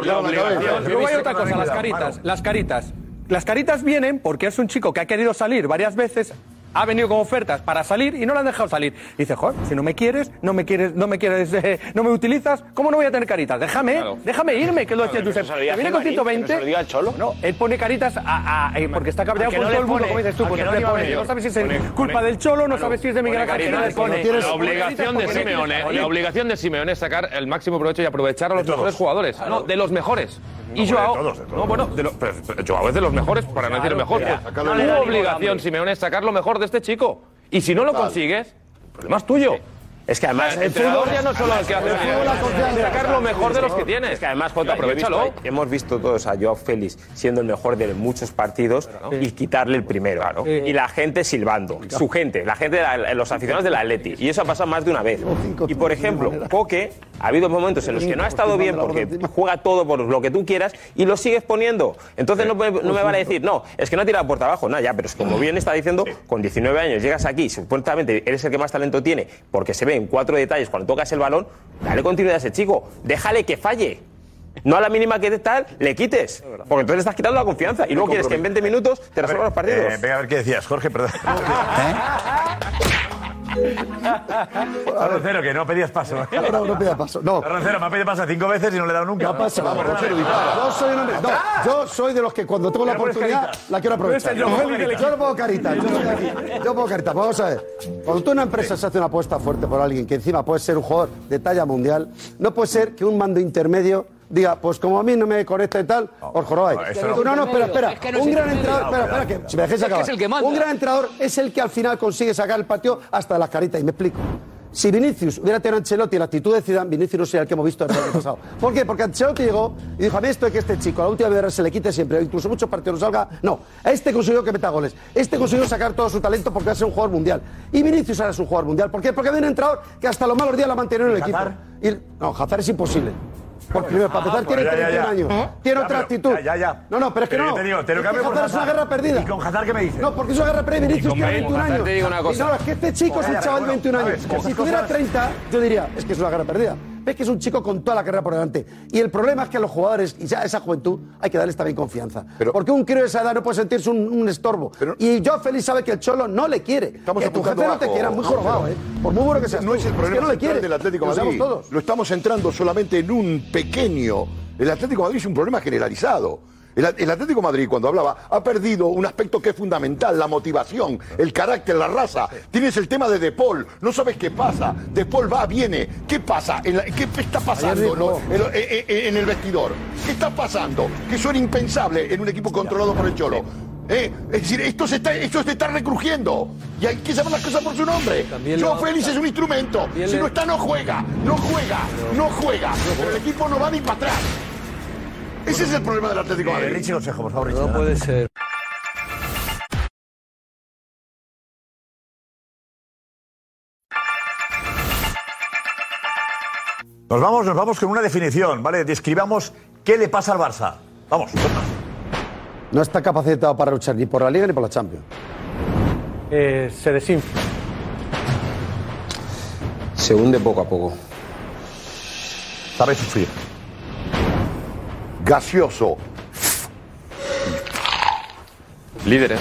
Luego hay otra cosa, las caritas. Las caritas. Las caritas vienen porque es un chico que ha querido salir varias veces. Ha venido con ofertas para salir y no le han dejado salir. Y dice, joder, si no me quieres, no me quieres, no me quieres, [laughs] eh, no me utilizas, ¿cómo no voy a tener caritas? Déjame, déjame irme, que lo decía Josep. viene con Jimarín, que no 120. se lo diga el Cholo. No, él pone caritas a, a- eh, porque está cabreado ¿A con no todo el mundo, como dices tú, ¿A porque que no le pone. pone? No sabes si es Pone- culpa pone- del Cholo, no sabes si es de Miguel Ángel. La obligación de Simeone, la obligación de Simeone es sacar el máximo provecho y aprovechar a los mejores jugadores. No, de los mejores. Y Joao, no, bueno, de lo- pero- pero Joao es de los mejores, para no decir el mejor. Pues, tu la obligación, Simeone, es sacar lo mejor de este chico. Y si no lo consigues, el problema es tuyo. Es que además. El entrenador ya no solo el que hace el fútbol, la confianza. sacar lo mejor de los que tienes. Es que además, Jota, visto- Aprovechalo. hemos visto todos a Joao Félix siendo el mejor de muchos partidos y quitarle el primero. Y la gente silbando. Su gente, la gente, la- los aficionados del Atleti. Y eso ha pasado más de una vez. Y por ejemplo, Coque, ha habido momentos en los que no ha estado bien porque juega todo por lo que tú quieras y lo sigues poniendo. Entonces no, me- no me vale decir, no, es que no ha tirado puerta abajo. No, ya, pero es como bien está diciendo, con 19 años llegas aquí, supuestamente eres el que más talento tiene porque se ven cuatro detalles cuando tocas el balón, dale continuidad a ese chico, déjale que falle. No a la mínima que tal, le quites. Porque entonces le estás quitando la confianza. Y luego quieres que en 20 minutos te resuelvan los partidos. Eh, venga, a ver qué decías, Jorge, perdón. [laughs] Roncero, que no pedías paso. No, no pida paso. No. Roncero, me ha pedido paso cinco veces y no le he dado nunca. No pasa nada. Yo soy un hombre. No, yo soy de los que cuando tengo la oportunidad la quiero aprovechar. Yo no pongo caritas. Yo pongo caritas. Yo pongo caritas. Vamos a ver. Cuando tú una empresa se hace una apuesta fuerte por alguien que encima puede ser un jugador de talla mundial, no puede ser que un mando intermedio diga, pues como a mí no me conecta y tal, os jorobáis. no. No, no, espera, espera. Es que no un gran entrenador, espera, No, espera, pero- que si me que acabar. es el que manda. Un gran entrenador es el que al final consigue sacar el patio hasta de las caritas. Y me explico. Si Vinicius hubiera tenido a Ancelotti la actitud de Zidane, Vinicius no sería el que hemos visto el año pasado. ¿Por qué? Porque Ancelotti llegó y dijo, a mí esto es que este chico a la última vez se le quite siempre, incluso muchos partidos no salga. No, a este consiguió que meta goles. Este consiguió sacar todo su talento porque va a ser un jugador mundial. Y Vinicius ahora es un jugador mundial. ¿Por qué? Porque había un entrenador que hasta los malos días la ha mantenido en el equipo. Y, no, Hazard es imposible. Por primero, para empezar, tiene pues ya, 31 ya. años. Tiene Ya, otra actitud. ya, ya, ya. No, no, pero es que no. te digo, te lo Es que cambio por es una guerra perdida. ¿Y con Hazard qué me dices? No, porque es una guerra perdida. Vinicius tiene Bale, 21 Hazard años. te digo una Y cosa. no, es que este chico es Ya, un chaval de bueno, 21 a ver, años. con Si tuviera cosas- 30, yo diría, es que es una guerra perdida. Ves que es un chico con toda la carrera por delante. Y el problema es que a los jugadores y ya a esa juventud hay que darles también confianza. Porque un crío de esa edad no puede sentirse un, un estorbo. y yo Félix sabe que el Cholo no le quiere. Estamos que tu jefe no te bajo. quiera, muy jorobado, ¿eh? Por muy bueno que seas No tú. es el que problema no le quiere. del Atlético Lo Madrid. todos. Lo estamos centrando solamente en un pequeño. El Atlético Madrid es un problema generalizado. El, el Atlético de Madrid, cuando hablaba, ha perdido un aspecto que es fundamental, la motivación, el carácter, la raza. Tienes el tema de De Paul, no sabes qué pasa. De Paul va, viene. ¿Qué pasa? En la- ¿Qué está pasando Ayer no? dijo- en, en- en- en el vestidor? ¿Qué está pasando? Que eso era impensable en un equipo controlado por el Cholo. ¿Eh? Es decir, esto se, está, esto se está recrujiendo. Y hay que llamar las cosas por su nombre. Yo Félix es un instrumento. Si no está, no juega. No juega. No juega. Pero el equipo no va ni para atrás. Ese es el problema del Atlético de Madrid. Richie, consejo, por favor, Richie. No puede ser. Nos vamos, nos vamos con una definición, ¿vale? Describamos qué le pasa al Barça. Vamos. No está capacitado para luchar ni por la Liga ni por la Champions. Eh, se desinfla. Se hunde poco a poco. Sabe sufrir. Gaseoso. Líderes.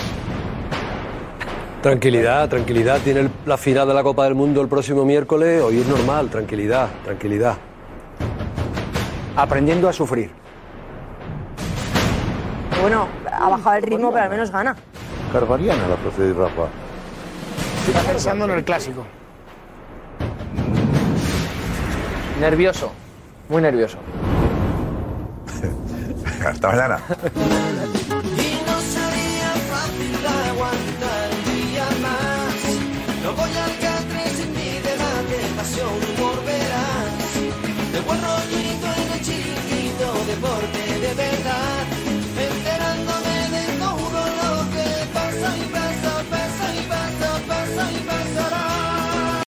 Tranquilidad, tranquilidad. Tiene el- la final de la Copa del Mundo el próximo miércoles. Hoy es normal, tranquilidad, tranquilidad. Aprendiendo a sufrir. Bueno, ha bajado el ritmo, pero al menos gana. Carvariana la procede Rafa. Está pensando en el clásico. Nervioso. Muy nervioso. Hasta mañana.